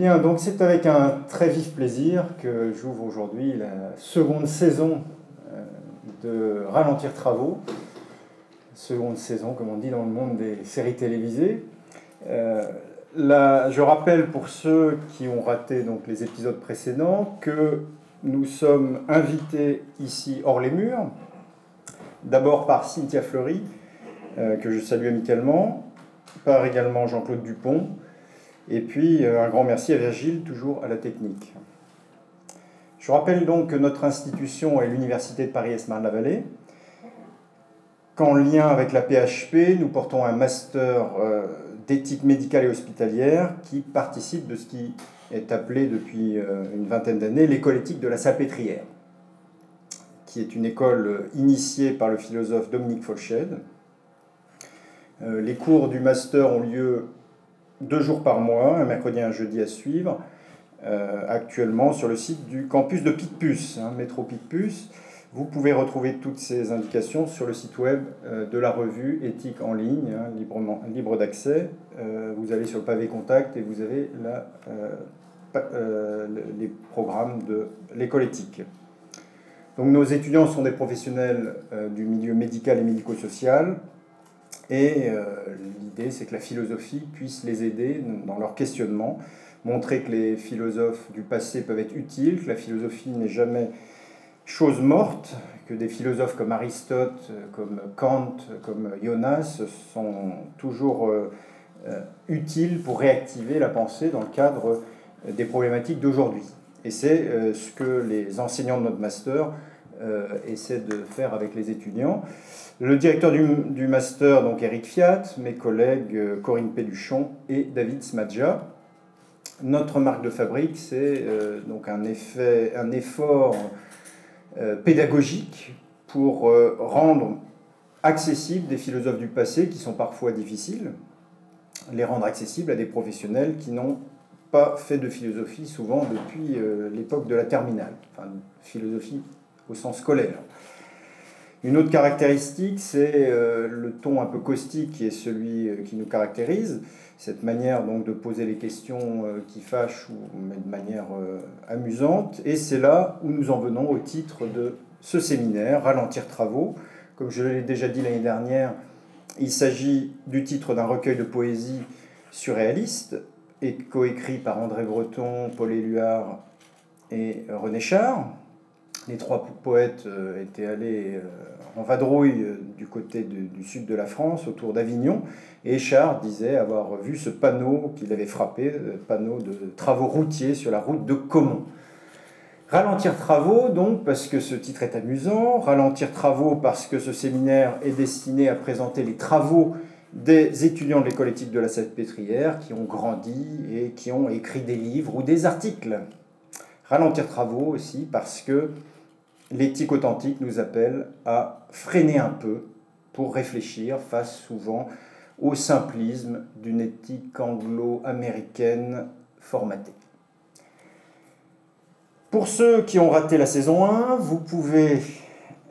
Bien, donc c'est avec un très vif plaisir que j'ouvre aujourd'hui la seconde saison euh, de Ralentir Travaux. Seconde saison, comme on dit dans le monde des séries télévisées. Euh, je rappelle pour ceux qui ont raté donc, les épisodes précédents que nous sommes invités ici hors les murs, d'abord par Cynthia Fleury, euh, que je salue amicalement, par également Jean-Claude Dupont, et puis euh, un grand merci à Virgile, toujours à la technique. Je rappelle donc que notre institution est l'Université de Paris-Esmarne-la-Vallée, qu'en lien avec la PHP, nous portons un master euh, d'éthique médicale et hospitalière qui participe de ce qui est appelé depuis une vingtaine d'années l'école éthique de la salpêtrière, qui est une école initiée par le philosophe Dominique Folched, euh, les cours du master ont lieu deux jours par mois, un mercredi et un jeudi à suivre, euh, actuellement sur le site du campus de Picpus, hein, métro Picpus. Vous pouvez retrouver toutes ces indications sur le site web euh, de la revue Éthique en ligne, hein, librement, libre d'accès. vous allez sur le pavé contact et vous avez les programmes de l'école éthique. Donc nos étudiants sont des professionnels du milieu médical et médico-social, et euh, l'idée, c'est que la philosophie puisse les aider dans leur questionnement, montrer que les philosophes du passé peuvent être utiles, que la philosophie n'est jamais chose morte, que des philosophes comme Aristote, comme Kant, comme Jonas sont toujours euh, euh, utiles pour réactiver la pensée dans le cadre des problématiques d'aujourd'hui. Et c'est ce que les enseignants de notre master essaient de faire avec les étudiants. Le directeur du, master, donc Eric Fiat, mes collègues euh, Corinne Péduchon et David Smadja. Notre marque de fabrique, c'est euh, donc un, effet, un effort euh, pédagogique pour rendre accessibles des philosophes du passé qui sont parfois difficiles, les rendre accessibles à des professionnels qui n'ont pas fait de philosophie souvent depuis l'époque de la terminale, enfin philosophie au sens scolaire. Une autre caractéristique, c'est euh, le ton un peu caustique qui est celui euh, qui nous caractérise, cette manière donc de poser les questions euh, qui fâchent ou mais de manière amusante. Et c'est là où nous en venons au titre de ce séminaire, Ralentir travaux. Comme je l'ai déjà dit l'année dernière, il s'agit du titre d'un recueil de poésie surréaliste et coécrit par André Breton, Paul Éluard et René Char les trois poètes euh, étaient allés euh, en vadrouille euh, du côté du sud de la France, autour d'Avignon, et Char disait avoir vu ce panneau qu'il avait frappé, panneau de travaux routiers sur la route de Caumont. Ralentir travaux, donc, parce que ce titre est amusant, ralentir travaux parce que ce séminaire est destiné à présenter les travaux des étudiants de l'école éthique de la Salpêtrière qui ont grandi et qui ont écrit des livres ou des articles. Ralentir travaux aussi parce que l'éthique authentique nous appelle à freiner un peu pour réfléchir face souvent au simplisme d'une éthique anglo-américaine formatée. Pour ceux qui ont raté la saison 1, vous pouvez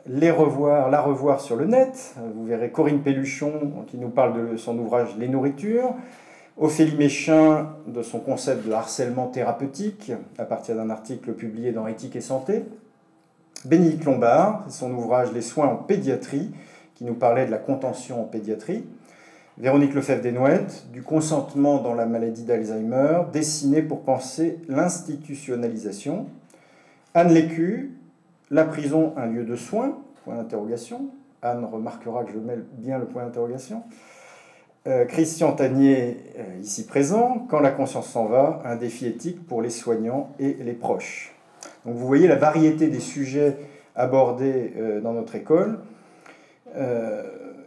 les revoir, la revoir sur le net. Vous verrez Corinne Pelluchon qui nous parle de son ouvrage Les nourritures, Ophélie Méchin de son concept de harcèlement thérapeutique à partir d'un article publié dans Éthique et Santé, Bénédicte Lombard, son ouvrage Les soins en pédiatrie, qui nous parlait de la contention en pédiatrie. Véronique Lefebvre-Desnouettes, du consentement dans la maladie d'Alzheimer, dessiné pour penser l'institutionnalisation. Anne Lécu, La prison, un lieu de soins, point d'interrogation. Anne remarquera que je mets bien le point d'interrogation. Euh, Christian Tanier, euh, ici présent, Quand la conscience s'en va, un défi éthique pour les soignants et les proches. Donc vous voyez la variété des sujets abordés euh, dans notre école. Euh,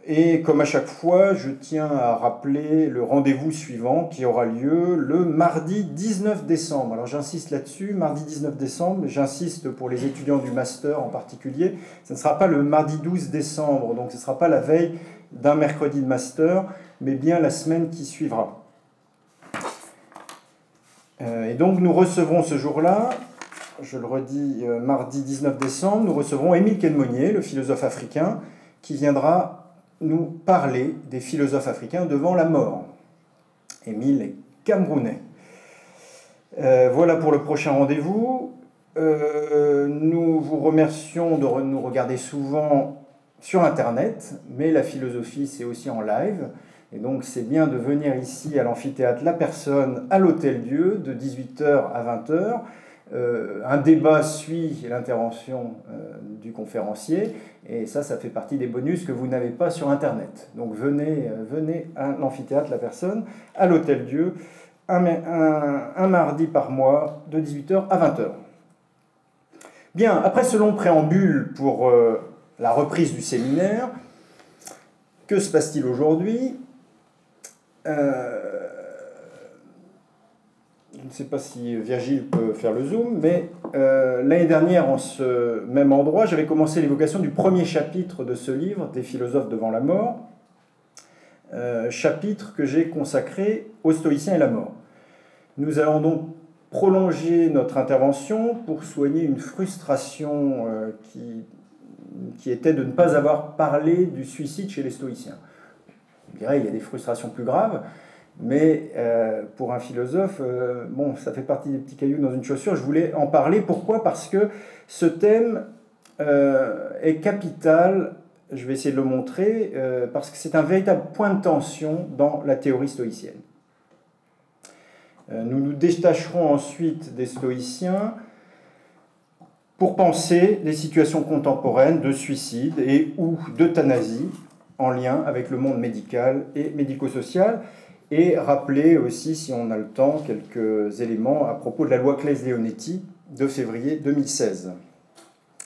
et comme à chaque fois, je tiens à rappeler le rendez-vous suivant qui aura lieu le mardi 19 décembre. Alors j'insiste là-dessus, mardi 19 décembre, j'insiste pour les étudiants du master en particulier, ce ne sera pas le mardi 12 décembre, donc ce ne sera pas la veille d'un mercredi de master, mais bien la semaine qui suivra. Euh, et donc nous recevrons ce jour-là je le redis, euh, mardi 19 décembre, nous recevrons Émile Quedmonier, le philosophe africain, qui viendra nous parler des philosophes africains devant la mort. Émile est camerounais. voilà pour le prochain rendez-vous. nous vous remercions de nous regarder souvent sur Internet, mais la philosophie, c'est aussi en live. Et donc, c'est bien de venir ici à l'amphithéâtre La Personne, à l'Hôtel Dieu, de 18h à 20h. Euh, un débat suit l'intervention euh, du conférencier, et ça, ça fait partie des bonus que vous n'avez pas sur Internet. Donc, venez, euh, à l'amphithéâtre La Personne, à l'Hôtel Dieu, un, mardi par mois, de 18h à 20h. Bien, après ce long préambule pour la reprise du séminaire, que se passe-t-il aujourd'hui? Je ne sais pas si Virgile peut faire le zoom, mais euh, l'année dernière, en ce même endroit, j'avais commencé l'évocation du premier chapitre de ce livre, Des philosophes devant la mort, euh, chapitre que j'ai consacré aux stoïciens et la mort. Nous allons donc prolonger notre intervention pour soigner une frustration qui, qui était de ne pas avoir parlé du suicide chez les stoïciens. Je dirais, il y a des frustrations plus graves, mais euh, pour un philosophe, euh, bon, ça fait partie des petits cailloux dans une chaussure. Je voulais en parler. Pourquoi? Parce que ce thème euh, est capital. Je vais essayer de le montrer parce que c'est un véritable point de tension dans la théorie stoïcienne. nous nous détacherons ensuite des stoïciens pour penser les situations contemporaines de suicide et ou d'euthanasie en lien avec le monde médical et médico-social, et rappeler aussi, si on a le temps, quelques éléments à propos de la loi Claes-Leonetti de février 2016.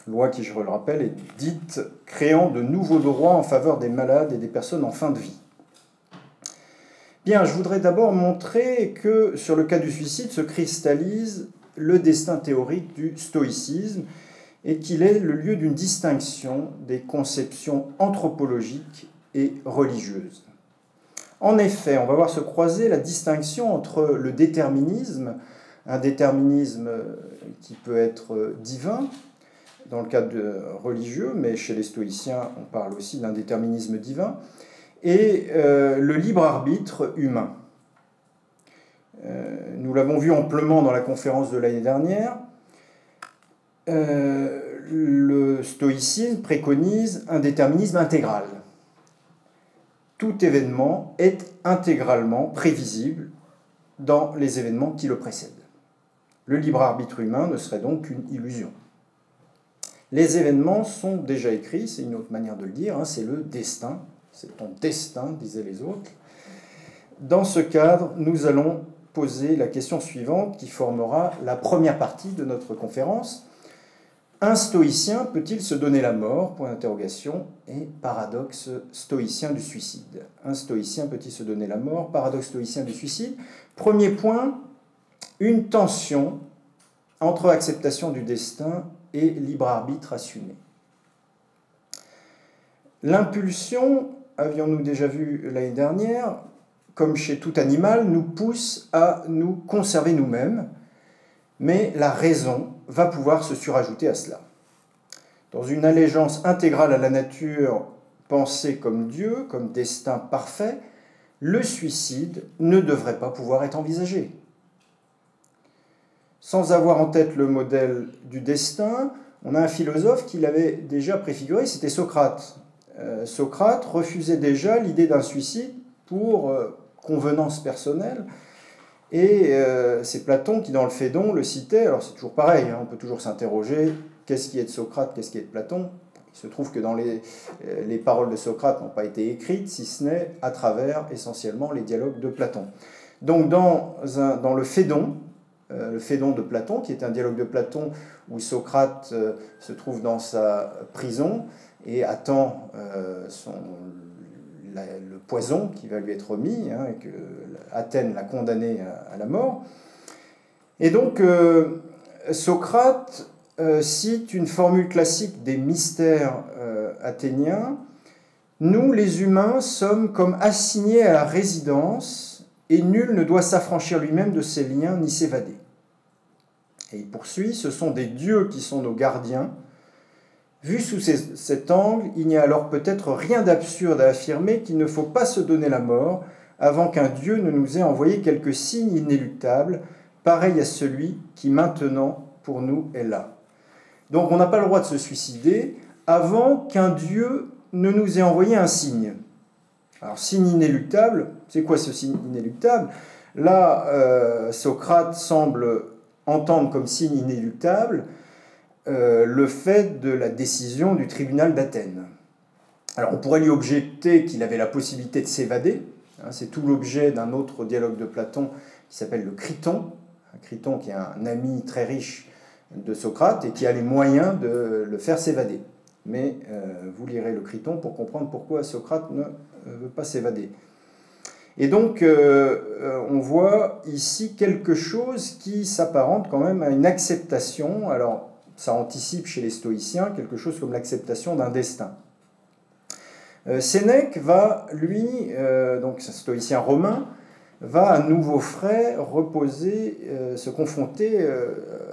Loi qui, je le rappelle, est dite créant de nouveaux droits en faveur des malades et des personnes en fin de vie. Bien, je voudrais d'abord montrer que sur le cas du suicide se cristallise le destin théorique du stoïcisme et qu'il est le lieu d'une distinction des conceptions anthropologiques et religieuses. En effet, on va voir se croiser la distinction entre le déterminisme, un déterminisme qui peut être divin, dans le cadre religieux, mais chez les stoïciens, on parle aussi d'un déterminisme divin, et euh, le libre arbitre humain. Euh, nous l'avons vu amplement dans la conférence de l'année dernière, euh, le stoïcisme préconise un déterminisme intégral. Tout événement est intégralement prévisible dans les événements qui le précèdent. Le libre arbitre humain ne serait donc qu'une illusion. Les événements sont déjà écrits, c'est une autre manière de le dire, hein, c'est le destin, c'est ton destin, disaient les autres. Dans ce cadre, nous allons poser la question suivante qui formera la première partie de notre conférence. Un stoïcien peut-il se donner la mort? Point d'interrogation. Et paradoxe stoïcien du suicide. Un stoïcien peut-il se donner la mort? Paradoxe stoïcien du suicide. Premier point, une tension entre acceptation du destin et libre arbitre assumé. L'impulsion, avions-nous déjà vu l'année dernière, comme chez tout animal, nous pousse à nous conserver nous-mêmes, mais la raison va pouvoir se surajouter à cela. Dans une allégeance intégrale à la nature pensée comme Dieu, comme destin parfait, le suicide ne devrait pas pouvoir être envisagé. Sans avoir en tête le modèle du destin, on a un philosophe qui l'avait déjà préfiguré, c'était Socrate. Euh, Socrate refusait déjà l'idée d'un suicide pour euh, convenance personnelle, et euh, c'est Platon qui, dans le Phédon, le citait. Alors c'est toujours pareil, hein, on peut toujours s'interroger qu'est-ce qui est de Socrate, qu'est-ce qui est de Platon? Il se trouve que dans les, euh, les paroles de Socrate n'ont pas été écrites, si ce n'est à travers essentiellement les dialogues de Platon. Donc dans le Phédon, euh, le Phédon de Platon, qui est un dialogue de Platon où Socrate se trouve dans sa prison et attend son, le poison qui va lui être mis, hein, et que Athènes l'a condamné à, la mort. Et donc, euh, Socrate euh, cite une formule classique des mystères euh, athéniens. Nous, les humains, sommes comme assignés à la résidence, et nul ne doit s'affranchir lui-même de ses liens ni s'évader. Et il poursuit, ce sont des dieux qui sont nos gardiens, Vu sous cet angle, il n'y a alors peut-être rien d'absurde à affirmer qu'il ne faut pas se donner la mort avant qu'un Dieu ne nous ait envoyé quelques signes inéluctables pareil à celui qui maintenant pour nous est là. Donc on n'a pas le droit de se suicider avant qu'un Dieu ne nous ait envoyé un signe. Alors signe inéluctable, c'est quoi ce signe inéluctable? Là, euh, Socrate semble entendre comme signe inéluctable euh, le fait de la décision du tribunal d'Athènes. Alors on pourrait lui objecter qu'il avait la possibilité de s'évader, hein, c'est tout l'objet d'un autre dialogue de Platon qui s'appelle le Criton, Criton qui est un ami très riche de Socrate et qui a les moyens de le faire s'évader. Mais euh, vous lirez le Criton pour comprendre pourquoi Socrate ne veut pas s'évader. Et donc, euh, euh, on voit ici quelque chose qui s'apparente quand même à une acceptation. Alors, ça anticipe chez les stoïciens quelque chose comme l'acceptation d'un destin. Euh, Sénèque va, lui, donc un stoïcien romain, va à nouveau frais reposer, se confronter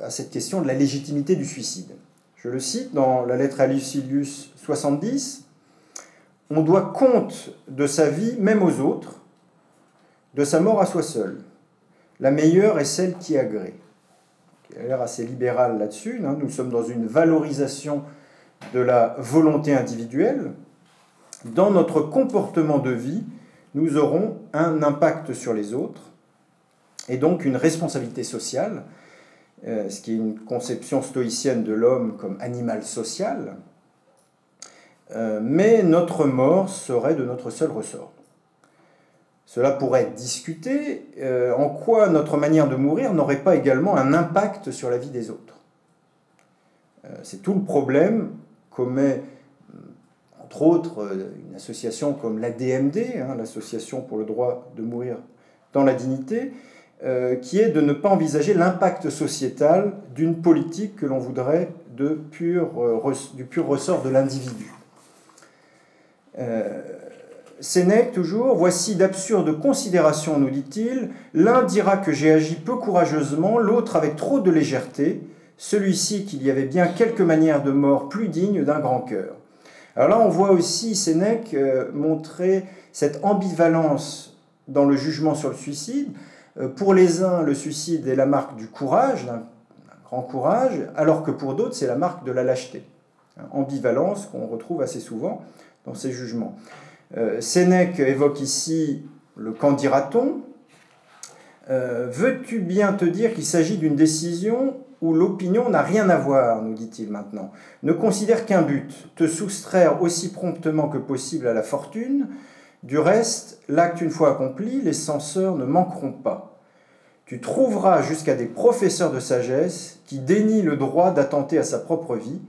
à cette question de la légitimité du suicide. Je le cite dans la lettre à Lucilius 70. On doit compte de sa vie même aux autres de sa mort à soi seul. La meilleure est celle qui agrée. Il a l'air assez libéral là-dessus. Hein. Nous sommes dans une valorisation de la volonté individuelle. Dans notre comportement de vie, nous aurons un impact sur les autres et donc une responsabilité sociale, euh, ce qui est une conception stoïcienne de l'homme comme animal social. Euh, mais notre mort serait de notre seul ressort. Cela pourrait discuter euh, en quoi notre manière de mourir n'aurait pas également un impact sur la vie des autres. Euh, c'est tout le problème qu'omet, euh, entre autres, une association comme l'ADMD, hein, l'Association pour le droit de mourir dans la dignité, qui est de ne pas envisager l'impact sociétal d'une politique que l'on voudrait de du pur ressort de l'individu. Sénèque, toujours, voici d'absurdes considérations, nous dit-il. L'un dira que j'ai agi peu courageusement, l'autre avec trop de légèreté, celui-ci qu'il y avait bien quelques manières de mort plus dignes d'un grand cœur. Alors là, on voit aussi Sénèque euh, montrer cette ambivalence dans le jugement sur le suicide. Euh, pour les uns, le suicide est la marque du courage, d'un grand courage, alors que pour d'autres, c'est la marque de la lâcheté. Ambivalence qu'on retrouve assez souvent dans ces jugements. Euh, Sénèque évoque ici le qu'en dira-t-on euh, Veux-tu bien te dire qu'il s'agit d'une décision où l'opinion n'a rien à voir, nous dit-il maintenant. Ne considère qu'un but, te soustraire aussi promptement que possible à la fortune. Du reste, l'acte une fois accompli, les censeurs ne manqueront pas. Tu trouveras jusqu'à des professeurs de sagesse qui dénient le droit d'attenter à sa propre vie,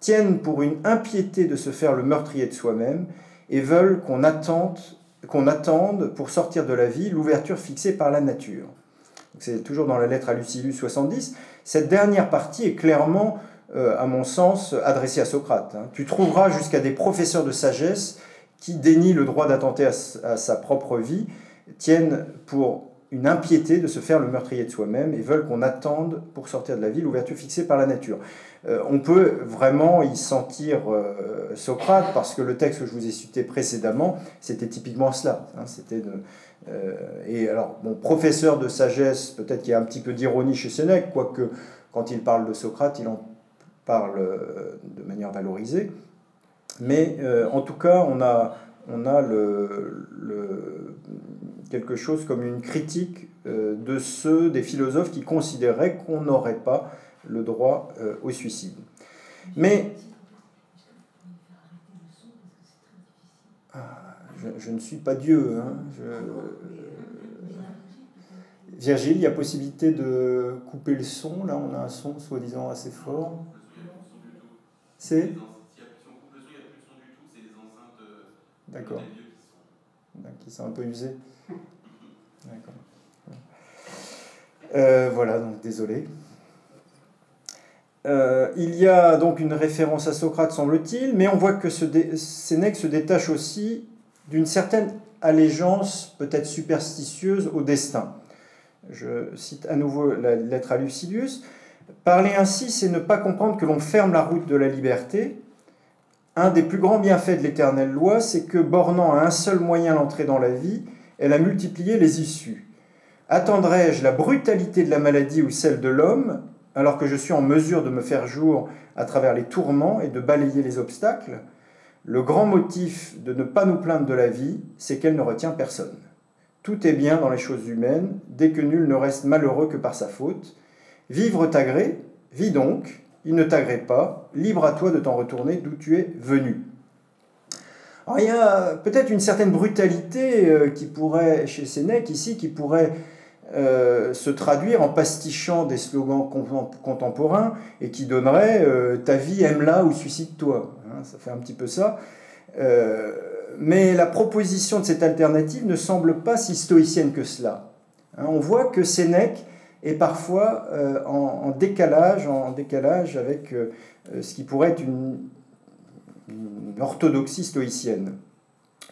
tiennent pour une impiété de se faire le meurtrier de soi-même, et veulent qu'on attende, attende pour sortir de la vie l'ouverture fixée par la nature. C'est toujours dans la lettre à Lucilius 70. Cette dernière partie est clairement, euh, à mon sens, adressée à Socrate. Hein. Tu trouveras jusqu'à des professeurs de sagesse qui dénient le droit d'attenter à, à sa propre vie, tiennent pour une impiété de se faire le meurtrier de soi-même et veulent qu'on attende pour sortir de la vie l'ouverture fixée par la nature. Euh, on peut vraiment y sentir euh, Socrate parce que le texte que je vous ai cité précédemment, c'était typiquement cela. Hein, c'était euh, et alors, mon professeur de sagesse, peut-être qu'il y a un petit peu d'ironie chez Sénèque, quoique quand il parle de Socrate, il en parle de manière valorisée. Mais en tout cas, on a, on a le, quelque chose comme une critique de ceux des philosophes qui considéraient qu'on n'aurait pas le droit euh, au suicide. Mais ah, je, ne suis pas Dieu. Hein. Virgile, il y a possibilité de couper le son. Là, on a un son soi-disant assez fort. C'est D'accord. Qui sont un peu usés. D'accord. Euh, voilà, donc désolé. Euh, il y a donc une référence à Socrate, semble-t-il, mais on voit que ce Sénèque se détache aussi d'une certaine allégeance, peut-être superstitieuse, au destin. Je cite à nouveau la lettre à Lucilius. Parler ainsi, c'est ne pas comprendre que l'on ferme la route de la liberté. Un des plus grands bienfaits de l'éternelle loi, c'est que, bornant à un seul moyen l'entrée dans la vie, elle a multiplié les issues. Attendrai-je la brutalité de la maladie ou celle de l'homme, alors que je suis en mesure de me faire jour à travers les tourments et de balayer les obstacles Le grand motif de ne pas nous plaindre de la vie, c'est qu'elle ne retient personne. Tout est bien dans les choses humaines, dès que nul ne reste malheureux que par sa faute. Vivre t'agrée, vis donc, il ne t'agrée pas, libre à toi de t'en retourner d'où tu es venu. Alors, il y a peut-être une certaine brutalité euh, qui pourrait, chez Sénèque ici, qui pourrait euh, se traduire en pastichant des slogans contemporains et qui donnerait euh, ta vie aime-la ou suicide-toi. Hein, ça fait un petit peu ça. mais la proposition de cette alternative ne semble pas si stoïcienne que cela. Hein, on voit que Sénèque est parfois en, décalage, en décalage avec ce qui pourrait être une orthodoxie stoïcienne.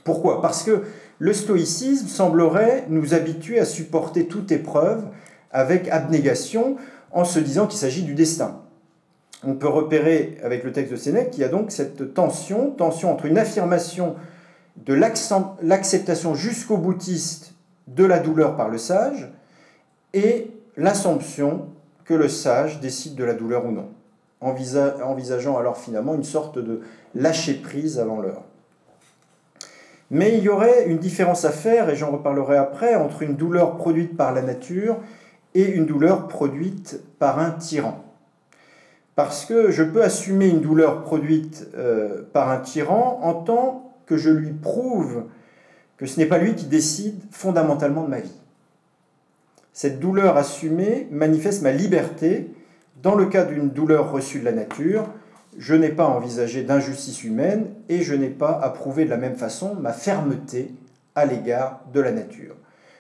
Pourquoi? Parce que le stoïcisme semblerait nous habituer à supporter toute épreuve avec abnégation en se disant qu'il s'agit du destin. On peut repérer avec le texte de Sénèque qu'il y a donc cette tension, tension entre une affirmation de l'acceptation jusqu'au boutiste de la douleur par le sage et l'assomption que le sage décide de la douleur ou non envisageant alors finalement une sorte de lâcher prise avant l'heure. Mais il y aurait une différence à faire, et j'en reparlerai après, entre une douleur produite par la nature et une douleur produite par un tyran. Parce que je peux assumer une douleur produite euh, par un tyran en tant que je lui prouve que ce n'est pas lui qui décide fondamentalement de ma vie. Cette douleur assumée manifeste ma liberté dans le cas d'une douleur reçue de la nature, je n'ai pas envisagé d'injustice humaine et je n'ai pas approuvé de la même façon ma fermeté à l'égard de la nature.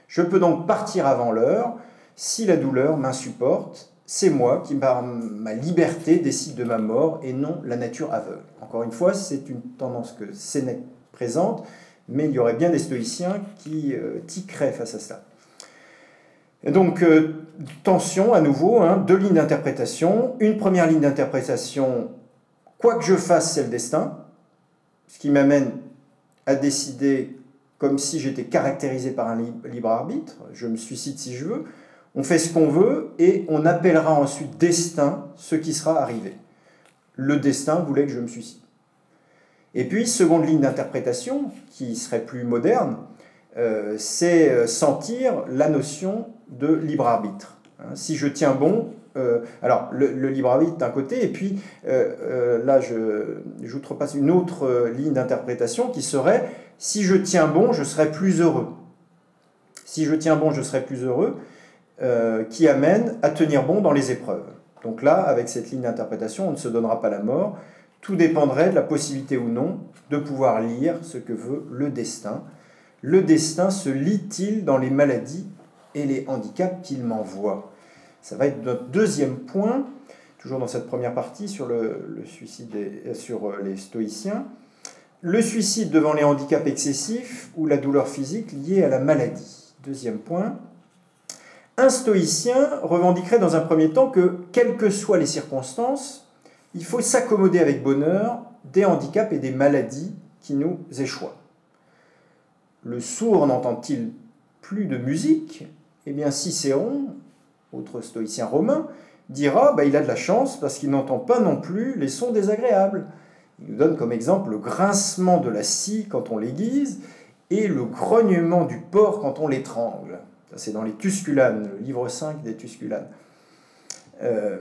Je peux donc partir avant l'heure si la douleur m'insupporte. C'est moi qui, par ma liberté, décide de ma mort et non la nature aveugle. Encore une fois, c'est une tendance que Sénèque présente, mais il y aurait bien des stoïciens qui euh, tiqueraient face à cela. Donc, euh, tension à nouveau, hein, deux lignes d'interprétation. Une première ligne d'interprétation, quoi que je fasse, c'est le destin, ce qui m'amène à décider comme si j'étais caractérisé par un libre arbitre, je me suicide si je veux, on fait ce qu'on veut et on appellera ensuite destin ce qui sera arrivé. Le destin voulait que je me suicide. Et puis, seconde ligne d'interprétation, qui serait plus moderne, euh, c'est euh, sentir la notion de libre arbitre. Hein, si je tiens bon, euh, alors le, libre arbitre d'un côté, et puis là je j'outrepasse une autre ligne d'interprétation qui serait si je tiens bon, je serai plus heureux. Si je tiens bon, je serai plus heureux, qui amène à tenir bon dans les épreuves. Donc là, avec cette ligne d'interprétation, on ne se donnera pas la mort. Tout dépendrait de la possibilité ou non de pouvoir lire ce que veut le destin le destin se lit-il dans les maladies et les handicaps qu'il m'envoie Ça va être notre deuxième point, toujours dans cette première partie sur le, suicide euh, sur euh, les stoïciens. Le suicide devant les handicaps excessifs ou la douleur physique liée à la maladie. Deuxième point. Un stoïcien revendiquerait dans un premier temps que, quelles que soient les circonstances, il faut s'accommoder avec bonheur des handicaps et des maladies qui nous échouent le sourd n'entend-il plus de musique Eh bien, Cicéron, autre stoïcien romain, dira bah, il a de la chance parce qu'il n'entend pas non plus les sons désagréables. Il nous donne comme exemple le grincement de la scie quand on l'aiguise et le grognement du porc quand on l'étrangle. C'est dans les Tusculanes, le livre 5 des Tusculanes. Euh,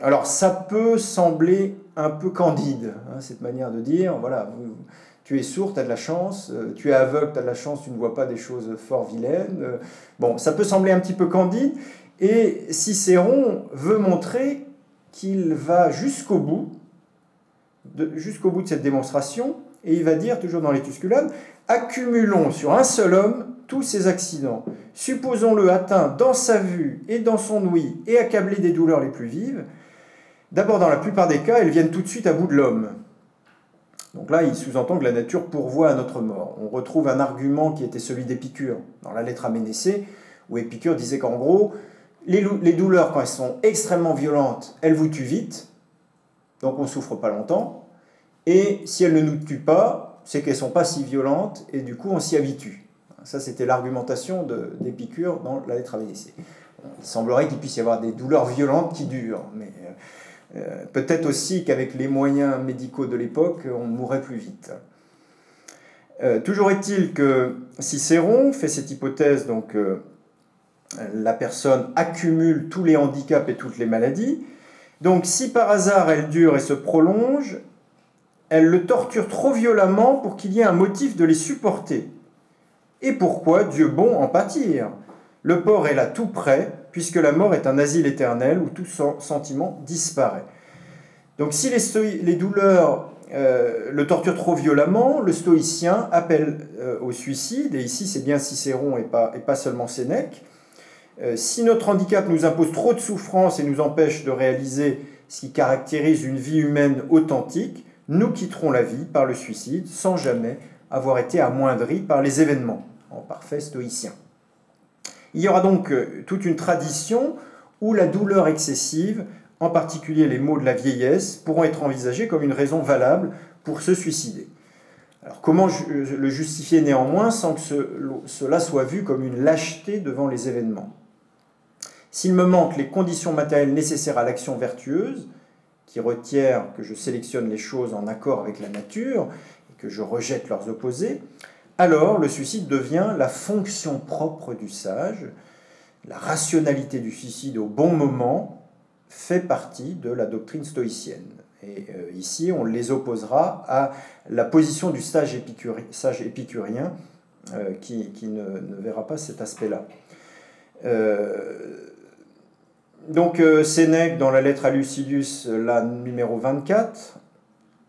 alors, ça peut sembler un peu candide, hein, cette manière de dire voilà, vous, tu es sourd, tu as de la chance, euh, tu es aveugle, tu as de la chance, tu ne vois pas des choses fort vilaines. Euh, bon, ça peut sembler un petit peu candide, et Cicéron veut montrer qu'il va jusqu'au bout, jusqu'au bout de cette démonstration, et il va dire, toujours dans les Tusculanes, accumulons sur un seul homme tous ces accidents. Supposons-le atteint dans sa vue et dans son ouïe et accablé des douleurs les plus vives. D'abord, dans la plupart des cas, elles viennent tout de suite à bout de l'homme. Donc là, il sous-entend que la nature pourvoit à notre mort. On retrouve un argument qui était celui d'Épicure dans la lettre à Ménécée, où Épicure disait qu'en gros, les, douleurs, quand elles sont extrêmement violentes, elles vous tuent vite, donc on ne souffre pas longtemps. Et si elles ne nous tuent pas, c'est qu'elles sont pas si violentes, et du coup on s'y habitue. Ça, c'était l'argumentation d'Épicure dans la lettre à Vénitien. Il semblerait qu'il puisse y avoir des douleurs violentes qui durent, mais euh, peut-être aussi qu'avec les moyens médicaux de l'époque, on mourrait plus vite. Euh, toujours est-il que Cicéron fait cette hypothèse, donc euh, la personne accumule tous les handicaps et toutes les maladies. Donc si par hasard elle dure et se prolonge, elle le torture trop violemment pour qu'il y ait un motif de les supporter. Et pourquoi Dieu bon en pâtir? Le port est là tout près, puisque la mort est un asile éternel où tout sentiment disparaît. Donc si les, douleurs euh, le torturent trop violemment, le stoïcien appelle euh, au suicide, et ici c'est bien Cicéron et pas, seulement Sénèque. Euh, si notre handicap nous impose trop de souffrance et nous empêche de réaliser ce qui caractérise une vie humaine authentique, nous quitterons la vie par le suicide sans jamais avoir été amoindris par les événements, en parfait stoïcien. Il y aura donc euh, toute une tradition où la douleur excessive, en particulier les maux de la vieillesse, pourront être envisagés comme une raison valable pour se suicider. Alors comment euh, le justifier néanmoins sans que cela soit vu comme une lâcheté devant les événements? S'il me manque les conditions matérielles nécessaires à l'action vertueuse, qui requiert que je sélectionne les choses en accord avec la nature et que je rejette leurs opposés, alors le suicide devient la fonction propre du sage. La rationalité du suicide au bon moment fait partie de la doctrine stoïcienne. Et euh, ici, on les opposera à la position du sage, épicurien, euh, qui, ne, verra pas cet aspect-là. Euh, donc Sénèque, dans la lettre à Lucilius, la numéro 24,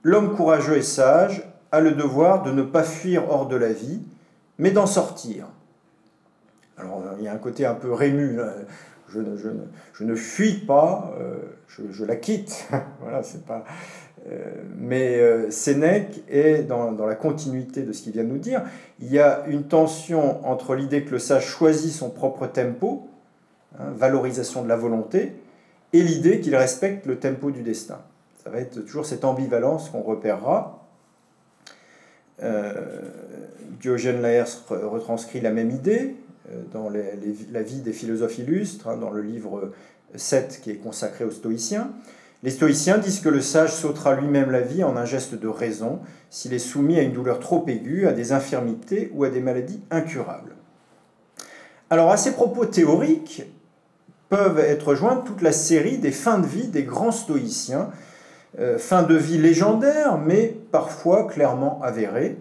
L'homme courageux et sage a le devoir de ne pas fuir hors de la vie, mais d'en sortir. Alors il y a un côté un peu rému. Je, ne, fuis pas, euh, je, la quitte. voilà, c'est pas. Euh, mais Sénèque est dans, dans, la continuité de ce qu'il vient de nous dire. Il y a une tension entre l'idée que le sage choisit son propre tempo, Hein, valorisation de la volonté, et l'idée qu'il respecte le tempo du destin. Ça va être toujours cette ambivalence qu'on repérera. Euh, Diogène Laërce retranscrit la même idée euh, dans la vie des philosophes illustres, hein, dans le livre 7 qui est consacré aux stoïciens. Les stoïciens disent que le sage sautera lui-même la vie en un geste de raison s'il est soumis à une douleur trop aiguë, à des infirmités ou à des maladies incurables. Alors à ces propos théoriques, peuvent être jointes toute la série des fins de vie des grands stoïciens, euh, fins de vie légendaires, mais parfois clairement avérées.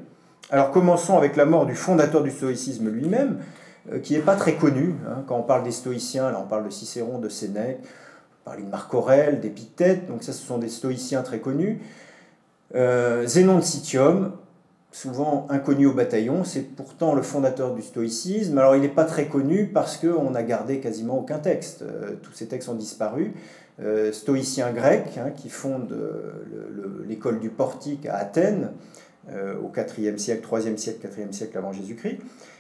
Alors commençons avec la mort du fondateur du stoïcisme lui-même, euh, qui n'est pas très connu. Hein. Quand on parle des stoïciens, là on parle de Cicéron, de Sénèque, on parle de Marc Aurèle, d'Épithète, donc ça ce sont des stoïciens très connus. Euh, Zénon de Citium, souvent inconnu au bataillon, c'est pourtant le fondateur du stoïcisme. Alors il n'est pas très connu parce qu'on n'a gardé quasiment aucun texte. Tous ces textes ont disparu. Euh, stoïcien grec hein, qui fonde euh, l'école du portique à Athènes au IVe siècle, 3e siècle, 4e siècle avant Jésus-Christ,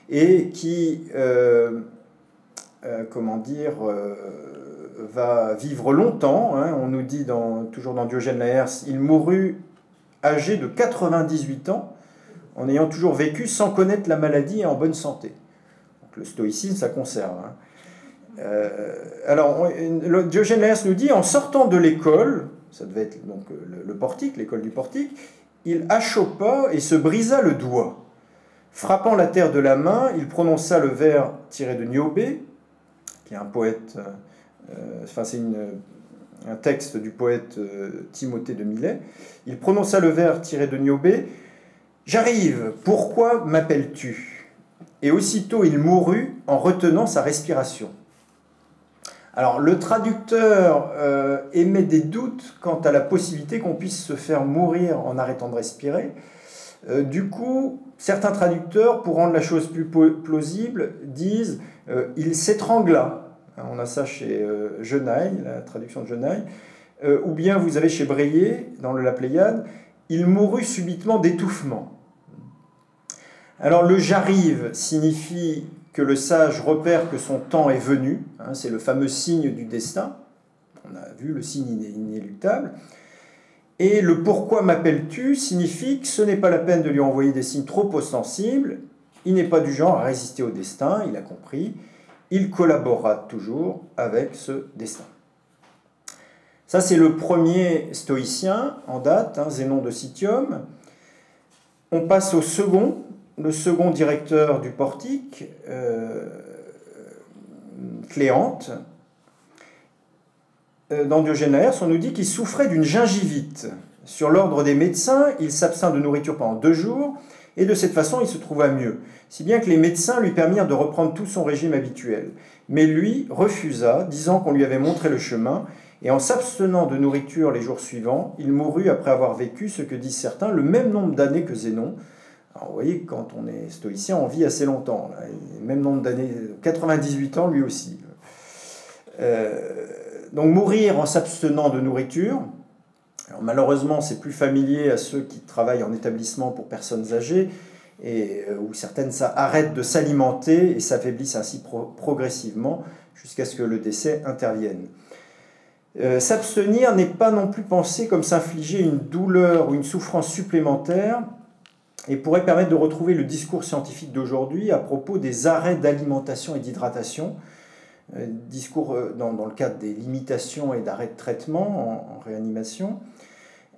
et qui, comment dire, va vivre longtemps. Hein. on nous dit toujours dans Diogène Laërce, il mourut âgé de 98 ans en ayant toujours vécu sans connaître la maladie et en bonne santé. Le stoïcisme, ça conserve. Hein. Euh, alors, Diogène Laërce nous dit, en sortant de l'école, ça devait être donc le, portique, l'école du portique, il achopa et se brisa le doigt. Frappant la terre de la main, il prononça le vers tiré de Niobé, qui est un poète, euh, enfin c'est un texte du poète euh, Timothée de Milet. Il prononça le vers tiré de Niobé, J'arrive, pourquoi m'appelles-tu? Et aussitôt il mourut en retenant sa respiration. Alors le traducteur euh, émet des doutes quant à la possibilité qu'on puisse se faire mourir en arrêtant de respirer. Euh, du coup, certains traducteurs, pour rendre la chose plus plausible, disent euh, il s'étrangla. On a ça chez Genaille, la traduction de Genaille. ou bien vous avez chez Breillet, dans le La Pléiade, il mourut subitement d'étouffement. Alors le j'arrive signifie que le sage repère que son temps est venu, hein, c'est le fameux signe du destin, on a vu le signe inéluctable, et le pourquoi m'appelles-tu signifie que ce n'est pas la peine de lui envoyer des signes trop ostensibles, il n'est pas du genre à résister au destin, il a compris, il collaborera toujours avec ce destin. Ça, c'est le premier stoïcien en date, hein, Zénon de Citium. On passe au second, le second directeur du portique, euh, Cléante. Euh, dans Laërce, on nous dit qu'il souffrait d'une gingivite. Sur l'ordre des médecins, il s'abstint de nourriture pendant deux jours, et de cette façon, il se trouva mieux, si bien que les médecins lui permirent de reprendre tout son régime habituel. Mais lui refusa, disant qu'on lui avait montré le chemin, et en s'abstenant de nourriture les jours suivants, il mourut après avoir vécu ce que disent certains, le même nombre d'années que Zénon. Alors vous voyez, quand on est stoïcien, on vit assez longtemps. Même nombre d'années, 98 ans lui aussi. Euh, donc mourir en s'abstenant de nourriture, malheureusement c'est plus familier à ceux qui travaillent en établissement pour personnes âgées, et euh, où certaines arrêtent de s'alimenter et s'affaiblissent ainsi progressivement jusqu'à ce que le décès intervienne. Euh, s'abstenir n'est pas non plus pensé comme s'infliger une douleur ou une souffrance supplémentaire et pourrait permettre de retrouver le discours scientifique d'aujourd'hui à propos des arrêts d'alimentation et d'hydratation, euh, discours euh, dans, le cadre des limitations et d'arrêts de traitement en, réanimation.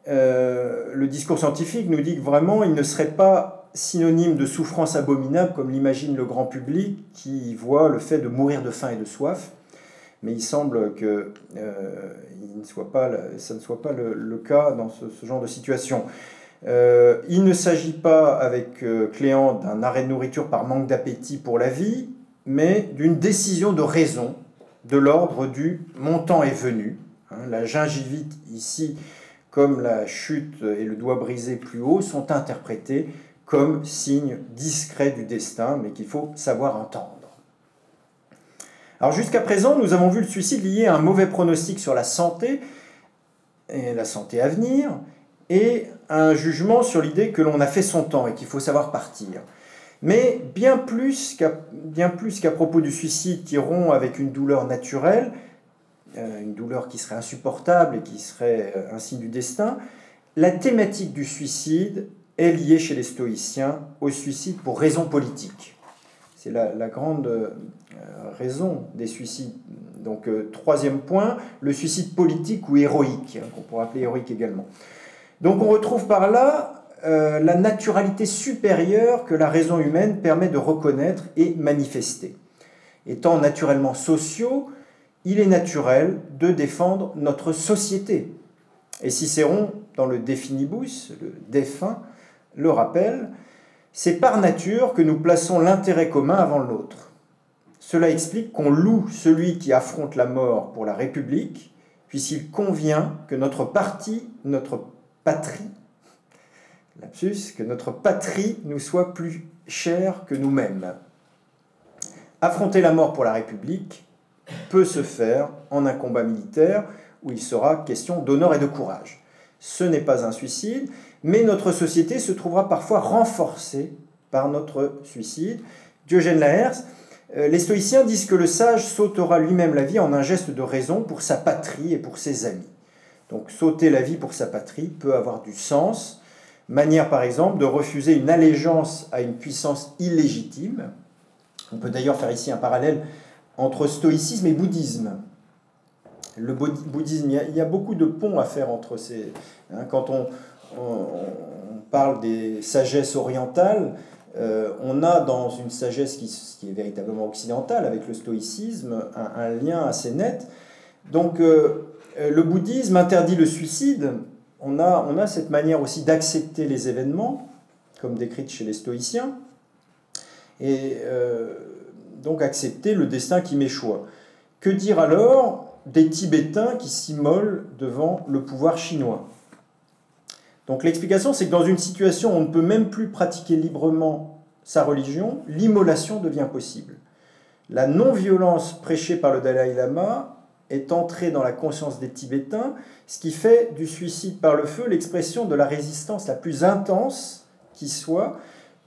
le discours scientifique nous dit que vraiment il ne serait pas synonyme de souffrance abominable comme l'imagine le grand public qui voit le fait de mourir de faim et de soif mais il semble que euh, ne soit pas, ça ne soit pas le, cas dans ce, genre de situation. Euh, il ne s'agit pas avec euh, Cléant d'un arrêt de nourriture par manque d'appétit pour la vie, mais d'une décision de raison de l'ordre du montant est venu. Hein, la gingivite ici, comme la chute et le doigt brisé plus haut, sont interprétés comme signe discret du destin, mais qu'il faut savoir entendre. Alors jusqu'à présent, nous avons vu le suicide lié à un mauvais pronostic sur la santé et la santé à venir et un jugement sur l'idée que l'on a fait son temps et qu'il faut savoir partir. Mais bien plus qu'à propos du suicide qui rompt avec une douleur naturelle, euh, une douleur qui serait insupportable et qui serait euh, un signe du destin, la thématique du suicide est liée chez les stoïciens au suicide pour raison politique. C'est la, grande euh, raison des suicides. Donc, troisième point, le suicide politique ou héroïque, hein, qu'on pourrait appeler héroïque également. Donc, on retrouve par là euh, la naturalité supérieure que la raison humaine permet de reconnaître et manifester. Étant naturellement sociaux, il est naturel de défendre notre société. Et Cicéron, dans le Définibus, le défunt, le rappelle, c'est par nature que nous plaçons l'intérêt commun avant l'autre. Cela explique qu'on loue celui qui affronte la mort pour la République, puisqu'il convient que notre parti, notre patrie, lapsus, que notre patrie nous soit plus chère que nous-mêmes. Affronter la mort pour la République peut se faire en un combat militaire où il sera question d'honneur et de courage. Ce n'est pas un suicide, mais notre société se trouvera parfois renforcée par notre suicide. Diogène Laërce, euh, les stoïciens disent que le sage sautera lui-même la vie en un geste de raison pour sa patrie et pour ses amis. Donc sauter la vie pour sa patrie peut avoir du sens, manière par exemple de refuser une allégeance à une puissance illégitime. On peut d'ailleurs faire ici un parallèle entre stoïcisme et bouddhisme. Le bouddhisme, il y a, beaucoup de ponts à faire entre ces... Hein, quand on, parle des sagesses orientales, euh, on a dans une sagesse qui, est véritablement occidentale, avec le stoïcisme, un, lien assez net. Donc euh, le bouddhisme interdit le suicide. On a, on a cette manière aussi d'accepter les événements, comme décrite chez les stoïciens, et euh, donc accepter le destin qui m'échoit. Que dire alors des Tibétains qui s'immolent devant le pouvoir chinois? Donc l'explication, c'est que dans une situation où on ne peut même plus pratiquer librement sa religion, l'immolation devient possible. La non-violence prêchée par le Dalai Lama est entrée dans la conscience des Tibétains, ce qui fait du suicide par le feu l'expression de la résistance la plus intense qui soit,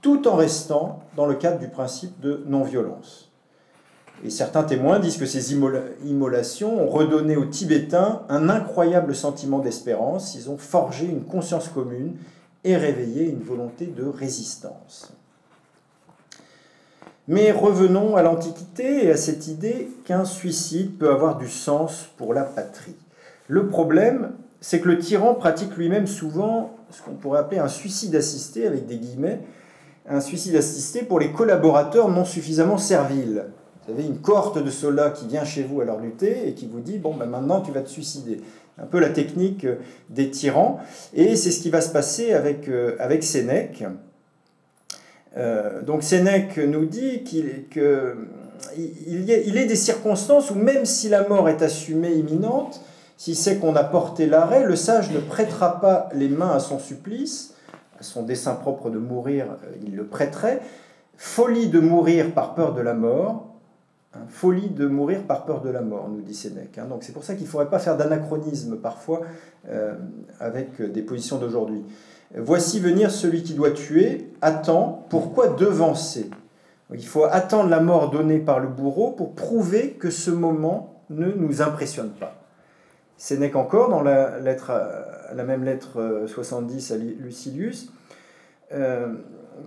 tout en restant dans le cadre du principe de non-violence. Et certains témoins disent que ces immolations ont redonné aux Tibétains un incroyable sentiment d'espérance, ils ont forgé une conscience commune et réveillé une volonté de résistance. Mais revenons à l'Antiquité et à cette idée qu'un suicide peut avoir du sens pour la patrie. Le problème, c'est que le tyran pratique lui-même souvent ce qu'on pourrait appeler un suicide assisté, avec des guillemets, un suicide assisté pour les collaborateurs non suffisamment serviles. Vous avez une cohorte de soldats qui vient chez vous à du thé et qui vous dit, bon, ben maintenant tu vas te suicider. Un peu la technique euh, des tyrans. Et c'est ce qui va se passer avec, euh, avec Sénèque. Euh, donc Sénèque nous dit qu'il que, il, il est des circonstances où même si la mort est assumée imminente, si c'est qu'on a porté l'arrêt, le sage ne prêtera pas les mains à son supplice, à son dessein propre de mourir, euh, il le prêterait. Folie de mourir par peur de la mort, hein, folie de mourir par peur de la mort, nous dit Sénèque. Hein. Donc c'est pour ça qu'il ne faudrait pas faire d'anachronisme parfois euh, avec des positions d'aujourd'hui. Voici venir celui qui doit tuer, attends, pourquoi devancer? Il faut attendre la mort donnée par le bourreau pour prouver que ce moment ne nous impressionne pas. Sénèque encore, dans la, lettre, la même lettre 70 euh, à Lucilius, euh,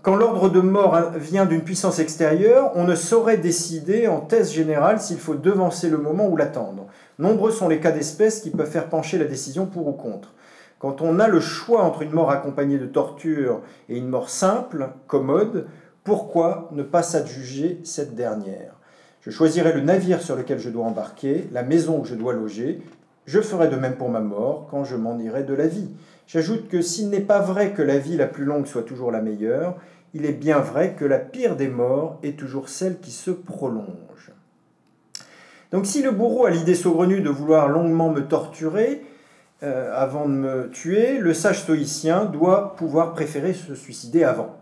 quand l'ordre de mort vient d'une puissance extérieure, on ne saurait décider en thèse générale s'il faut devancer le moment ou l'attendre. Nombreux sont les cas d'espèce qui peuvent faire pencher la décision pour ou contre. Quand on a le choix entre une mort accompagnée de torture et une mort simple, commode, pourquoi ne pas s'adjuger cette dernière? Je choisirai le navire sur lequel je dois embarquer, la maison où je dois loger, je ferai de même pour ma mort quand je m'en irai de la vie. J'ajoute que s'il n'est pas vrai que la vie la plus longue soit toujours la meilleure, il est bien vrai que la pire des morts est toujours celle qui se prolonge. Donc si le bourreau a l'idée saugrenue de vouloir longuement me torturer euh, avant de me tuer, le sage stoïcien doit pouvoir préférer se suicider avant.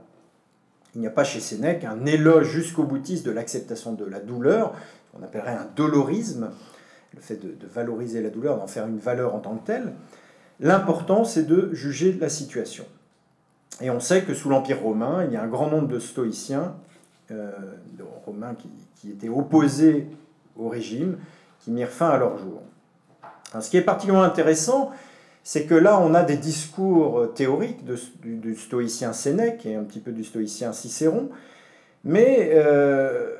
Il n'y a pas chez Sénèque un éloge jusqu'au boutiste de l'acceptation de la douleur, on appellerait un dolorisme, le fait de, valoriser la douleur, d'en faire une valeur en tant que telle. L'important, c'est de juger la situation. Et on sait que sous l'Empire romain, il y a un grand nombre de stoïciens, euh, de romains qui, qui, étaient opposés au régime, qui mirent fin à leur jour. Ce qui est particulièrement intéressant, c'est que là, on a des discours théoriques du, stoïcien Sénèque et un petit peu du stoïcien Cicéron, mais euh,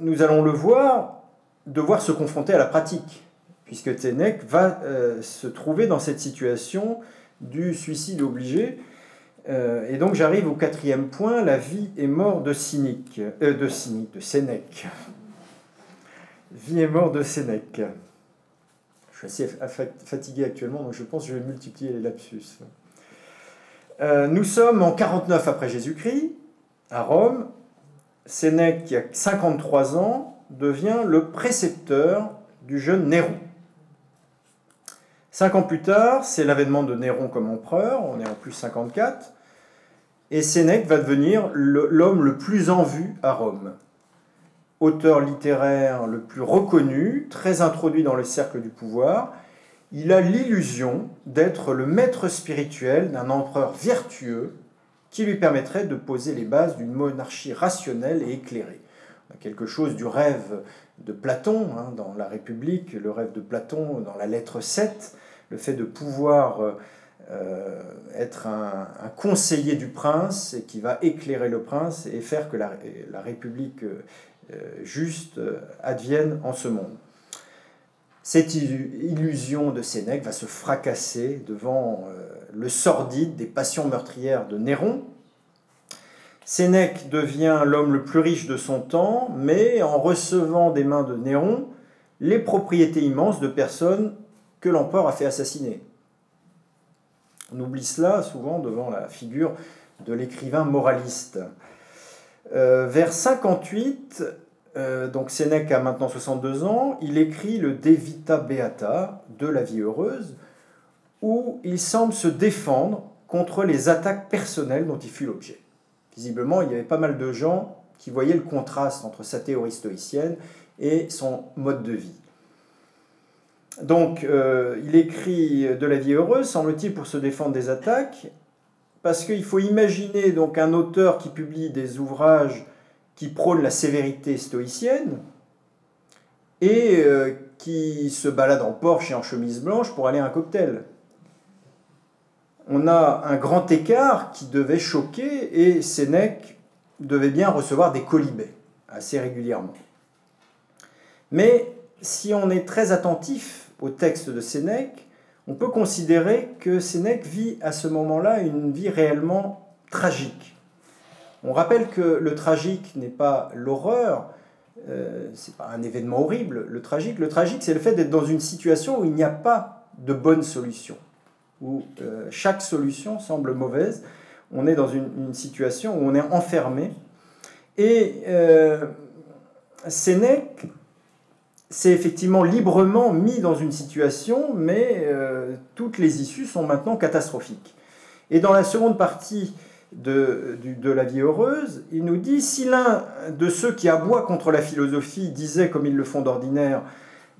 nous allons le voir, devoir se confronter à la pratique puisque Ténèque va euh, se trouver dans cette situation du suicide obligé. Euh, et donc j'arrive au quatrième point, la vie et mort de Cynique, euh, de Cynique, de Sénèque. Vie et mort de Sénèque. Suis assez fatigué actuellement, donc je pense que je vais multiplier les lapsus. nous sommes en 49 après Jésus-Christ, à Rome. Sénèque, qui a 53 ans, devient le précepteur du jeune Néron. Cinq ans plus tard, c'est l'avènement de Néron comme empereur, on est en plus 54, et Sénèque va devenir l'homme le plus en vue à Rome. Auteur littéraire le plus reconnu, très introduit dans le cercle du pouvoir, il a l'illusion d'être le maître spirituel d'un empereur vertueux qui lui permettrait de poser les bases d'une monarchie rationnelle et éclairée. Quelque chose du rêve de Platon hein, dans la République, le rêve de Platon dans la lettre 7, le fait de pouvoir euh, euh, être un, conseiller du prince et qui va éclairer le prince et faire que la, République euh, juste advienne en ce monde. Cette illusion de Sénèque va se fracasser devant le sordide des passions meurtrières de Néron. Sénèque devient l'homme le plus riche de son temps, mais en recevant des mains de Néron les propriétés immenses de personnes que l'empereur a fait assassiner. On oublie cela souvent devant la figure de l'écrivain moraliste. Euh, vers 58, euh, donc Sénèque a maintenant 62 ans, il écrit le De Vita Beata, de la vie heureuse, où il semble se défendre contre les attaques personnelles dont il fut l'objet. Visiblement, il y avait pas mal de gens qui voyaient le contraste entre sa théorie stoïcienne et son mode de vie. Donc, euh, il écrit de la vie heureuse, semble-t-il, pour se défendre des attaques, parce qu'il faut imaginer donc un auteur qui publie des ouvrages qui prônent la sévérité stoïcienne et euh, qui se balade en Porsche et en chemise blanche pour aller à un cocktail. On a un grand écart qui devait choquer et Sénèque devait bien recevoir des colibets assez régulièrement. Mais si on est très attentif au texte de Sénèque, on peut considérer que Sénèque vit à ce moment-là une vie réellement tragique. On rappelle que le tragique n'est pas l'horreur, euh, c'est pas un événement horrible, le tragique. Le tragique, c'est le fait d'être dans une situation où il n'y a pas de bonne solution, où euh, chaque solution semble mauvaise. On est dans une, situation où on est enfermé. Et euh, Sénèque s'est effectivement librement mis dans une situation, mais euh, toutes les issues sont maintenant catastrophiques. Et dans la seconde partie de, de, la vie heureuse, il nous dit, si l'un de ceux qui aboient contre la philosophie disait, comme ils le font d'ordinaire,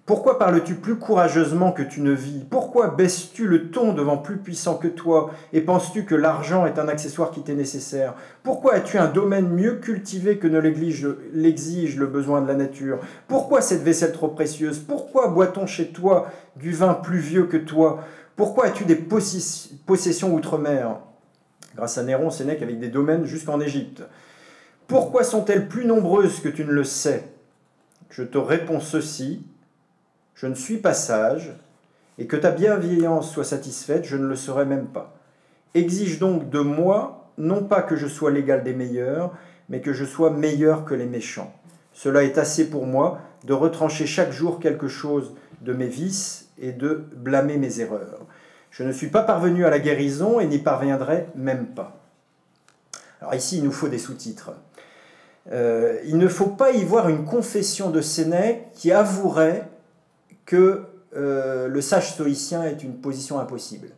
pourquoi parles-tu plus courageusement que tu ne vis? Pourquoi baisses-tu le ton devant plus puissant que toi? Et penses-tu que l'argent est un accessoire qui t'est nécessaire? Pourquoi as-tu un domaine mieux cultivé que ne l'exige le besoin de la nature? Pourquoi cette vaisselle trop précieuse? Pourquoi boit-on chez toi du vin plus vieux que toi? Pourquoi as-tu des possessions outre-mer? Grâce à Néron, Sénèque avec des domaines jusqu'en Égypte. Pourquoi sont-elles plus nombreuses que tu ne le sais? Je te réponds ceci je ne suis pas sage, et que ta bienveillance soit satisfaite, je ne le serai même pas. Exige donc de moi, non pas que je sois l'égal des meilleurs, mais que je sois meilleur que les méchants. Cela est assez pour moi de retrancher chaque jour quelque chose de mes vices et de blâmer mes erreurs. Je ne suis pas parvenu à la guérison et n'y parviendrai même pas. Alors ici, il nous faut des sous-titres. Euh, il ne faut pas y voir une confession de Sénèque qui avouerait que euh, le sage stoïcien est une position impossible.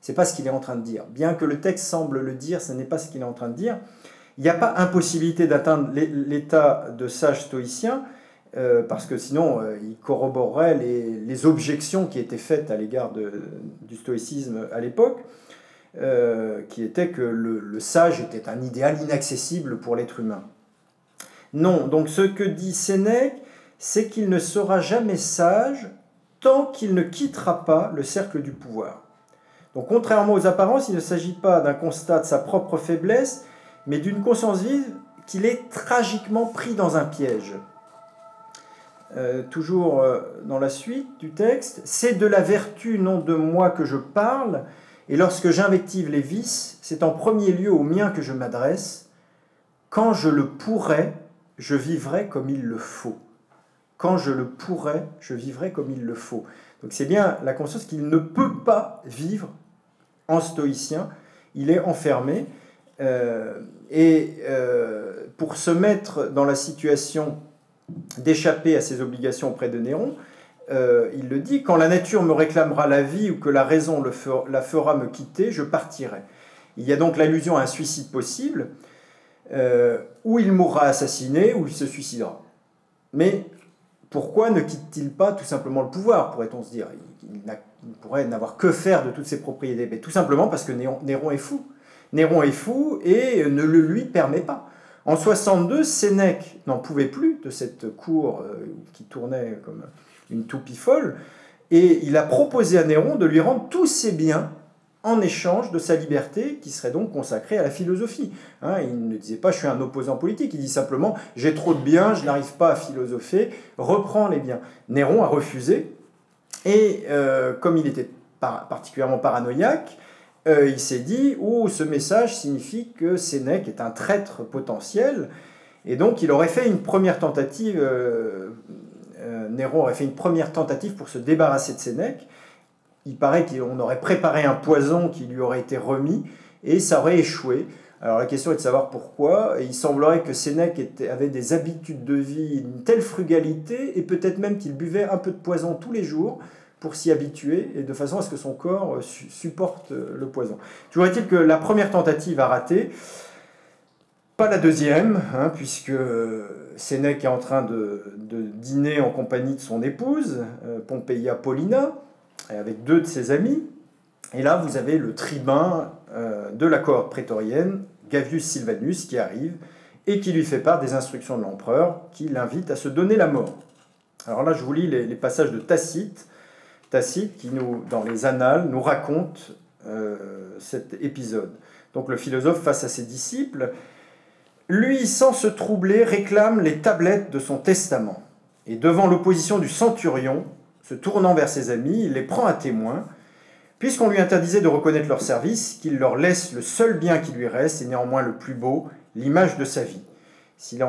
C'est pas ce qu'il est en train de dire. Bien que le texte semble le dire, ce n'est pas ce qu'il est en train de dire. Il n'y a pas impossibilité d'atteindre l'état de sage stoïcien, euh, parce que sinon euh, il corroborerait les, objections qui étaient faites à l'égard du stoïcisme à l'époque, qui était que le, le, sage était un idéal inaccessible pour l'être humain. Non, donc ce que dit Sénèque, c'est qu'il ne sera jamais sage tant qu'il ne quittera pas le cercle du pouvoir. Donc contrairement aux apparences, il ne s'agit pas d'un constat de sa propre faiblesse, mais d'une conscience vive qu'il est tragiquement pris dans un piège. Euh, toujours euh, dans la suite du texte, c'est de la vertu, non de moi que je parle, et lorsque j'invective les vices, c'est en premier lieu au mien que je m'adresse. Quand je le pourrais, je vivrai comme il le faut quand je le pourrais, je vivrai comme il le faut. Donc c'est bien la conscience qu'il ne peut pas vivre en stoïcien, il est enfermé. Euh, et euh, pour se mettre dans la situation d'échapper à ses obligations auprès de Néron, euh, il le dit, quand la nature me réclamera la vie ou que la raison le la fera me quitter, je partirai. Il y a donc l'allusion à un suicide possible, où il mourra assassiné, ou il se suicidera. Mais pourquoi ne quitte-t-il pas tout simplement le pouvoir, pourrait-on se dire? Il, pourrait n'avoir que faire de toutes ses propriétés. Tout simplement parce que Néron, est fou. Néron est fou et ne le lui permet pas. En 62, Sénèque n'en pouvait plus de cette cour euh, qui tournait comme une toupie folle, et il a proposé à Néron de lui rendre tous ses biens en échange de sa liberté qui serait donc consacrée à la philosophie. Hein, il ne disait pas je suis un opposant politique, il dit simplement j'ai trop de biens, je n'arrive pas à philosopher, reprends les biens. Néron a refusé, et euh, comme il était particulièrement paranoïaque, euh, il s'est dit oh, ce message signifie que Sénèque est un traître potentiel, et donc il aurait fait une première tentative, euh, Néron aurait fait une première tentative pour se débarrasser de Sénèque, il paraît qu'on aurait préparé un poison qui lui aurait été remis et ça aurait échoué. Alors la question est de savoir pourquoi. il semblerait que Sénèque avait des habitudes de vie, une telle frugalité, et peut-être même qu'il buvait un peu de poison tous les jours pour s'y habituer, et de façon à ce que son corps euh, supporte euh, le poison. Toujours est-il que la première tentative a raté, pas la deuxième, hein, puisque Sénèque est en train de, dîner en compagnie de son épouse, euh, Pompeia Paulina, avec deux de ses amis. Et là, vous avez le tribun euh, de la cohorte prétorienne, Gavius Silvanus, qui arrive et qui lui fait part des instructions de l'empereur, qui l'invite à se donner la mort. Alors là, je vous lis les, passages de Tacite, Tacite qui, nous, dans les Annales, nous raconte euh, cet épisode. Donc le philosophe face à ses disciples, lui, sans se troubler, réclame les tablettes de son testament. Et devant l'opposition du centurion, tournant vers ses amis, il les prend à témoin, puisqu'on lui interdisait de reconnaître leur service, qu'il leur laisse le seul bien qui lui reste, et néanmoins le plus beau, l'image de sa vie. S'ils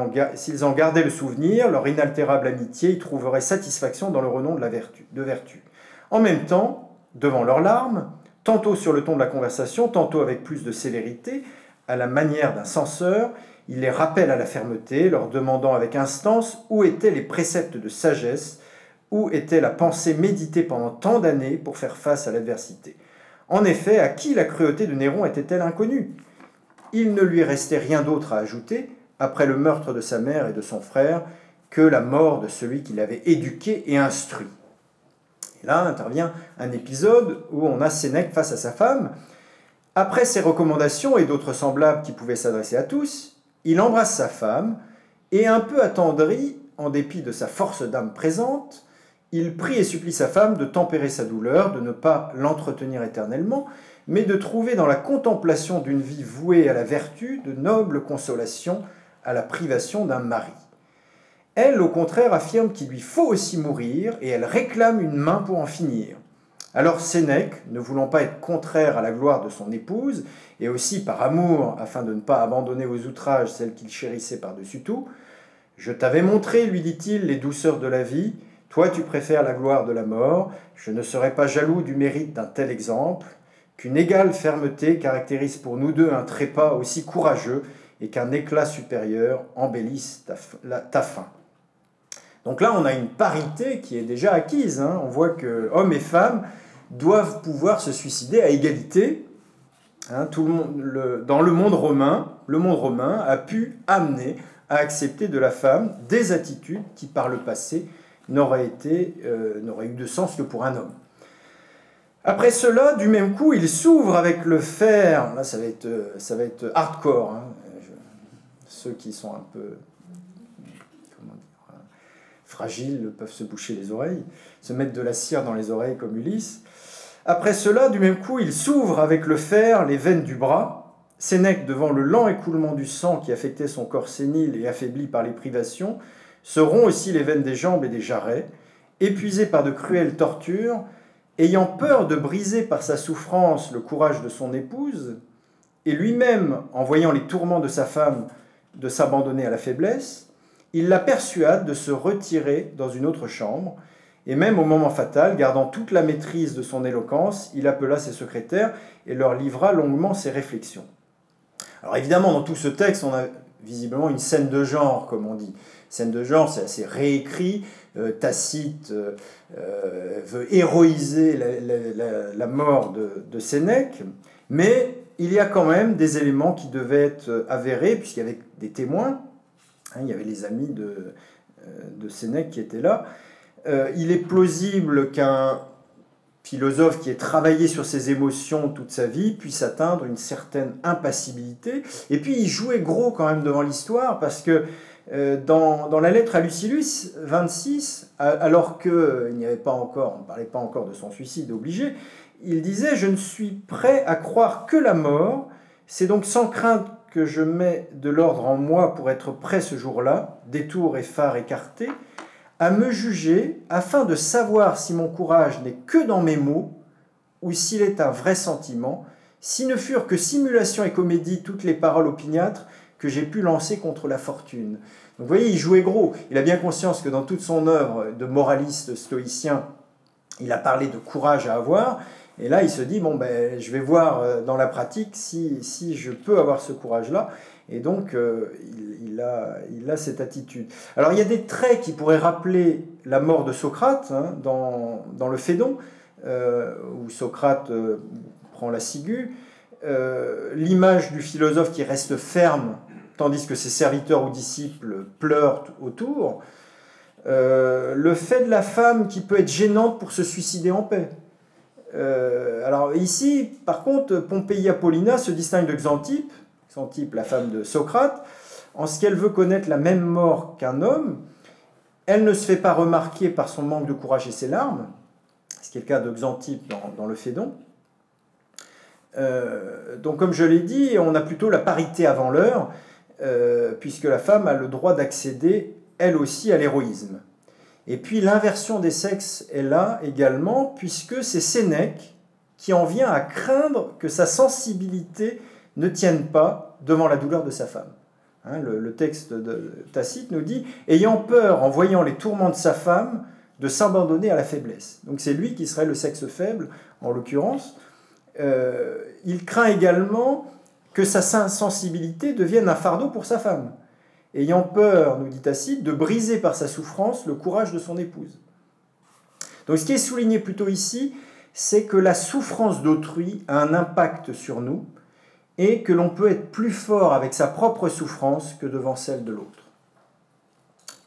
en gardaient le souvenir, leur inaltérable amitié y trouverait satisfaction dans le renom de, la vertu, vertu. En même temps, devant leurs larmes, tantôt sur le ton de la conversation, tantôt avec plus de sévérité, à la manière d'un censeur, il les rappelle à la fermeté, leur demandant avec instance où étaient les préceptes de sagesse, où était la pensée méditée pendant tant d'années pour faire face à l'adversité. En effet, à qui la cruauté de Néron était-elle inconnue? Il ne lui restait rien d'autre à ajouter, après le meurtre de sa mère et de son frère, que la mort de celui qui l'avait éduqué et instruit. Et là intervient un épisode où on a Sénèque face à sa femme. Après ses recommandations et d'autres semblables qui pouvaient s'adresser à tous, il embrasse sa femme, et un peu attendri, en dépit de sa force d'âme présente, il prie et supplie sa femme de tempérer sa douleur, de ne pas l'entretenir éternellement, mais de trouver dans la contemplation d'une vie vouée à la vertu de nobles consolations à la privation d'un mari. Elle, au contraire, affirme qu'il lui faut aussi mourir, et elle réclame une main pour en finir. Alors Sénèque, ne voulant pas être contraire à la gloire de son épouse, et aussi par amour, afin de ne pas abandonner aux outrages celle qu'il chérissait par-dessus tout, Je t'avais montré, lui dit-il, les douceurs de la vie, toi tu préfères la gloire de la mort, je ne serais pas jaloux du mérite d'un tel exemple, qu'une égale fermeté caractérise pour nous deux un trépas aussi courageux, et qu'un éclat supérieur embellisse ta, fin. Donc là, on a une parité qui est déjà acquise. Hein. On voit que hommes et femmes doivent pouvoir se suicider à égalité. Hein, dans le monde romain, le monde romain a pu amener à accepter de la femme des attitudes qui, par le passé, n'auraient, été, euh, n'auraient eu de sens que pour un homme. Après cela, du même coup, il s'ouvre avec le fer. Là, ça va être, euh, ça va être hardcore. Hein. ceux qui sont un peu dire, fragiles peuvent se boucher les oreilles, se mettre de la cire dans les oreilles comme Ulysse. Après cela, du même coup, il s'ouvre avec le fer les veines du bras. Sénèque, devant le lent écoulement du sang qui affectait son corps sénile et affaibli par les privations, se aussi les veines des jambes et des jarrets. Épuisé par de cruelles tortures, ayant peur de briser par sa souffrance le courage de son épouse, et lui-même, en voyant les tourments de sa femme, de s'abandonner à la faiblesse, il la persuade de se retirer dans une autre chambre, et même au moment fatal, gardant toute la maîtrise de son éloquence, il appela ses secrétaires et leur livra longuement ses réflexions. Alors évidemment, dans tout ce texte, on a visiblement une scène de genre, comme on dit. Scène de genre, c'est assez réécrit. Euh, Tacite euh, euh, veut héroïser la, mort de, Sénèque, mais il y a quand même des éléments qui devaient être avérés, puisqu'il y avait des témoins. Hein, il y avait les amis de, de Sénèque qui étaient là. Il est plausible qu'un philosophe qui ait travaillé sur ses émotions toute sa vie puisse atteindre une certaine impassibilité. Et puis il jouait gros quand même devant l'histoire parce que euh, dans, la lettre à Lucilius 26, alors qu'il n'y avait pas encore, on ne parlait pas encore de son suicide obligé, il disait Je ne suis prêt à croire que la mort, c'est donc sans crainte que je mets de l'ordre en moi pour être prêt ce jour-là, détour et phare écartés, à me juger afin de savoir si mon courage n'est que dans mes mots ou s'il est un vrai sentiment, si ne furent que simulation et comédie toutes les paroles opiniâtres que j'ai pu lancer contre la fortune. Donc vous voyez, il jouait gros. Il a bien conscience que dans toute son œuvre de moraliste stoïcien, il a parlé de courage à avoir. Et là, il se dit, bon, ben, je vais voir euh, dans la pratique si, si je peux avoir ce courage-là. Et donc, euh, il, a, il, a, cette attitude. Alors, il y a des traits qui pourraient rappeler la mort de Socrate hein, dans, dans, le Phédon, euh, où Socrate prend la ciguë. L'image du philosophe qui reste ferme, tandis que ses serviteurs ou disciples pleurent autour. le fait de la femme qui peut être gênante pour se suicider en paix. alors ici, par contre, Pompéi Apollina se distingue de Xantippe, son type, la femme de Socrate, en ce qu'elle veut connaître la même mort qu'un homme, elle ne se fait pas remarquer par son manque de courage et ses larmes, ce qui est le cas de Xantippe dans, dans le Phédon. Euh, donc comme je l'ai dit, on a plutôt la parité avant l'heure, euh, puisque la femme a le droit d'accéder, elle aussi, à l'héroïsme. Et puis l'inversion des sexes est là également, puisque c'est Sénèque qui en vient à craindre que sa sensibilité ne tienne pas devant la douleur de sa femme. Hein, le, texte de Tacite nous dit Ayant peur, en voyant les tourments de sa femme, de s'abandonner à la faiblesse. Donc c'est lui qui serait le sexe faible, en l'occurrence. Euh, il craint également que sa sensibilité devienne un fardeau pour sa femme, ayant peur, nous dit Tacite, de briser par sa souffrance le courage de son épouse. Donc ce qui est souligné plutôt ici, c'est que la souffrance d'autrui a un impact sur nous, et que l'on peut être plus fort avec sa propre souffrance que devant celle de l'autre.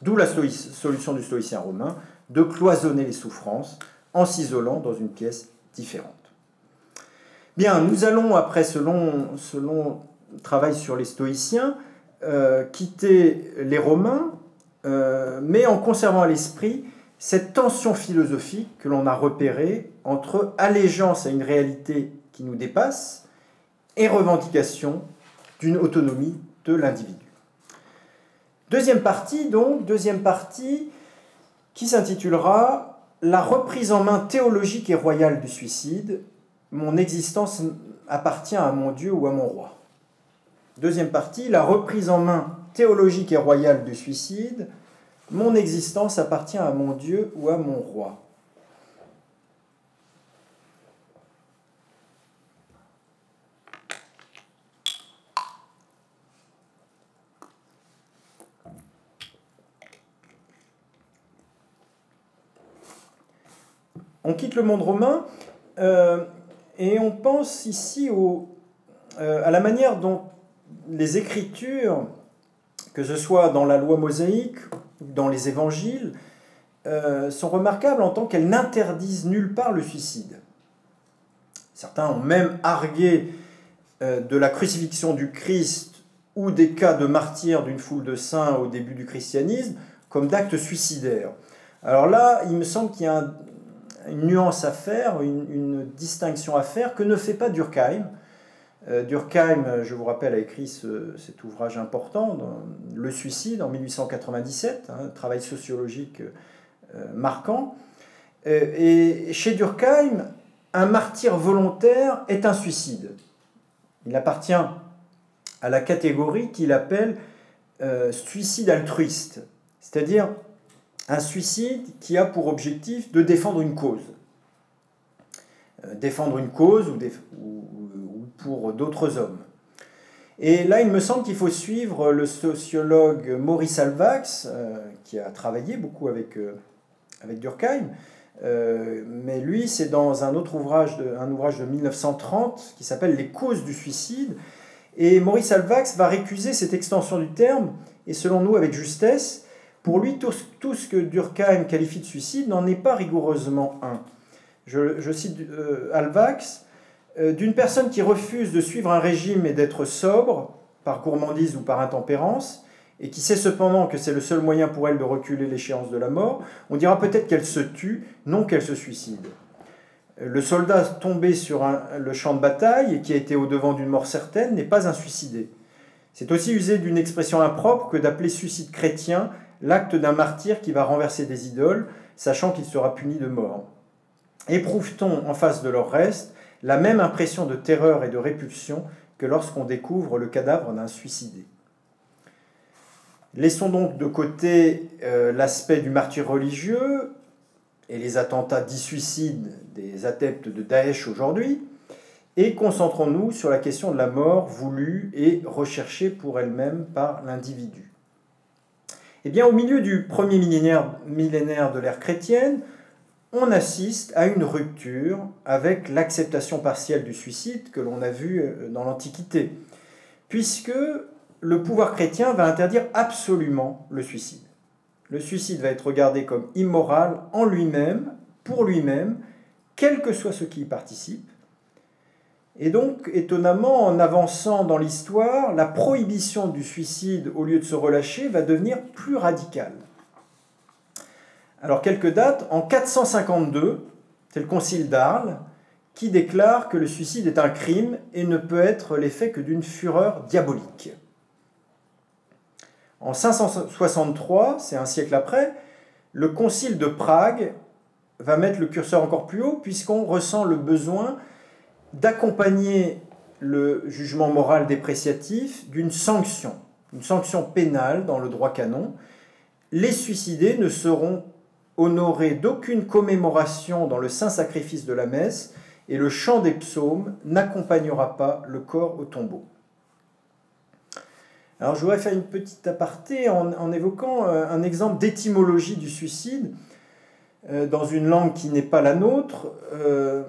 D'où la solution du stoïcien romain de cloisonner les souffrances en s'isolant dans une pièce différente. Bien, nous allons, après ce long, travail sur les stoïciens, euh, quitter les Romains, euh, mais en conservant à l'esprit cette tension philosophique que l'on a repérée entre allégeance à une réalité qui nous dépasse et revendication d'une autonomie de l'individu. Deuxième partie, donc, deuxième partie qui s'intitulera La reprise en main théologique et royale du suicide. Mon existence appartient à mon Dieu ou à mon roi. Deuxième partie, la reprise en main théologique et royale du suicide. Mon existence appartient à mon Dieu ou à mon roi. On quitte le monde romain euh, et on pense ici euh, à la manière dont les écritures, que ce soit dans la loi mosaïque ou dans les évangiles, euh, sont remarquables en tant qu'elles n'interdisent nulle part le suicide. Certains ont même argué de la crucifixion du Christ ou des cas de martyrs d'une foule de saints au début du christianisme comme d'actes suicidaires. Alors là, il me semble qu'il y a un, une nuance à faire, une, distinction à faire que ne fait pas Durkheim. Euh, Durkheim, je vous rappelle, a écrit cet ouvrage important, Le suicide, en 1897, un travail sociologique euh, marquant. Euh, et chez Durkheim, un martyr volontaire est un suicide. Il appartient à la catégorie qu'il appelle suicide altruiste, c'est-à-dire un suicide qui a pour objectif de défendre une cause. Euh, défendre une cause ou, pour d'autres hommes. Et là, il me semble qu'il faut suivre le sociologue Maurice Alvax, euh, qui a travaillé beaucoup avec, euh, Durkheim. mais lui, c'est dans un autre ouvrage, un ouvrage de 1930 qui s'appelle Les causes du suicide. Et Maurice Alvax va récuser cette extension du terme, et selon nous avec justesse, pour lui, tout, ce que Durkheim qualifie de suicide n'en est pas rigoureusement un. Je, cite euh, Alvax, euh, d'une personne qui refuse de suivre un régime et d'être sobre, par gourmandise ou par intempérance, et qui sait cependant que c'est le seul moyen pour elle de reculer l'échéance de la mort, on dira peut-être qu'elle se tue, non qu'elle se suicide. Le soldat tombé sur le champ de bataille et qui a été au-devant d'une mort certaine n'est pas un suicidé. C'est aussi user d'une expression impropre que d'appeler suicide chrétien l'acte d'un martyr qui va renverser des idoles, sachant qu'il sera puni de mort. Éprouve-t-on en face de leur reste la même impression de terreur et de répulsion que lorsqu'on découvre le cadavre d'un suicidé? Laissons donc de côté euh, l'aspect du martyr religieux et les attentats dits suicides des adeptes de Daesh aujourd'hui, et concentrons-nous sur la question de la mort voulue et recherchée pour elle-même par l'individu. Eh au milieu du premier millénaire, millénaire de l'ère chrétienne, on assiste à une rupture avec l'acceptation partielle du suicide que l'on a vu euh, dans l'Antiquité, puisque le pouvoir chrétien va interdire absolument le suicide. Le suicide va être regardé comme immoral en lui-même, pour lui-même, quel que soit ce qui y participe, et donc, étonnamment, en avançant dans l'histoire, la prohibition du suicide, au lieu de se relâcher, va devenir plus radicale. Alors, quelques dates. En 452, c'est le concile d'Arles qui déclare que le suicide est un crime et ne peut être l'effet que d'une fureur diabolique. En 563, c'est un siècle après, le concile de Prague va mettre le curseur encore plus haut puisqu'on ressent le besoin d'accompagner le jugement moral dépréciatif d'une sanction, une sanction pénale dans le droit canon. Les suicidés ne seront honorés d'aucune commémoration dans le saint sacrifice de la messe et le chant des psaumes n'accompagnera pas le corps au tombeau. Alors je voudrais faire une petite aparté en, évoquant euh, un exemple d'étymologie du suicide euh, dans une langue qui n'est pas la nôtre. Euh,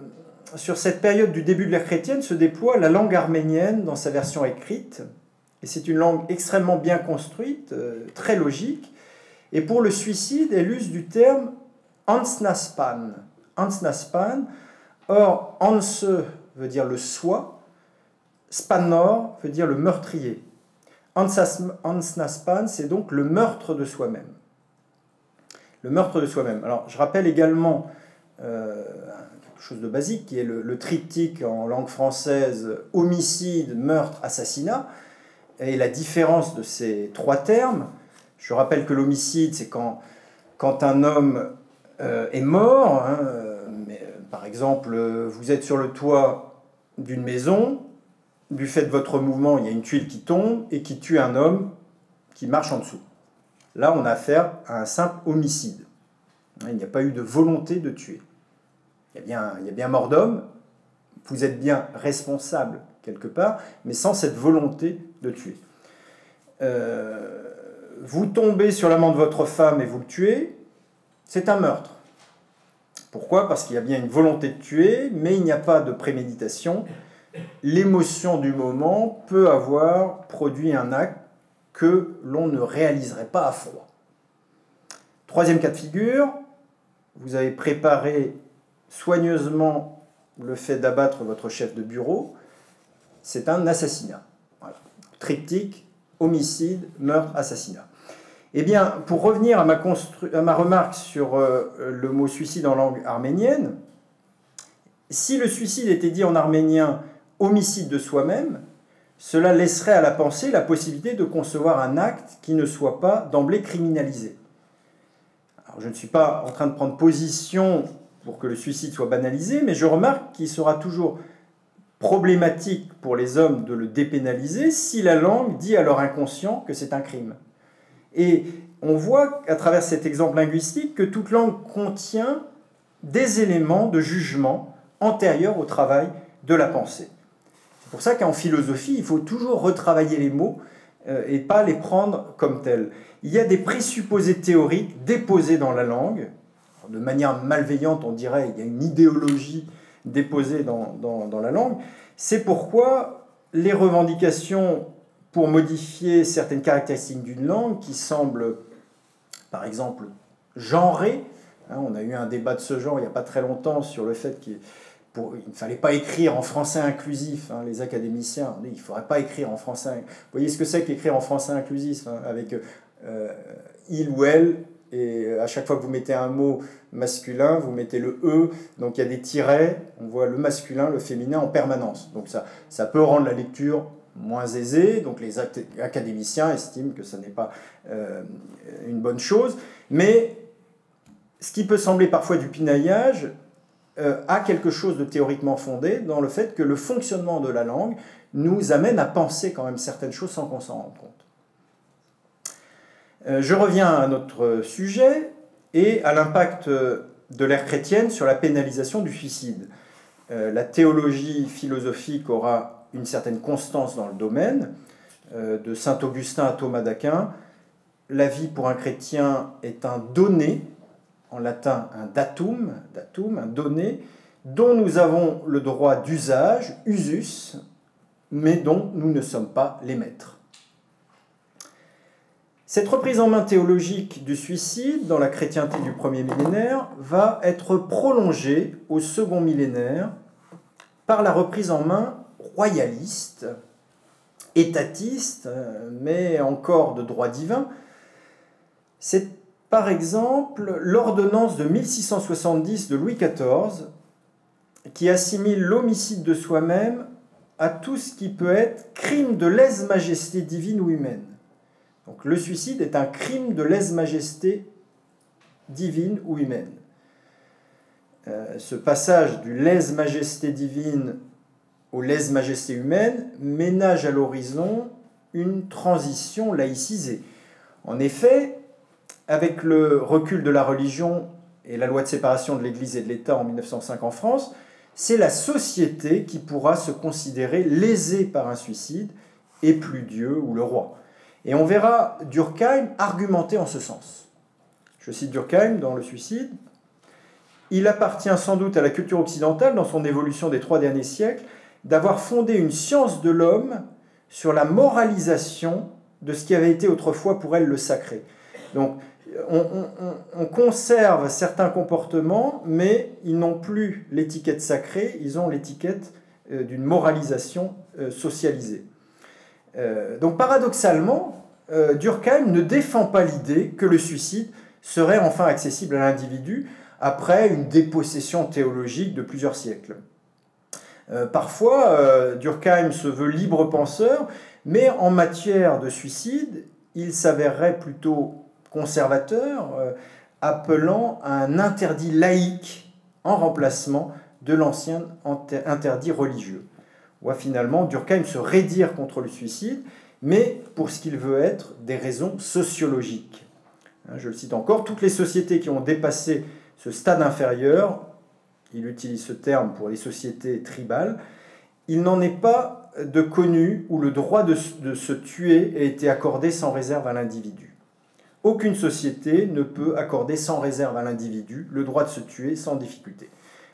sur cette période du début de l'ère chrétienne se déploie la langue arménienne dans sa version écrite. Et c'est une langue extrêmement bien construite, très logique. Et pour le suicide, elle use du terme ansnaspan. Ansnaspan. Or, anse veut dire le soi, spanor veut dire le meurtrier. Ansnaspan, c'est donc le meurtre de soi-même. Le meurtre de soi-même. Alors, je rappelle également euh, chose de basique qui est le, triptyque en langue française homicide, meurtre, assassinat. Et la différence de ces trois termes, je rappelle que l'homicide, c'est quand, quand un homme euh, est mort. Hein, mais, par exemple, vous êtes sur le toit d'une maison, du fait de votre mouvement, il y a une tuile qui tombe et qui tue un homme qui marche en dessous. Là, on a affaire à un simple homicide. Il n'y a pas eu de volonté de tuer. Il y a bien, il y a bien mort d'homme, vous êtes bien responsable quelque part, mais sans cette volonté de tuer. Euh, vous tombez sur l'amant de votre femme et vous le tuez, c'est un meurtre. Pourquoi? Parce qu'il y a bien une volonté de tuer, mais il n'y a pas de préméditation, l'émotion du moment peut avoir produit un acte que l'on ne réaliserait pas à froid. Troisième cas de figure, vous avez préparé soigneusement le fait d'abattre votre chef de bureau, c'est un assassinat. Triptyque, homicide, meurtre, assassinat. Eh bien, pour revenir à ma, à ma remarque sur euh, le mot suicide en langue arménienne, si le suicide était dit en arménien homicide de soi-même, cela laisserait à la pensée la possibilité de concevoir un acte qui ne soit pas d'emblée criminalisé. Alors, je ne suis pas en train de prendre position pour que le suicide soit banalisé, mais je remarque qu'il sera toujours problématique pour les hommes de le dépénaliser si la langue dit à leur inconscient que c'est un crime. Et on voit à travers cet exemple linguistique que toute langue contient des éléments de jugement antérieurs au travail de la pensée. C'est pour ça qu'en philosophie, il faut toujours retravailler les mots euh, et pas les prendre comme tels. Il y a des présupposés théoriques déposés dans la langue. De manière malveillante, on dirait il y a une idéologie déposée dans, dans la langue. C'est pourquoi les revendications pour modifier certaines caractéristiques d'une langue qui semblent, par exemple, genrées, hein, on a eu un débat de ce genre il n'y a pas très longtemps sur le fait qu'il il ne fallait pas écrire en français inclusif. Hein, les académiciens, il ne faudrait pas écrire en français. Vous voyez ce que c'est qu'écrire en français inclusif hein, avec euh, il ou elle et à chaque fois que vous mettez un mot masculin, vous mettez le e, donc il y a des tirets, on voit le masculin, le féminin en permanence. Donc ça, ça peut rendre la lecture moins aisée, donc les académiciens estiment que ce n'est pas euh, une bonne chose, mais ce qui peut sembler parfois du pinaillage, euh, a quelque chose de théoriquement fondé dans le fait que le fonctionnement de la langue nous amène à penser quand même certaines choses sans qu'on s'en rende compte. Euh, je reviens à notre sujet et à l'impact de l'ère chrétienne sur la pénalisation du suicide. Euh, la théologie philosophique aura une certaine constance dans le domaine, de Saint Augustin à Thomas d'Aquin. La vie pour un chrétien est un donné en latin un datum, datum, un donné, dont nous avons le droit d'usage, usus, mais dont nous ne sommes pas les maîtres. Cette reprise en main théologique du suicide dans la chrétienté du premier millénaire va être prolongée au second millénaire par la reprise en main royaliste, étatiste, mais encore de droit divin. Cette par exemple, l'ordonnance de 1670 de Louis XIV, qui assimile l'homicide de soi-même à tout ce qui peut être crime de lèse-majesté divine ou humaine. Donc le suicide est un crime de lèse-majesté divine ou humaine. Euh, ce passage du lèse-majesté divine au lèse-majesté humaine ménage à l'horizon une transition laïcisée. En effet, avec le recul de la religion et la loi de séparation de l'Église et de l'État en 1905 en France, c'est la société qui pourra se considérer lésée par un suicide et plus Dieu ou le roi. Et on verra Durkheim argumenter en ce sens. Je cite Durkheim dans Le suicide. Il appartient sans doute à la culture occidentale, dans son évolution des trois derniers siècles, d'avoir fondé une science de l'homme sur la moralisation de ce qui avait été autrefois pour elle le sacré. Donc, on, conserve certains comportements, mais ils n'ont plus l'étiquette sacrée, ils ont l'étiquette euh, d'une moralisation euh, socialisée. Euh, donc paradoxalement, Durkheim ne défend pas l'idée que le suicide serait enfin accessible à l'individu après une dépossession théologique de plusieurs siècles. parfois, Durkheim se veut libre penseur, mais en matière de suicide, il s'avérerait plutôt conservateur, euh, appelant un interdit laïque en remplacement de l'ancien interdit religieux. Ou finalement Durkheim se rédire contre le suicide, mais pour ce qu'il veut être des raisons sociologiques. Hein, je le cite encore, toutes les sociétés qui ont dépassé ce stade inférieur, il utilise ce terme pour les sociétés tribales, il n'en est pas de connu où le droit de, de se tuer a été accordé sans réserve à l'individu. Aucune société ne peut accorder sans réserve à l'individu le droit de se tuer sans difficulté.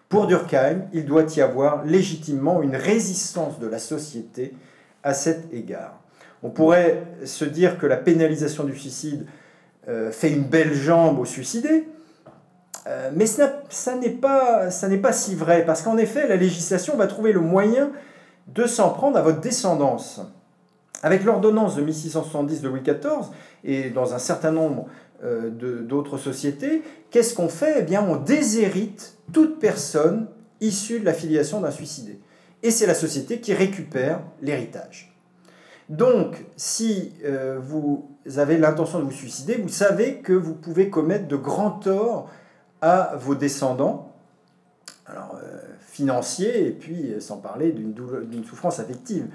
Pour Durkheim, il doit y avoir légitimement une résistance de la société à cet égard. On pourrait se dire que la pénalisation du suicide euh, fait une belle jambe aux suicidés, euh, mais ça n'est pas, pas si vrai, parce qu'en effet, la législation va trouver le moyen de s'en prendre à votre descendance. Avec l'ordonnance de 1670 de Louis XIV et dans un certain nombre euh, d'autres sociétés, qu'est-ce qu'on fait? Eh bien, on déshérite toute personne issue de la filiation d'un suicidé. Et c'est la société qui récupère l'héritage. Donc, si euh, vous avez l'intention de vous suicider, vous savez que vous pouvez commettre de grands torts à vos descendants, euh, financiers, et puis sans parler d'une souffrance affective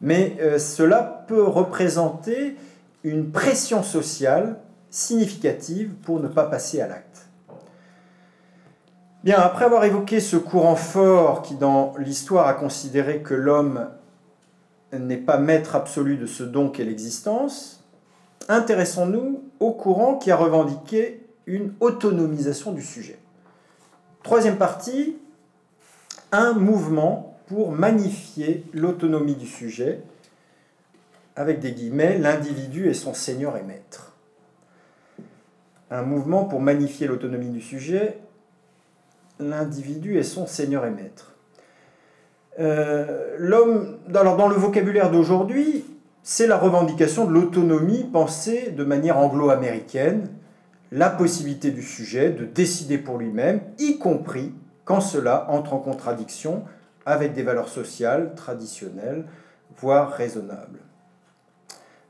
mais cela peut représenter une pression sociale significative pour ne pas passer à l'acte. Bien, après avoir évoqué ce courant fort qui dans l'histoire a considéré que l'homme n'est pas maître absolu de ce don qu'est l'existence, intéressons-nous au courant qui a revendiqué une autonomisation du sujet. Troisième partie, un mouvement pour magnifier l'autonomie du sujet, avec des guillemets, l'individu est son seigneur et maître. Un mouvement pour magnifier l'autonomie du sujet, l'individu est son seigneur et maître. Euh, l'homme, dans le vocabulaire d'aujourd'hui, c'est la revendication de l'autonomie pensée de manière anglo-américaine, la possibilité du sujet de décider pour lui-même, y compris quand cela entre en contradiction avec des valeurs sociales traditionnelles, voire raisonnables.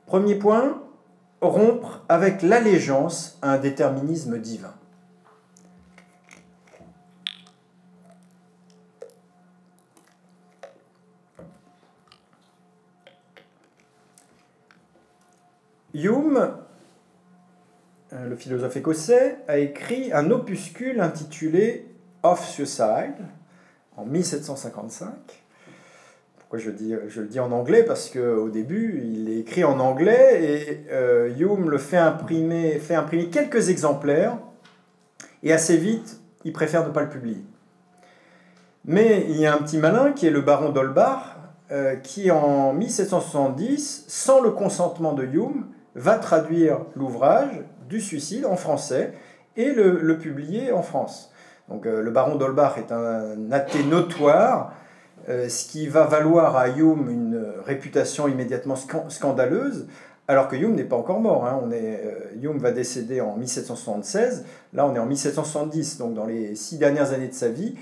Premier point, rompre avec l'allégeance à un déterminisme divin. Hume, euh, le philosophe écossais, a écrit un opuscule intitulé Of Suicide, en 1755. Je, dis, le dis en anglais Parce qu'au début, il est écrit en anglais et euh, Hume le fait imprimer, quelques exemplaires et assez vite, il préfère ne pas le publier. Mais il y a un petit malin qui est le baron d'Holbach euh, qui en 1770, sans le consentement de Hume, va traduire l'ouvrage du suicide en français et le publier en France. Donc, euh, le baron d'Holbach est un athée notoire, euh, ce qui va valoir à Hume une réputation immédiatement scandaleuse, alors que Hume n'est pas encore mort. Hein. On est, euh, Hume va décéder en 1776, là on est en 1770, donc dans les six dernières années de sa vie.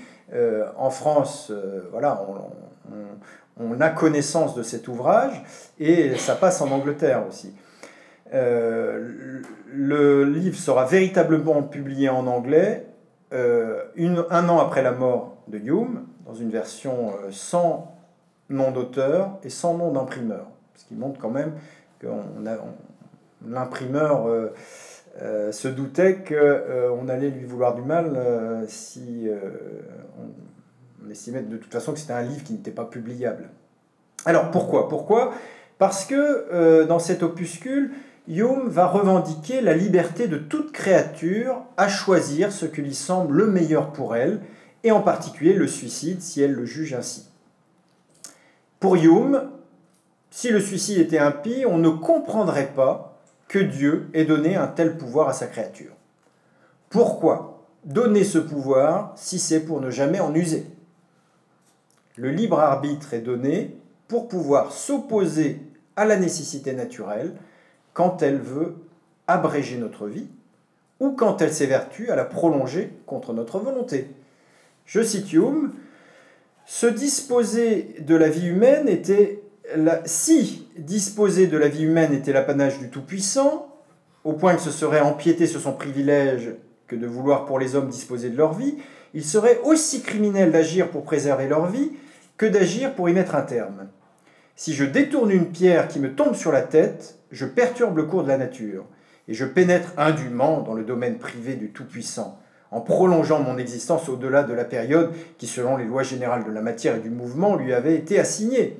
en France, voilà, on, a connaissance de cet ouvrage, et ça passe en Angleterre aussi. le livre sera véritablement publié en anglais un an après la mort de Hume, dans une version sans nom d'auteur et sans nom d'imprimeur. Ce qui montre quand même que l'imprimeur euh, se doutait qu'on euh, allait lui vouloir du mal euh, si on, estimait de toute façon que c'était un livre qui n'était pas publiable. Alors pourquoi? Pourquoi? Parce que dans cet opuscule, Hume va revendiquer la liberté de toute créature à choisir ce qui lui semble le meilleur pour elle, et en particulier le suicide si elle le juge ainsi. Pour Hume, si le suicide était impie, on ne comprendrait pas que Dieu ait donné un tel pouvoir à sa créature. Pourquoi donner ce pouvoir si c'est pour ne jamais en user? Le libre arbitre est donné pour pouvoir s'opposer à la nécessité naturelle quand elle veut abréger notre vie ou quand elle s'évertue à la prolonger contre notre volonté. Je cite Hume, se disposer de la vie humaine était si disposer de la vie humaine était l'apanage du Tout-Puissant, au point que ce serait empiéter sur son privilège que de vouloir pour les hommes disposer de leur vie, il serait aussi criminel d'agir pour préserver leur vie que d'agir pour y mettre un terme. Si je détourne une pierre qui me tombe sur la tête, je perturbe le cours de la nature, et je pénètre indûment dans le domaine privé du Tout-Puissant, en prolongeant mon existence au-delà de la période qui, selon les lois générales de la matière et du mouvement, lui avait été assignée.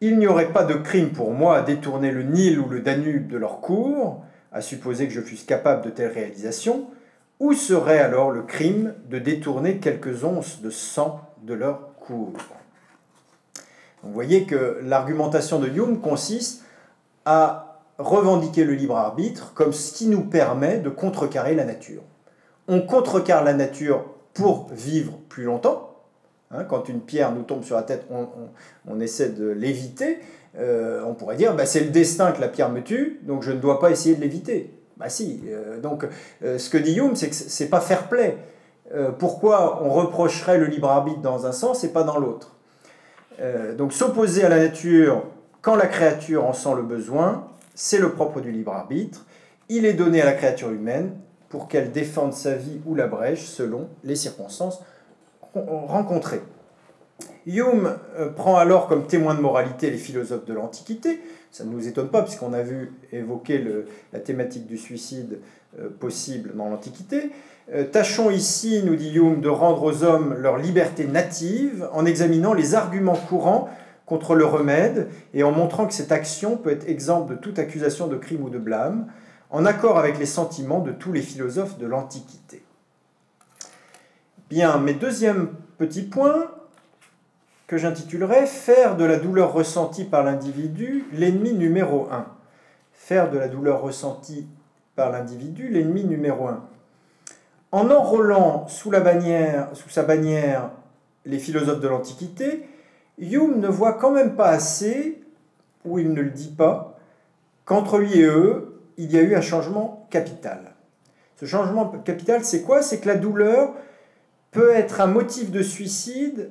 Il n'y aurait pas de crime pour moi à détourner le Nil ou le Danube de leur cours, à supposer que je fusse capable de telles réalisations, où serait alors le crime de détourner quelques onces de sang de leur cours Vous voyez que l'argumentation de Hume consiste à revendiquer le libre arbitre comme ce qui nous permet de contrecarrer la nature. On contrecarre la nature pour vivre plus longtemps, Hein, quand une pierre nous tombe sur la tête, on, essaie de l'éviter. Euh, on pourrait dire, bah, c'est le destin que la pierre me tue, donc je ne dois pas essayer de l'éviter. Bah si. Euh, donc, euh, ce que dit Hume, c'est que c'est pas fair play. pourquoi on reprocherait le libre arbitre dans un sens et pas dans l'autre? Donc, s'opposer à la nature quand la créature en sent le besoin, c'est le propre du libre arbitre. Il est donné à la créature humaine pour qu'elle défende sa vie ou la brèche selon les circonstances rencontrés. Hume euh, prend alors comme témoin de moralité les philosophes de l'Antiquité. Ça ne nous étonne pas puisqu'on a vu évoquer la thématique du suicide euh, possible dans l'Antiquité. Euh, tâchons ici, nous dit Hume, de rendre aux hommes leur liberté native en examinant les arguments courants contre le remède et en montrant que cette action peut être exempte de toute accusation de crime ou de blâme, en accord avec les sentiments de tous les philosophes de l'Antiquité. Bien, mes deuxième petit point, que j'intitulerai Faire de la douleur ressentie par l'individu l'ennemi numéro un. Faire de la douleur ressentie par l'individu l'ennemi numéro un. En enrôlant sous, la bannière, sous sa bannière les philosophes de l'Antiquité, Hume ne voit quand même pas assez, ou il ne le dit pas, qu'entre lui et eux, il y a eu un changement capital. Ce changement capital, c'est quoi? C'est que la douleur peut être un motif de suicide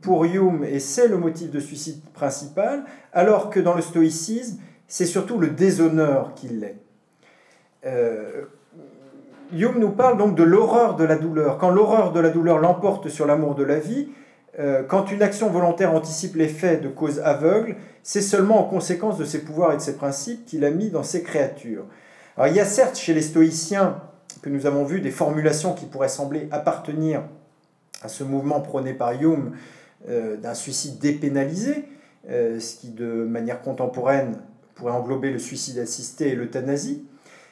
pour Hume, et c'est le motif de suicide principal, alors que dans le stoïcisme, c'est surtout le déshonneur qui l'est. Euh, Hume nous parle donc de l'horreur de la douleur. Quand l'horreur de la douleur l'emporte sur l'amour de la vie, euh, quand une action volontaire anticipe l'effet de cause aveugle, c'est seulement en conséquence de ses pouvoirs et de ses principes qu'il a mis dans ses créatures. Alors il y a certes chez les stoïciens que nous avons vu des formulations qui pourraient sembler appartenir à ce mouvement prôné par Hume euh, d'un suicide dépénalisé, euh, ce qui de manière contemporaine pourrait englober le suicide assisté et l'euthanasie.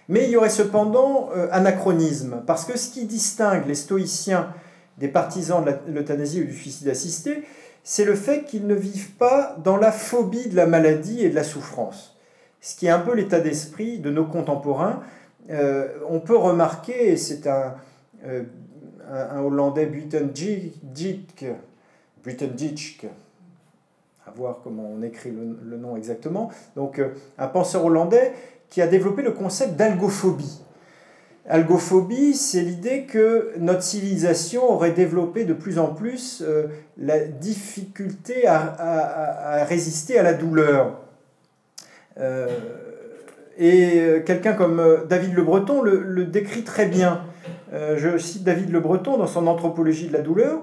Mais il y aurait cependant anachronisme, parce que ce qui distingue les stoïciens des partisans de l'euthanasie ou du suicide assisté, c'est le fait qu'ils ne vivent pas dans la phobie de la maladie et de la souffrance. Ce qui est un peu l'état d'esprit de nos contemporains, euh, on peut remarquer, et c'est un, euh, un, Hollandais, Buitendijk, à voir comment on écrit le, nom exactement, donc euh, un penseur hollandais qui a développé le concept d'algophobie. Algophobie, c'est l'idée que notre civilisation aurait développé de plus en plus la difficulté à, résister à la douleur. et quelqu'un comme David Le Breton le, décrit très bien. je cite David Le Breton dans son Anthropologie de la douleur.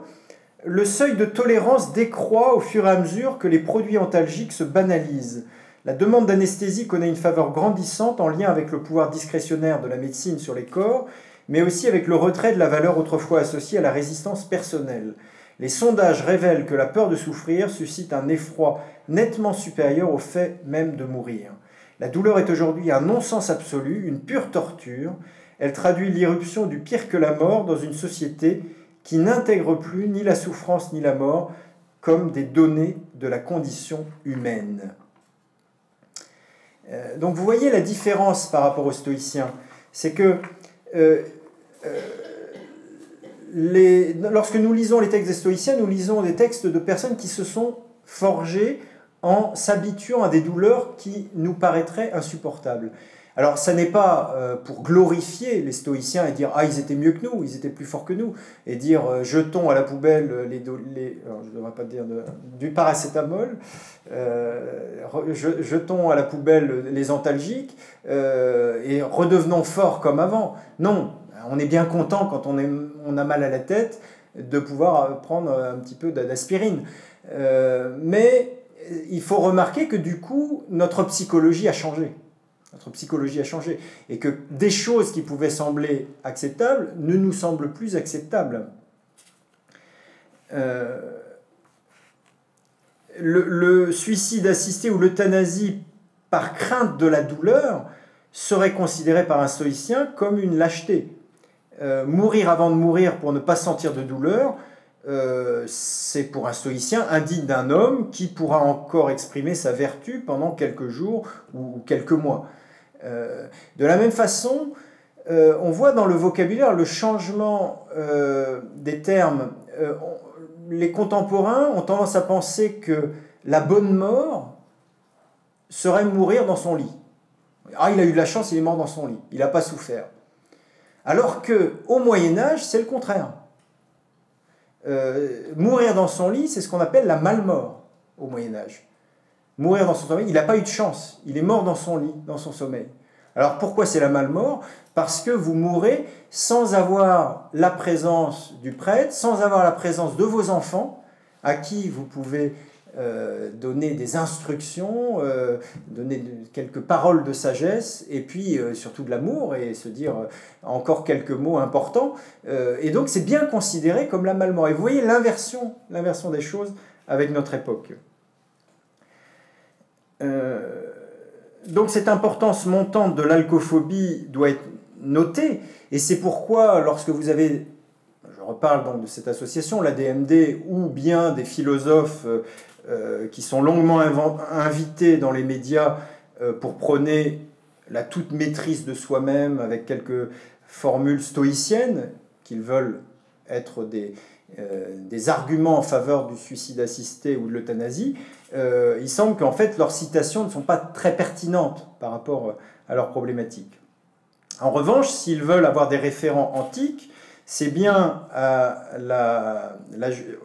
Le seuil de tolérance décroît au fur et à mesure que les produits antalgiques se banalisent. La demande d'anesthésie connaît une faveur grandissante en lien avec le pouvoir discrétionnaire de la médecine sur les corps, mais aussi avec le retrait de la valeur autrefois associée à la résistance personnelle. Les sondages révèlent que la peur de souffrir suscite un effroi nettement supérieur au fait même de mourir. La douleur est aujourd'hui un non-sens absolu, une pure torture. Elle traduit l'irruption du pire que la mort dans une société qui n'intègre plus ni la souffrance ni la mort comme des données de la condition humaine. Euh, donc vous voyez la différence par rapport aux stoïciens. C'est que euh, euh, lorsque nous lisons les textes des stoïciens, nous lisons des textes de personnes qui se sont forgées en s'habituant à des douleurs qui nous paraîtraient insupportables. Alors, ça n'est pas euh, pour glorifier les stoïciens et dire Ah, ils étaient mieux que nous, ils étaient plus forts que nous, et dire euh, Jetons à la poubelle les. les je ne devrais pas dire du paracétamol, euh, jetons à la poubelle les antalgiques et redevenons forts comme avant. Non, on est bien content quand on, est, on a mal à la tête de pouvoir prendre un petit peu d'aspirine. mais il faut remarquer que du coup, notre psychologie a changé. Notre psychologie a changé. Et que des choses qui pouvaient sembler acceptables ne nous semblent plus acceptables. Euh, le, suicide assisté ou l'euthanasie par crainte de la douleur serait considéré par un stoïcien comme une lâcheté. Euh, mourir avant de mourir pour ne pas sentir de douleur, euh, c'est pour un stoïcien indigne d'un homme qui pourra encore exprimer sa vertu pendant quelques jours ou quelques mois. Euh, de la même façon, euh, on voit dans le vocabulaire le changement euh, des termes. les contemporains ont tendance à penser que la bonne mort serait mourir dans son lit. Ah, il a eu de la chance, il est mort dans son lit, il n'a pas souffert. Alors que au Moyen Âge, c'est le contraire. mourir dans son lit, c'est ce qu'on appelle la malmort au Moyen Âge mourir dans son sommeil, il n'a pas eu de chance. Il est mort dans son lit, dans son sommeil. Alors pourquoi c'est la malmort? Parce que vous mourrez sans avoir la présence du prêtre, sans avoir la présence de vos enfants, à qui vous pouvez euh, donner des instructions, euh, donner quelques paroles de sagesse, et puis euh, surtout de l'amour, et se dire encore quelques mots importants. et donc c'est bien considéré comme la malmort. Et vous voyez l'inversion, l'inversion des choses avec notre époque. Euh, donc cette importance montante de l'alcophobie doit être notée, et c'est pourquoi lorsque vous avez, je reparle donc de cette association, la DMD, ou bien des philosophes euh, euh, qui sont longuement invités dans les médias pour prôner la toute maîtrise de soi-même avec quelques formules stoïciennes qu'ils veulent être des, des arguments en faveur du suicide assisté ou de l'euthanasie, euh, il semble qu'en fait leurs citations ne sont pas très pertinentes par rapport euh, à leurs problématiques. En revanche, s'ils veulent avoir des référents antiques, c'est bien euh,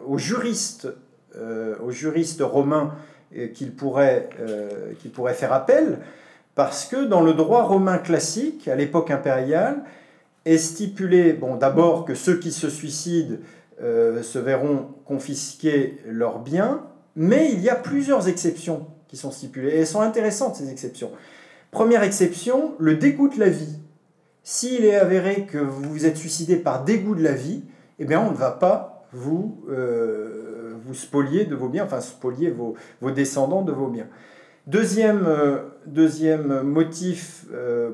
aux juristes romains qu'ils pourraient, pourraient faire appel, parce que dans le droit romain classique, à l'époque impériale, est stipulé, bon, d'abord que ceux qui se suicident se verront confisquer leurs biens, mais il y a plusieurs exceptions qui sont stipulées, et elles sont intéressantes, ces exceptions. Première exception, le dégoût de la vie. S'il est avéré que vous vous êtes suicidé par dégoût de la vie, eh bien on ne va pas vous, euh, spolier de vos biens, enfin spolier vos, descendants de vos biens. Deuxième, euh, motif euh,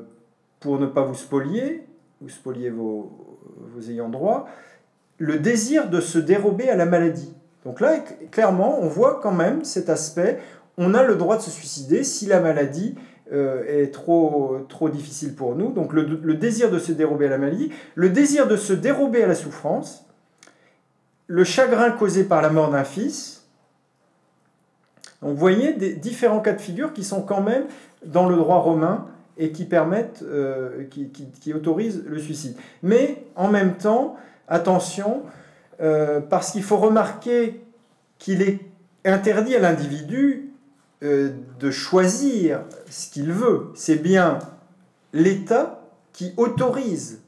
pour ne pas vous spolier, vous spolier vos, vos ayants droit, le désir de se dérober à la maladie. Donc là, clairement, on voit quand même cet aspect. On a le droit de se suicider si la maladie euh, est trop, difficile pour nous. Donc le, désir de se dérober à la maladie, le désir de se dérober à la souffrance, le chagrin causé par la mort d'un fils. Donc vous voyez des différents cas de figure qui sont quand même dans le droit romain et qui permettent, euh, qui, autorisent le suicide. Mais en même temps, attention, euh, parce qu'il faut remarquer qu'il est interdit à l'individu euh, de choisir ce qu'il veut. C'est bien l'État qui autorise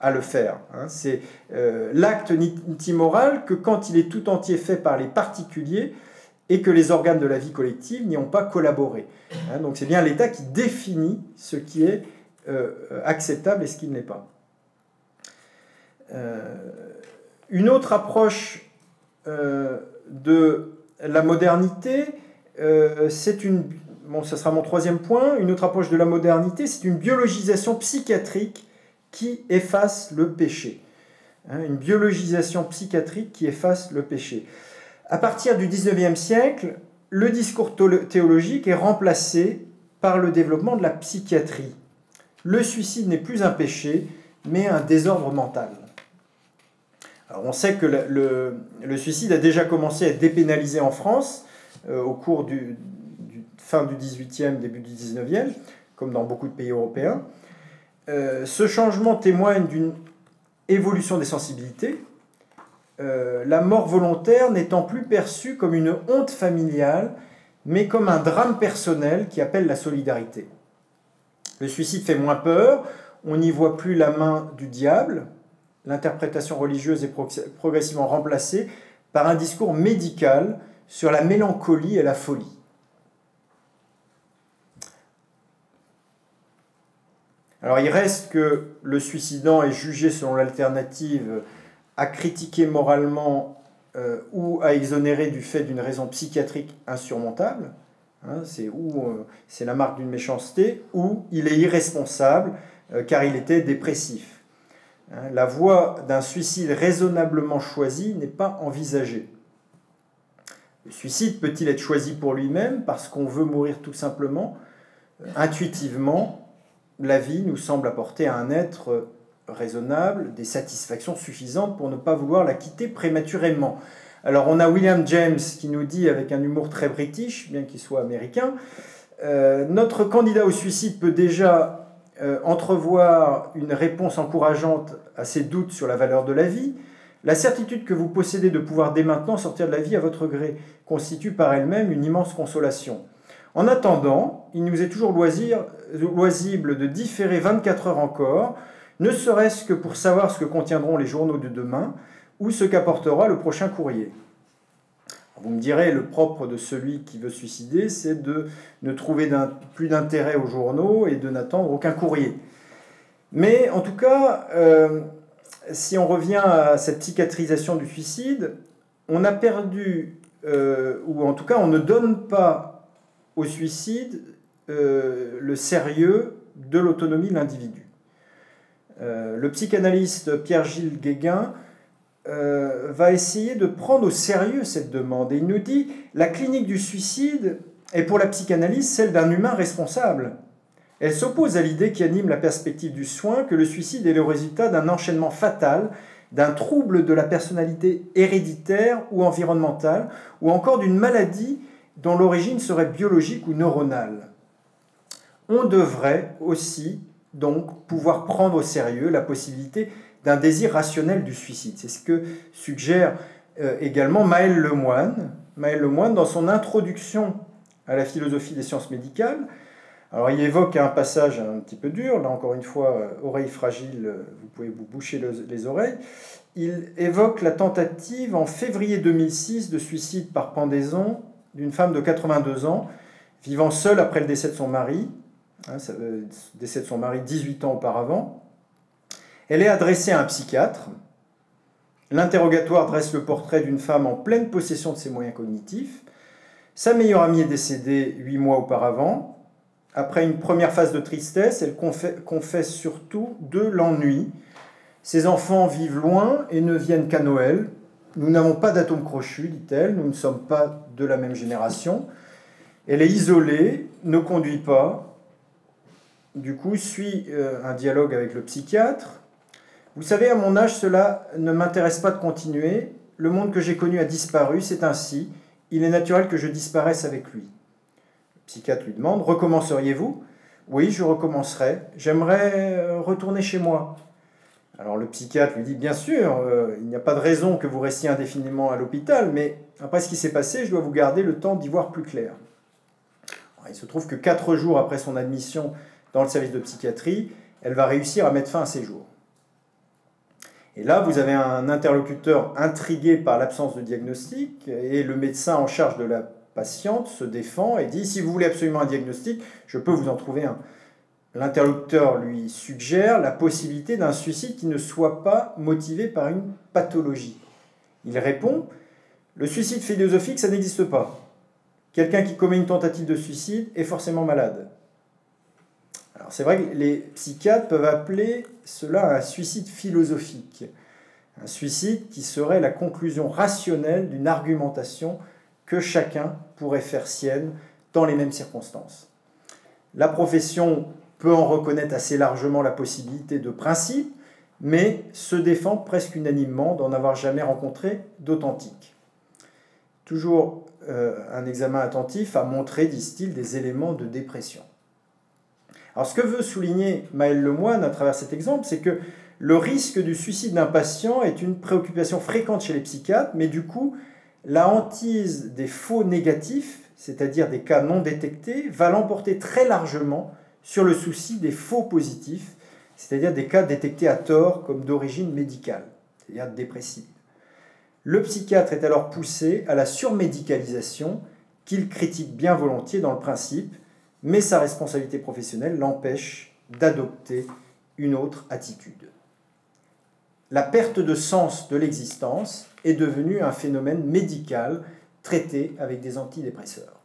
à le faire. Hein. C'est euh, l'acte l'acte moral que quand il est tout entier fait par les particuliers et que les organes de la vie collective n'y ont pas collaboré. Hein. Donc c'est bien l'État qui définit ce qui est acceptable et ce qui ne l'est pas. Une autre approche de la modernité, c'est une... Bon, troisième point. Une autre approche de la modernité, c'est une biologisation psychiatrique qui efface le péché. Hein, une biologisation psychiatrique qui efface le péché. À partir du 19e siècle, le discours théologique est remplacé par le développement de la psychiatrie. Le suicide n'est plus un péché, mais un désordre mental. On sait que le, suicide a déjà commencé à être dépénalisé en France euh, au cours du, fin du 18e, début du 19e, comme dans beaucoup de pays européens. Euh, ce changement témoigne d'une évolution des sensibilités, euh, la mort volontaire n'étant plus perçue comme une honte familiale, mais comme un drame personnel qui appelle la solidarité. Le suicide fait moins peur, on n'y voit plus la main du diable, l'interprétation religieuse est progressivement remplacée par un discours médical sur la mélancolie et la folie. Alors il reste que le suicidant est jugé selon l'alternative à critiquer moralement euh, ou à exonérer du fait d'une raison psychiatrique insurmontable. Hein, c'est ou euh, c'est la marque d'une méchanceté, ou il est irresponsable euh, car il était dépressif. Hein, la voie d'un suicide raisonnablement choisi n'est pas envisagée. Le suicide peut-il être choisi pour lui-même parce qu'on veut mourir tout simplement, intuitivement, la vie nous semble apporter à un être raisonnable des satisfactions suffisantes pour ne pas vouloir la quitter prématurément. Alors on a William James qui nous dit avec un humour très british, bien qu'il soit américain, euh, notre candidat au suicide peut déjà euh, entrevoir une réponse encourageante à ses doutes sur la valeur de la vie. La certitude que vous possédez de pouvoir dès maintenant sortir de la vie à votre gré constitue par elle-même une immense consolation. En attendant, il nous est toujours loisible de différer 24 heures encore, ne serait-ce que pour savoir ce que contiendront les journaux de demain ou ce qu'apportera le prochain courrier. Vous me direz, le propre de celui qui veut suicider, c'est de ne trouver plus d'intérêt aux journaux et de n'attendre aucun courrier. Mais en tout cas, euh, si on revient à cette psychiatrisation du suicide, on a perdu, euh, ou en tout cas on ne donne pas au suicide euh, le sérieux de l'autonomie de l'individu. Le psychanalyste Pierre-Gilles Guéguin euh, va essayer de prendre au sérieux cette demande. Et il nous dit, la clinique du suicide est pour la psychanalyse celle d'un humain responsable. Elle s'oppose à l'idée qui anime la perspective du soin que le suicide est le résultat d'un enchaînement fatal, d'un trouble de la personnalité héréditaire ou environnementale, ou encore d'une maladie dont l'origine serait biologique ou neuronale. On devrait aussi donc pouvoir prendre au sérieux la possibilité d'un désir rationnel du suicide. C'est ce que suggère euh, également Maël Lemoine. Maël Lemoine, dans son introduction à la philosophie des sciences médicales, alors il évoque un passage un petit peu dur, là encore une fois, euh, oreille fragile, euh, vous pouvez vous boucher les oreilles. Il évoque la tentative en février 2006 de suicide par pendaison d'une femme de 82 ans, vivant seule après le décès de son mari, hein, euh, décès de son mari 18 ans auparavant. Elle est adressée à un psychiatre. L'interrogatoire dresse le portrait d'une femme en pleine possession de ses moyens cognitifs. Sa meilleure amie est décédée huit mois auparavant. Après une première phase de tristesse, elle confesse surtout de l'ennui. Ses enfants vivent loin et ne viennent qu'à Noël, nous n'avons pas d'atome crochu, dit-elle, nous ne sommes pas de la même génération. Elle est isolée, ne conduit pas, du coup suit euh, un dialogue avec le psychiatre. Vous savez, à mon âge, cela ne m'intéresse pas de continuer. Le monde que j'ai connu a disparu, c'est ainsi. Il est naturel que je disparaisse avec lui. Le psychiatre lui demande, recommenceriez-vous? Oui, je recommencerai. J'aimerais euh, retourner chez moi. Alors le psychiatre lui dit bien sûr, euh, il n'y a pas de raison que vous restiez indéfiniment à l'hôpital, mais après ce qui s'est passé, je dois vous garder le temps d'y voir plus clair. il se trouve que quatre jours après son admission dans le service de psychiatrie, elle va réussir à mettre fin à ses jours. Et là, vous avez un interlocuteur intrigué par l'absence de diagnostic, et le médecin en charge de la patiente se défend et dit, si vous voulez absolument un diagnostic, je peux vous en trouver un. L'interlocuteur lui suggère la possibilité d'un suicide qui ne soit pas motivé par une pathologie. Il répond, le suicide philosophique, ça n'existe pas. Quelqu'un qui commet une tentative de suicide est forcément malade. C'est vrai que les psychiatres peuvent appeler cela un suicide philosophique. Un suicide qui serait la conclusion rationnelle d'une argumentation que chacun pourrait faire sienne dans les mêmes circonstances. La profession peut en reconnaître assez largement la possibilité de principe, mais se défend presque unanimement d'en avoir jamais rencontré d'authentique. Toujours euh, un examen attentif a montré, disent-ils, des éléments de dépression. Alors ce que veut souligner Maël Lemoine à travers cet exemple, c'est que le risque du suicide d'un patient est une préoccupation fréquente chez les psychiatres, mais du coup, la hantise des faux négatifs, c'est-à-dire des cas non détectés, va l'emporter très largement sur le souci des faux positifs, c'est-à-dire des cas détectés à tort comme d'origine médicale, c'est-à-dire dépressive. Le psychiatre est alors poussé à la surmédicalisation qu'il critique bien volontiers dans le principe, mais sa responsabilité professionnelle l'empêche d'adopter une autre attitude. La perte de sens de l'existence est devenue un phénomène médical traité avec des antidépresseurs.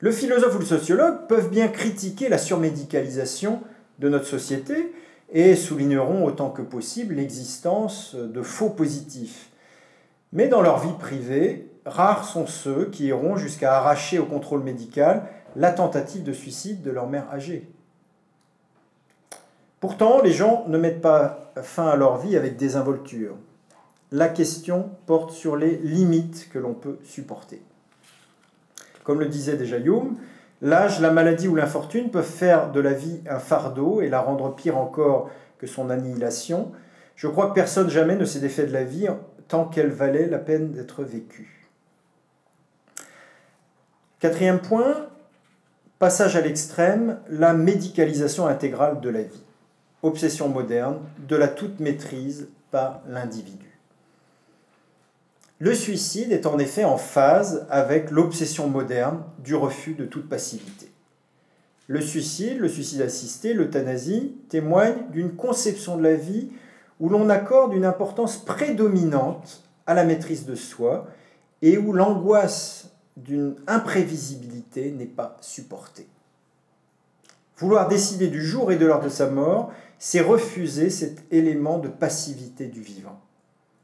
Le philosophe ou le sociologue peuvent bien critiquer la surmédicalisation de notre société et souligneront autant que possible l'existence de faux positifs. Mais dans leur vie privée, rares sont ceux qui iront jusqu'à arracher au contrôle médical la tentative de suicide de leur mère âgée. Pourtant, les gens ne mettent pas fin à leur vie avec désinvolture. La question porte sur les limites que l'on peut supporter. Comme le disait déjà Hume, l'âge, la maladie ou l'infortune peuvent faire de la vie un fardeau et la rendre pire encore que son annihilation. Je crois que personne jamais ne s'est défait de la vie tant qu'elle valait la peine d'être vécue. Quatrième point, passage à l'extrême, la médicalisation intégrale de la vie. Obsession moderne de la toute maîtrise par l'individu. Le suicide est en effet en phase avec l'obsession moderne du refus de toute passivité. Le suicide, le suicide assisté, l'euthanasie témoignent d'une conception de la vie où l'on accorde une importance prédominante à la maîtrise de soi et où l'angoisse d'une imprévisibilité n'est pas supportée. Vouloir décider du jour et de l'heure de sa mort, c'est refuser cet élément de passivité du vivant.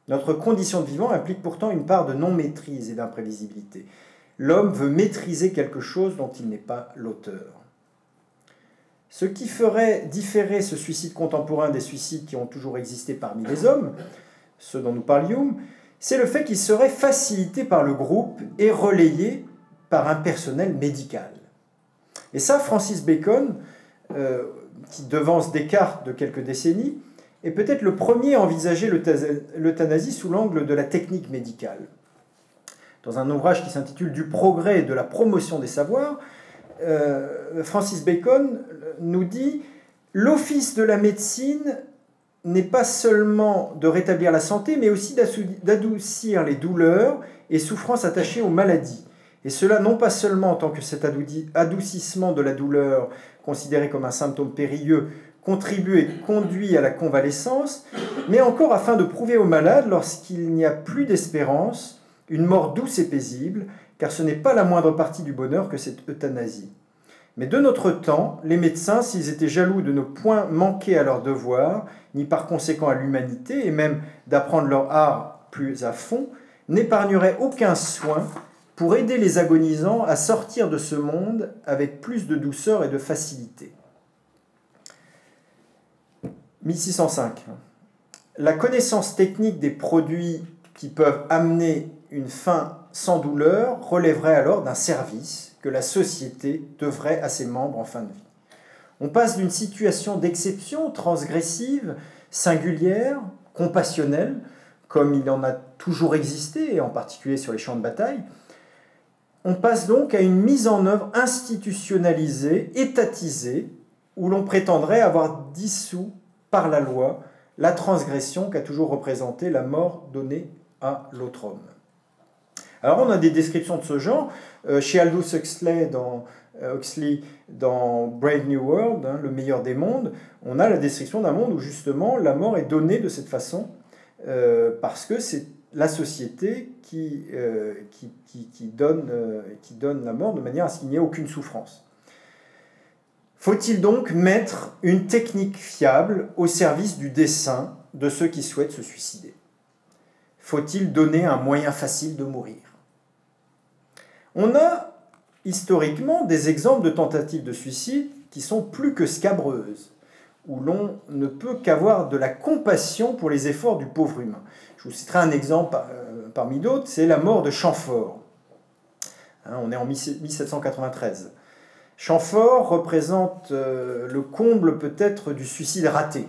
Notre condition de vivant implique pourtant une part de non-maîtrise et d'imprévisibilité. L'homme veut maîtriser quelque chose dont il n'est pas l'auteur. Ce qui ferait différer ce suicide contemporain des suicides qui ont toujours existé parmi les hommes, ceux dont nous parlions, c'est le fait qu'il serait facilité par le groupe et relayé par un personnel médical. Et ça, Francis Bacon, euh, qui devance Descartes de quelques décennies, est peut-être le premier à envisager l'euthanasie sous l'angle de la technique médicale. Dans un ouvrage qui s'intitule Du progrès et de la promotion des savoirs, euh, Francis Bacon nous dit L'office de la médecine n'est pas seulement de rétablir la santé, mais aussi d'adoucir les douleurs et souffrances attachées aux maladies. Et cela non pas seulement en tant que cet adoucissement de la douleur, considéré comme un symptôme périlleux, contribue et conduit à la convalescence, mais encore afin de prouver aux malades, lorsqu'il n'y a plus d'espérance, une mort douce et paisible, car ce n'est pas la moindre partie du bonheur que cette euthanasie. Mais de notre temps, les médecins, s'ils étaient jaloux de ne point manquer à leur devoir, ni par conséquent à l'humanité, et même d'apprendre leur art plus à fond, n'épargneraient aucun soin pour aider les agonisants à sortir de ce monde avec plus de douceur et de facilité. 1605. La connaissance technique des produits qui peuvent amener une fin sans douleur relèverait alors d'un service que la société devrait à ses membres en fin de vie. On passe d'une situation d'exception transgressive, singulière, compassionnelle, comme il en a toujours existé, en particulier sur les champs de bataille, on passe donc à une mise en œuvre institutionnalisée, étatisée, où l'on prétendrait avoir dissous par la loi la transgression qu'a toujours représentée la mort donnée à l'autre homme. Alors on a des descriptions de ce genre. Euh, chez Aldous Huxley dans, euh, Huxley, dans Brave New World, hein, le meilleur des mondes, on a la description d'un monde où justement la mort est donnée de cette façon, euh, parce que c'est la société qui, donne, qui donne la mort de manière à ce qu'il n'y ait aucune souffrance. Faut-il donc mettre une technique fiable au service du dessein de ceux qui souhaitent se suicider? Faut-il donner un moyen facile de mourir? On a historiquement des exemples de tentatives de suicide qui sont plus que scabreuses, où l'on ne peut qu'avoir de la compassion pour les efforts du pauvre humain. Je vous citerai un exemple euh, parmi d'autres, c'est la mort de Chamfort. Hein, on est en 1793. Chamfort représente euh, le comble peut-être du suicide raté.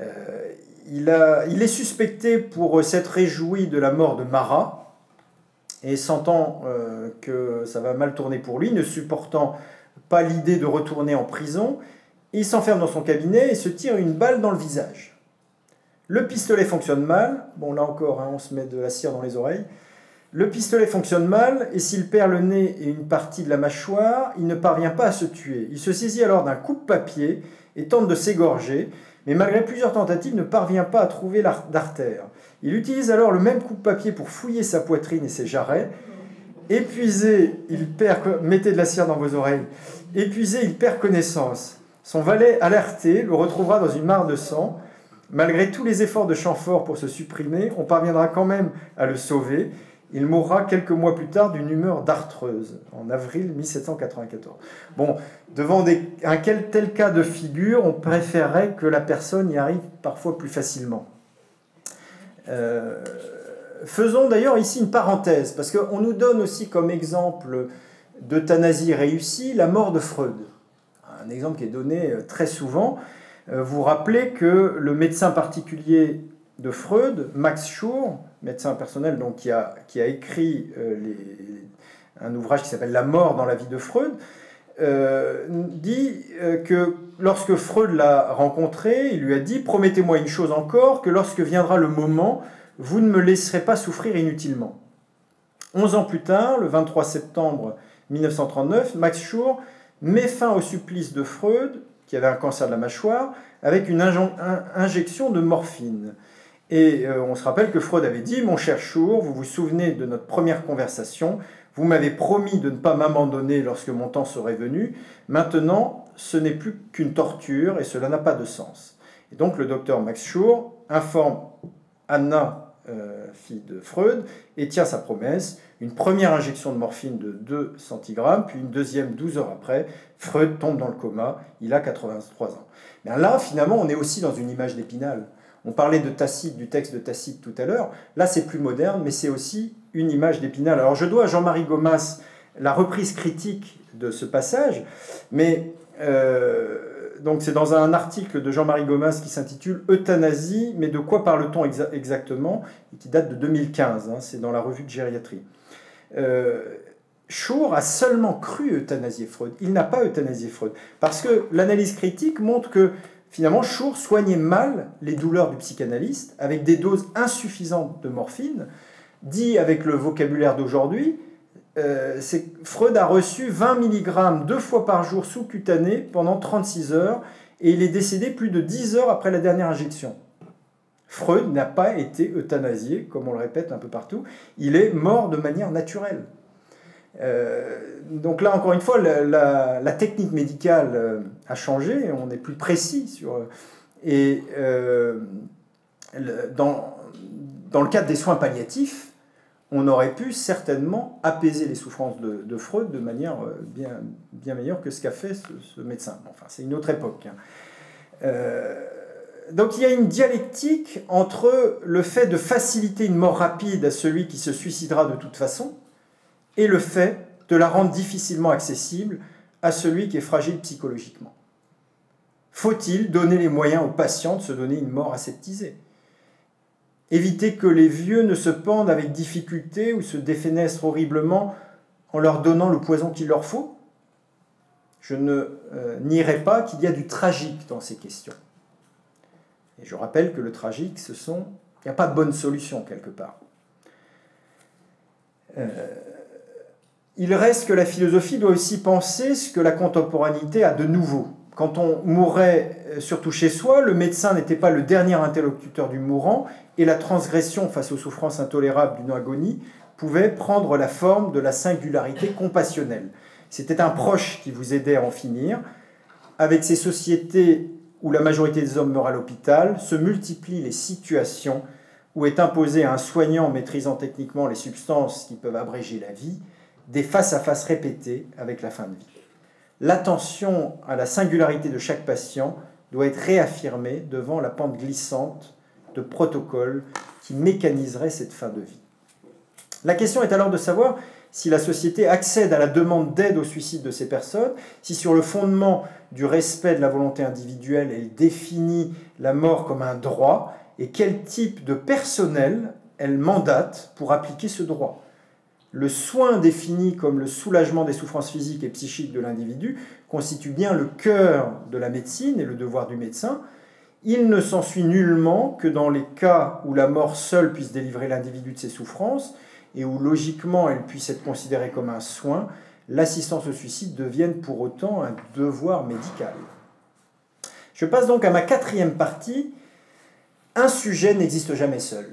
Euh, il, il, est suspecté pour s'être réjoui de la mort de Marat, et sentant euh, que ça va mal tourner pour lui, ne supportant pas l'idée de retourner en prison, il s'enferme dans son cabinet et se tire une balle dans le visage. Le pistolet fonctionne mal, bon là encore, hein, on se met de la cire dans les oreilles, le pistolet fonctionne mal et s'il perd le nez et une partie de la mâchoire, il ne parvient pas à se tuer. Il se saisit alors d'un coupe-papier et tente de s'égorger, mais malgré plusieurs tentatives ne parvient pas à trouver d'artère. Il utilise alors le même coupe-papier pour fouiller sa poitrine et ses jarrets. Épuisé, il perd... Mettez de la cire dans vos oreilles. Épuisé, il perd connaissance. Son valet, alerté, le retrouvera dans une mare de sang. Malgré tous les efforts de Chamfort pour se supprimer, on parviendra quand même à le sauver il mourra quelques mois plus tard d'une humeur dartreuse, en avril 1794. Bon, devant un tel cas de figure, on préférerait que la personne y arrive parfois plus facilement. Euh, faisons d'ailleurs ici une parenthèse, parce qu'on nous donne aussi comme exemple d'euthanasie réussie la mort de Freud. Un exemple qui est donné euh, très souvent. Euh, vous rappelez que le médecin particulier de Freud, Max Schur, médecin personnel donc, qui, a, qui a écrit un ouvrage qui s'appelle La mort dans la vie de Freud, euh, dit euh, que lorsque Freud l'a rencontré, il lui a dit Promettez-moi une chose encore, que lorsque viendra le moment, vous ne me laisserez pas souffrir inutilement. Onze ans plus tard, le 23 septembre 1939, Max Schur met fin au supplice de Freud, qui avait un cancer de la mâchoire, avec une injection de morphine. Et euh, on se rappelle que Freud avait dit, mon cher Chour, vous vous souvenez de notre première conversation, vous m'avez promis de ne pas m'abandonner lorsque mon temps serait venu, maintenant ce n'est plus qu'une torture et cela n'a pas de sens. Et donc le docteur Max Schur informe Anna, euh, fille de Freud, et tient sa promesse, une première injection de morphine de 2 cg, puis une deuxième 12 heures après, Freud tombe dans le coma, il a 83 ans. Mais là, finalement, on est aussi dans une image d'épinal. On parlait de Tacite, du texte de Tacite tout à l'heure. Là, c'est plus moderne, mais c'est aussi une image d'Épinal. Alors, je dois à Jean-Marie Gomas la reprise critique de ce passage, mais euh, donc c'est dans un article de Jean-Marie Gomas qui s'intitule Euthanasie, mais de quoi parle-t-on exactement? et qui date de 2015. Hein, c'est dans la revue de gériatrie. Euh, a seulement cru euthanasier Freud. Il n'a pas euthanasié Freud. Parce que l'analyse critique montre que Finalement, Schur soignait mal les douleurs du psychanalyste avec des doses insuffisantes de morphine. Dit avec le vocabulaire d'aujourd'hui, euh, Freud a reçu 20 mg deux fois par jour sous-cutané pendant 36 heures et il est décédé plus de 10 heures après la dernière injection. Freud n'a pas été euthanasié, comme on le répète un peu partout, il est mort de manière naturelle. Euh, donc là, encore une fois, la, technique médicale euh, a changé, on est plus précis sur... Et euh, dans, dans le cadre des soins palliatifs, on aurait pu certainement apaiser les souffrances de, Freud de manière bien, bien meilleure que ce qu'a fait ce, médecin. Enfin, c'est une autre époque. Hein. donc il y a une dialectique entre le fait de faciliter une mort rapide à celui qui se suicidera de toute façon, et le fait de la rendre difficilement accessible à celui qui est fragile psychologiquement. Faut-il donner les moyens aux patients de se donner une mort aseptisée? Éviter que les vieux ne se pendent avec difficulté ou se défenestrent horriblement en leur donnant le poison qu'il leur faut Je ne euh, nierai pas qu'il y a du tragique dans ces questions. Et je rappelle que le tragique, ce sont... Il n'y a pas de bonne solution quelque part. Euh, il reste que la philosophie doit aussi penser ce que la contemporanéité a de nouveau. Quand on mourait, euh, surtout chez soi, le médecin n'était pas le dernier interlocuteur du mourant, et la transgression face aux souffrances intolérables d'une agonie pouvait prendre la forme de la singularité compassionnelle. C'était un proche qui vous aidait à en finir. Avec ces sociétés où la majorité des hommes meurent à l'hôpital, se multiplient les situations où est imposé à un soignant maîtrisant techniquement les substances qui peuvent abréger la vie, des face-à-face répétés avec la fin de vie. L'attention à la singularité de chaque patient doit être réaffirmée devant la pente glissante de protocoles qui mécaniseraient cette fin de vie. La question est alors de savoir si la société accède à la demande d'aide au suicide de ces personnes, si sur le fondement du respect de la volonté individuelle, elle définit la mort comme un droit, et quel type de personnel elle mandate pour appliquer ce droit le soin défini comme le soulagement des souffrances physiques et psychiques de l'individu constitue bien le cœur de la médecine et le devoir du médecin. Il ne s'ensuit nullement que dans les cas où la mort seule puisse délivrer l'individu de ses souffrances et où logiquement elle puisse être considérée comme un soin, l'assistance au suicide devienne pour autant un devoir médical. Je passe donc à ma quatrième partie. Un sujet n'existe jamais seul.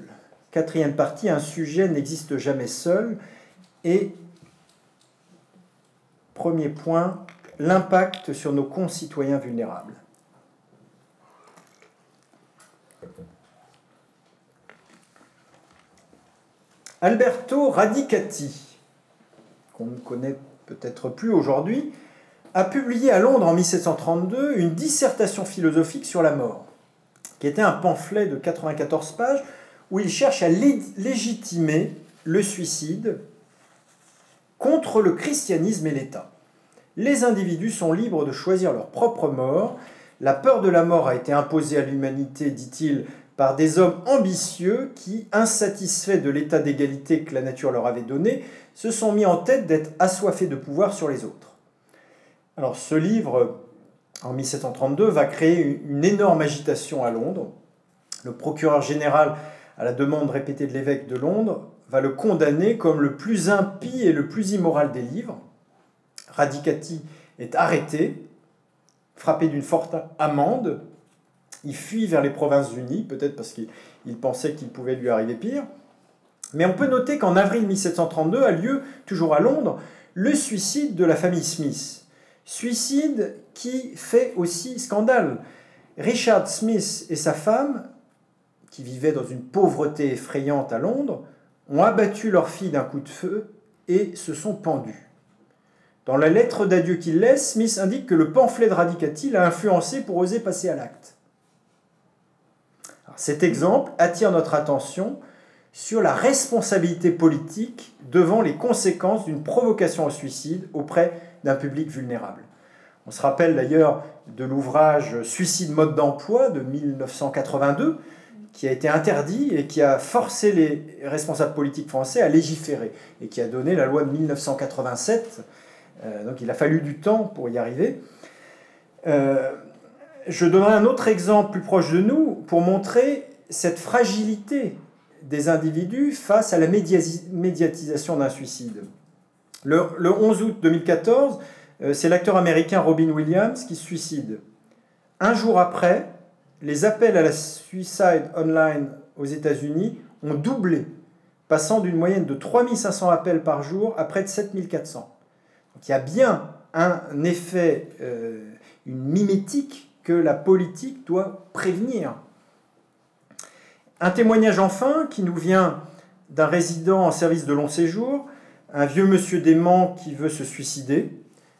Quatrième partie, un sujet n'existe jamais seul. Et premier point, l'impact sur nos concitoyens vulnérables. Alberto Radicati, qu'on ne connaît peut-être plus aujourd'hui, a publié à Londres en 1732 une dissertation philosophique sur la mort, qui était un pamphlet de 94 pages où il cherche à légitimer le suicide contre le christianisme et l'État. Les individus sont libres de choisir leur propre mort. La peur de la mort a été imposée à l'humanité, dit-il, par des hommes ambitieux qui, insatisfaits de l'état d'égalité que la nature leur avait donné, se sont mis en tête d'être assoiffés de pouvoir sur les autres. Alors ce livre, en 1732, va créer une énorme agitation à Londres. Le procureur général, à la demande répétée de l'évêque de Londres, va le condamner comme le plus impie et le plus immoral des livres. Radicati est arrêté, frappé d'une forte amende. Il fuit vers les Provinces-Unies, peut-être parce qu'il pensait qu'il pouvait lui arriver pire. Mais on peut noter qu'en avril 1732 a lieu, toujours à Londres, le suicide de la famille Smith. Suicide qui fait aussi scandale. Richard Smith et sa femme, qui vivaient dans une pauvreté effrayante à Londres, ont abattu leur fille d'un coup de feu et se sont pendus. Dans la lettre d'adieu qu'il laisse, Smith indique que le pamphlet de Radicati l'a influencé pour oser passer à l'acte. Cet exemple attire notre attention sur la responsabilité politique devant les conséquences d'une provocation au suicide auprès d'un public vulnérable. On se rappelle d'ailleurs de l'ouvrage Suicide mode d'emploi de 1982, qui a été interdit et qui a forcé les responsables politiques français à légiférer et qui a donné la loi de 1987. Euh, donc il a fallu du temps pour y arriver. Euh, je donnerai un autre exemple plus proche de nous pour montrer cette fragilité des individus face à la médiatisation d'un suicide. Le, le, 11 août 2014, euh, c'est l'acteur américain Robin Williams qui se suicide. Un jour après, les appels à la suicide online aux États-Unis ont doublé, passant d'une moyenne de 3500 appels par jour à près de 7400. Donc il y a bien un effet, euh, une mimétique que la politique doit prévenir. Un témoignage enfin qui nous vient d'un résident en service de long séjour, un vieux monsieur dément qui veut se suicider.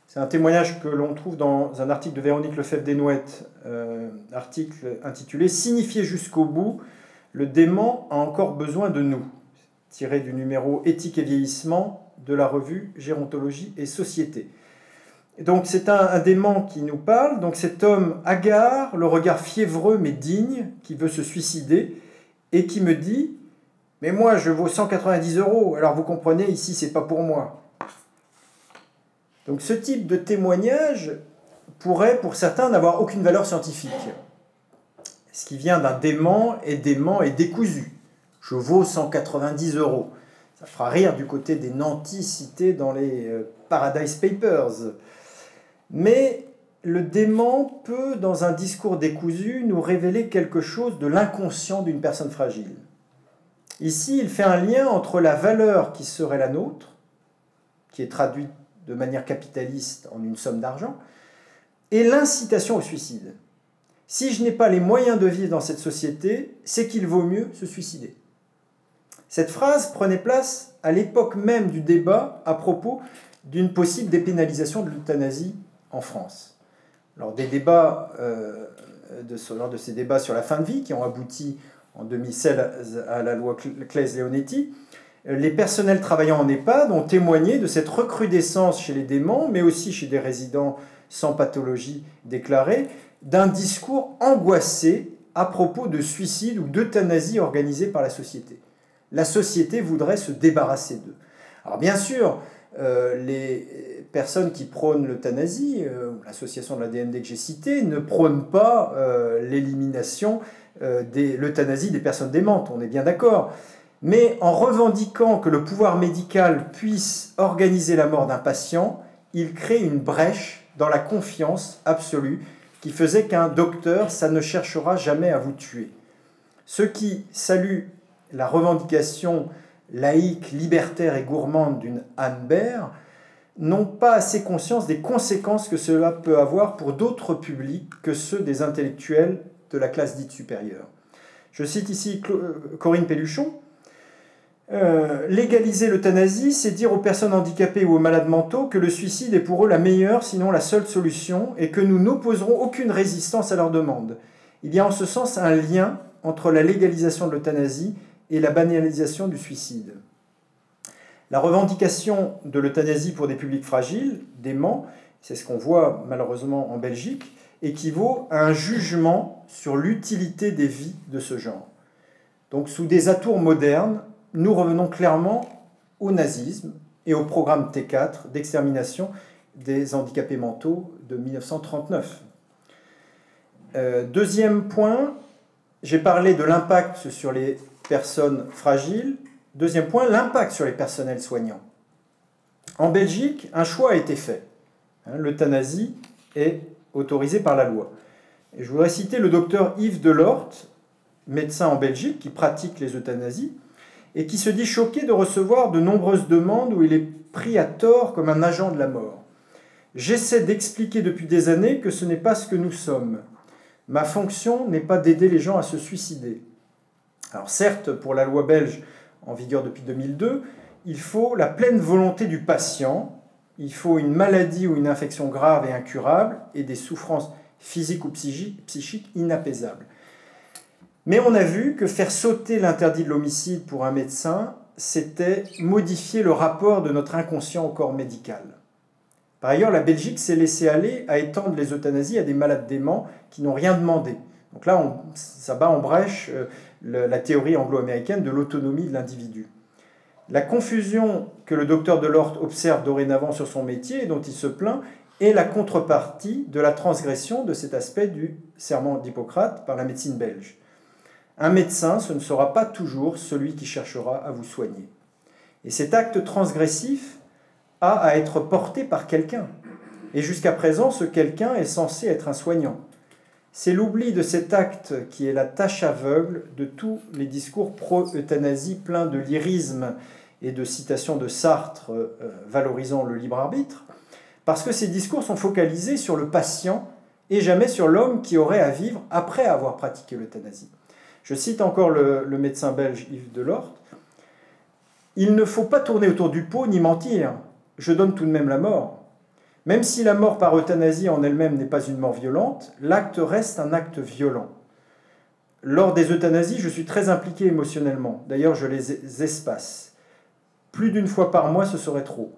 C'est un témoignage que l'on trouve dans un article de Véronique Lefebvre-Desnouettes, euh, article intitulé Signifier jusqu'au bout, le dément a encore besoin de nous, tiré du numéro Éthique et vieillissement de la revue Gérontologie et Société. Donc c'est un, un, dément qui nous parle, donc cet homme hagard, le regard fiévreux mais digne, qui veut se suicider, et qui me dit Mais moi je vaux 190 euros, alors vous comprenez, ici c'est pas pour moi. Donc ce type de témoignage pourrait pour certains n'avoir aucune valeur scientifique. Ce qui vient d'un dément est dément et décousu. Je vaux 190 euros. Ça fera rire du côté des nantis cités dans les euh, Paradise Papers. Mais le dément peut, dans un discours décousu, nous révéler quelque chose de l'inconscient d'une personne fragile. Ici, il fait un lien entre la valeur qui serait la nôtre, qui est traduite de manière capitaliste en une somme d'argent, et l'incitation au suicide. Si je n'ai pas les moyens de vivre dans cette société, c'est qu'il vaut mieux se suicider. Cette phrase prenait place à l'époque même du débat à propos d'une possible dépénalisation de l'euthanasie en France. Lors des débats, euh, de, lors de ces débats sur la fin de vie qui ont abouti en 2016 à la loi Claes-Leonetti, les personnels travaillant en EHPAD ont témoigné de cette recrudescence chez les déments, mais aussi chez des résidents sans pathologie déclarée, d'un discours angoissé à propos de suicide ou d'euthanasie organisée par la société. La société voudrait se débarrasser d'eux. Alors bien sûr, euh, les personnes qui prônent l'euthanasie, euh, l'association de la DND que j'ai citée, ne prônent pas euh, l'élimination de l'euthanasie des personnes démentes, on est bien d'accord. Mais en revendiquant que le pouvoir médical puisse organiser la mort d'un patient, il crée une brèche dans la confiance absolue qui faisait qu'un docteur, ça ne cherchera jamais à vous tuer. Ceux qui saluent la revendication laïque, libertaire et gourmande d'une Baird n'ont pas assez conscience des conséquences que cela peut avoir pour d'autres publics que ceux des intellectuels de la classe dite supérieure. Je cite ici euh, Corinne Pelluchon. Euh, légaliser l'euthanasie, c'est dire aux personnes handicapées ou aux malades mentaux que le suicide est pour eux la meilleure, sinon la seule solution, et que nous n'opposerons aucune résistance à leur demande. Il y a en ce sens un lien entre la légalisation de l'euthanasie et la banalisation du suicide. La revendication de l'euthanasie pour des publics fragiles, déments, c'est ce qu'on voit malheureusement en Belgique, équivaut à un jugement sur l'utilité des vies de ce genre. Donc sous des atours modernes, nous revenons clairement au nazisme et au programme T4 d'extermination des handicapés mentaux de 1939. Euh, deuxième point, j'ai parlé de l'impact sur les personnes fragiles. Deuxième point, l'impact sur les personnels soignants. En Belgique, un choix a été fait. Hein, l'euthanasie est autorisée par la loi. Je voudrais citer le docteur Yves Delorte, médecin en Belgique qui pratique les euthanasies, et qui se dit choqué de recevoir de nombreuses demandes où il est pris à tort comme un agent de la mort. J'essaie d'expliquer depuis des années que ce n'est pas ce que nous sommes. Ma fonction n'est pas d'aider les gens à se suicider. Alors certes, pour la loi belge en vigueur depuis 2002, il faut la pleine volonté du patient, il faut une maladie ou une infection grave et incurable et des souffrances physiques ou psychiques inapaisables. Mais on a vu que faire sauter l'interdit de l'homicide pour un médecin, c'était modifier le rapport de notre inconscient au corps médical. Par ailleurs, la Belgique s'est laissée aller à étendre les euthanasies à des malades déments qui n'ont rien demandé. Donc là, ça bat en brèche la théorie anglo-américaine de l'autonomie de l'individu. La confusion que le docteur Delort observe dorénavant sur son métier et dont il se plaint est la contrepartie de la transgression de cet aspect du serment d'Hippocrate par la médecine belge. Un médecin, ce ne sera pas toujours celui qui cherchera à vous soigner. Et cet acte transgressif a à être porté par quelqu'un. Et jusqu'à présent, ce quelqu'un est censé être un soignant. C'est l'oubli de cet acte qui est la tâche aveugle de tous les discours pro-euthanasie pleins de lyrisme et de citations de Sartre euh, valorisant le libre arbitre, parce que ces discours sont focalisés sur le patient et jamais sur l'homme qui aurait à vivre après avoir pratiqué l'euthanasie. Je cite encore le, le, médecin belge Yves Delort. Il ne faut pas tourner autour du pot ni mentir. Je donne tout de même la mort. Même si la mort par euthanasie en elle-même n'est pas une mort violente, l'acte reste un acte violent. Lors des euthanasies, je suis très impliqué émotionnellement. D'ailleurs, je les espace. Plus d'une fois par mois, ce serait trop.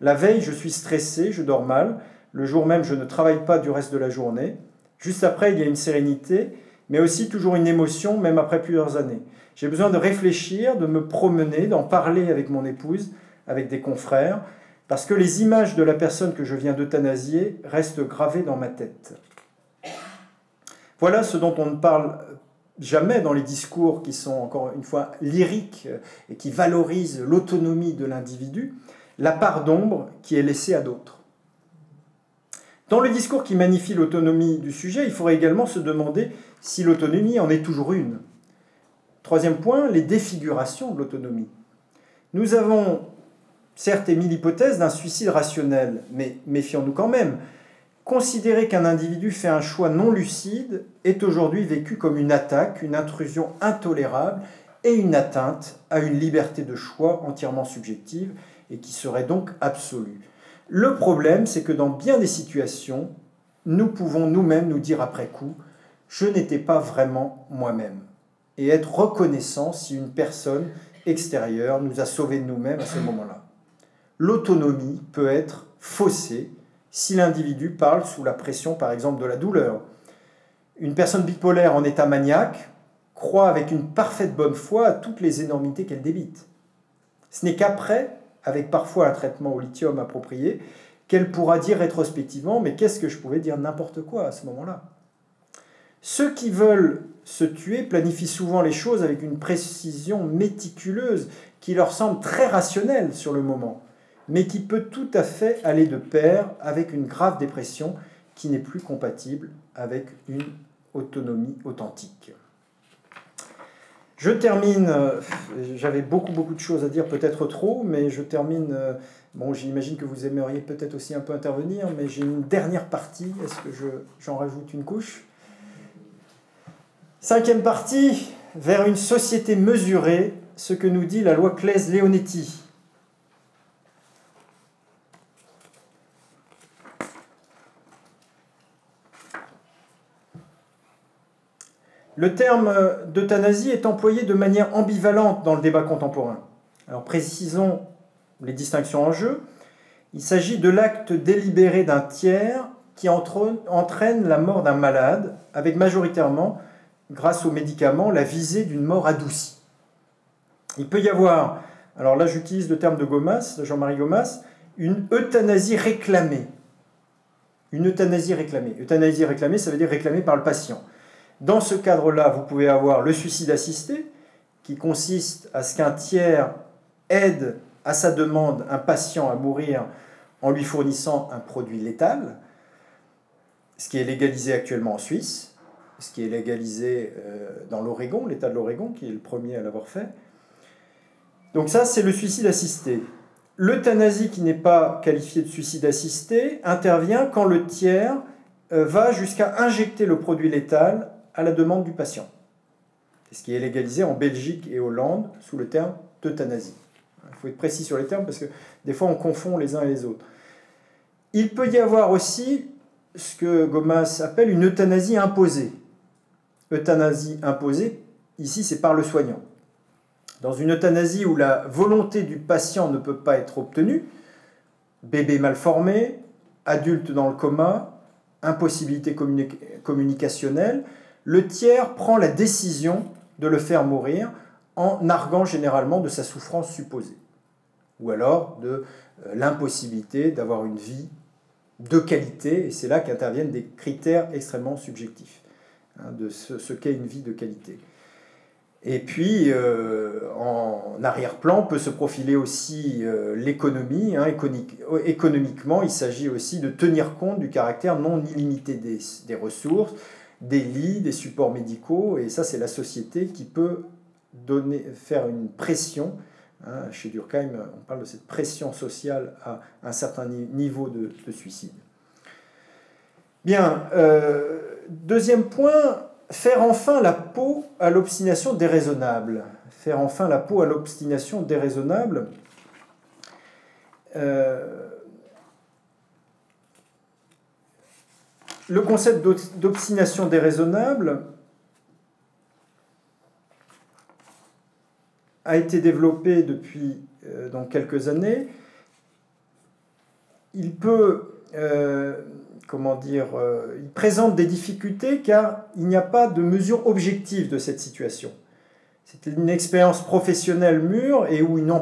La veille, je suis stressé, je dors mal. Le jour même, je ne travaille pas du reste de la journée. Juste après, il y a une sérénité, mais aussi toujours une émotion, même après plusieurs années. J'ai besoin de réfléchir, de me promener, d'en parler avec mon épouse, avec des confrères, parce que les images de la personne que je viens d'euthanasier restent gravées dans ma tête. Voilà ce dont on ne parle jamais dans les discours qui sont encore une fois lyriques et qui valorisent l'autonomie de l'individu, la part d'ombre qui est laissée à d'autres. Dans le discours qui magnifie l'autonomie du sujet, il faudrait également se demander si l'autonomie en est toujours une. Troisième point, les défigurations de l'autonomie. Nous avons certes émis l'hypothèse d'un suicide rationnel, mais méfions-nous quand même. Considérer qu'un individu fait un choix non lucide est aujourd'hui vécu comme une attaque, une intrusion intolérable et une atteinte à une liberté de choix entièrement subjective et qui serait donc absolue. Le problème, c'est que dans bien des situations, nous pouvons nous-mêmes nous dire après coup, je n'étais pas vraiment moi-même, et être reconnaissant si une personne extérieure nous a sauvés de nous-mêmes à ce moment-là. L'autonomie peut être faussée si l'individu parle sous la pression, par exemple, de la douleur. Une personne bipolaire en état maniaque croit avec une parfaite bonne foi à toutes les énormités qu'elle débite. Ce n'est qu'après, avec parfois un traitement au lithium approprié, qu'elle pourra dire rétrospectivement Mais qu'est-ce que je pouvais dire n'importe quoi à ce moment-là? Ceux qui veulent se tuer planifient souvent les choses avec une précision méticuleuse qui leur semble très rationnelle sur le moment mais qui peut tout à fait aller de pair avec une grave dépression qui n'est plus compatible avec une autonomie authentique. Je termine, euh, j'avais beaucoup beaucoup de choses à dire, peut-être trop, mais je termine, euh, bon j'imagine que vous aimeriez peut-être aussi un peu intervenir, mais j'ai une dernière partie, est-ce que j'en rajoute une couche? Cinquième partie, vers une société mesurée, ce que nous dit la loi Claes-Leonetti. Le terme d'euthanasie est employé de manière ambivalente dans le débat contemporain. Alors précisons les distinctions en jeu. Il s'agit de l'acte délibéré d'un tiers qui entraîne la mort d'un malade, avec majoritairement, grâce aux médicaments, la visée d'une mort adoucie. Il peut y avoir, alors là j'utilise le terme de Gomas, de Jean-Marie Gomas, une euthanasie réclamée. Une euthanasie réclamée. Euthanasie réclamée, ça veut dire réclamée par le patient. Dans ce cadre-là, vous pouvez avoir le suicide assisté, qui consiste à ce qu'un tiers aide à sa demande un patient à mourir en lui fournissant un produit létal, ce qui est légalisé actuellement en Suisse, ce qui est légalisé euh, dans l'Oregon, l'État de l'Oregon, qui est le premier à l'avoir fait. Donc ça, c'est le suicide assisté. L'euthanasie, qui n'est pas qualifiée de suicide assisté, intervient quand le tiers euh, va jusqu'à injecter le produit létal à la demande du patient. C'est ce qui est légalisé en Belgique et Hollande sous le terme d'euthanasie. Il faut être précis sur les termes parce que des fois on confond les uns et les autres. Il peut y avoir aussi ce que Gomas appelle une euthanasie imposée. Euthanasie imposée, ici c'est par le soignant. Dans une euthanasie où la volonté du patient ne peut pas être obtenue, bébé mal formé, adulte dans le coma, impossibilité communicationnelle, le tiers prend la décision de le faire mourir en arguant généralement de sa souffrance supposée, ou alors de euh, l'impossibilité d'avoir une vie de qualité, et c'est là qu'interviennent des critères extrêmement subjectifs hein, de ce, qu'est une vie de qualité. Et puis, euh, en arrière-plan, peut se profiler aussi euh, l'économie. Hein, économiquement, il s'agit aussi de tenir compte du caractère non illimité des ressources, des lits, des supports médicaux, et ça c'est la société qui peut donner, faire une pression. Hein, chez Durkheim, on parle de cette pression sociale à un certain niveau de, suicide. Bien, euh, deuxième point, faire enfin la peau à l'obstination déraisonnable. Faire enfin la peau à l'obstination déraisonnable. Euh, le concept d'obstination déraisonnable a été développé depuis euh, quelques années. Il peut, euh, comment dire, euh, il présente des difficultés car il n'y a pas de mesure objective de cette situation. C'est une expérience professionnelle mûre et où une,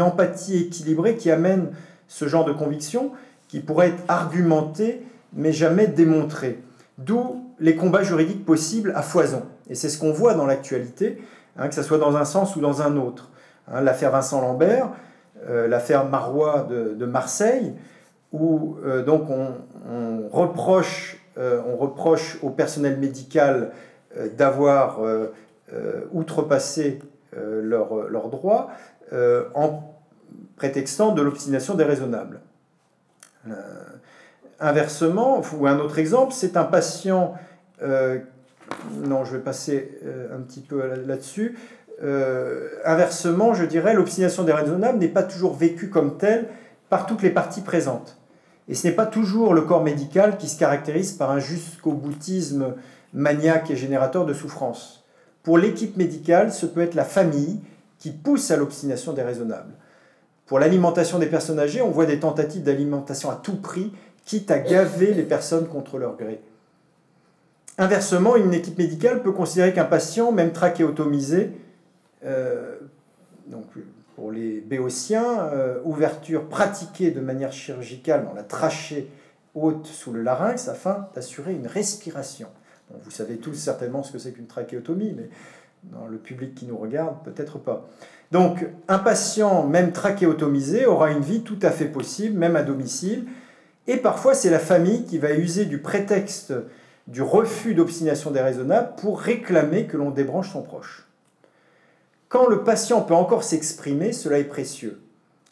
empathie équilibrée qui amène ce genre de conviction qui pourrait être argumenté mais jamais démontré. D'où les combats juridiques possibles à foison. Et c'est ce qu'on voit dans l'actualité, hein, que ce soit dans un sens ou dans un autre. Hein, l'affaire Vincent Lambert, euh, l'affaire Marois de, Marseille, où euh, donc on, reproche, euh, on reproche au personnel médical d'avoir outrepassé leurs leur droits en prétextant de l'obstination déraisonnable. Inversement, ou un autre exemple, c'est un patient non, je vais passer un petit peu là-dessus. Euh, inversement, je dirais, l'obstination déraisonnable n'est pas toujours vécue comme telle par toutes les parties présentes. Et ce n'est pas toujours le corps médical qui se caractérise par un jusqu'au boutisme maniaque et générateur de souffrance. Pour l'équipe médicale, ce peut être la famille qui pousse à l'obstination déraisonnable. Pour l'alimentation des personnes âgées, on voit des tentatives d'alimentation à tout prix, quitte à gaver les personnes contre leur gré. Inversement, une équipe médicale peut considérer qu'un patient, même trachéotomisé, euh, donc, pour les béotiens, euh, ouverture pratiquée de manière chirurgicale dans la trachée haute sous le larynx afin d'assurer une respiration. vous savez tous certainement ce que c'est qu'une trachéotomie, mais dans le public qui nous regarde, peut-être pas. Donc, un patient, même trachéotomisé, aura une vie tout à fait possible, même à domicile, et parfois c'est la famille qui va user du prétexte du refus d'obstination déraisonnable pour réclamer que l'on débranche son proche. Quand le patient peut encore s'exprimer, cela est précieux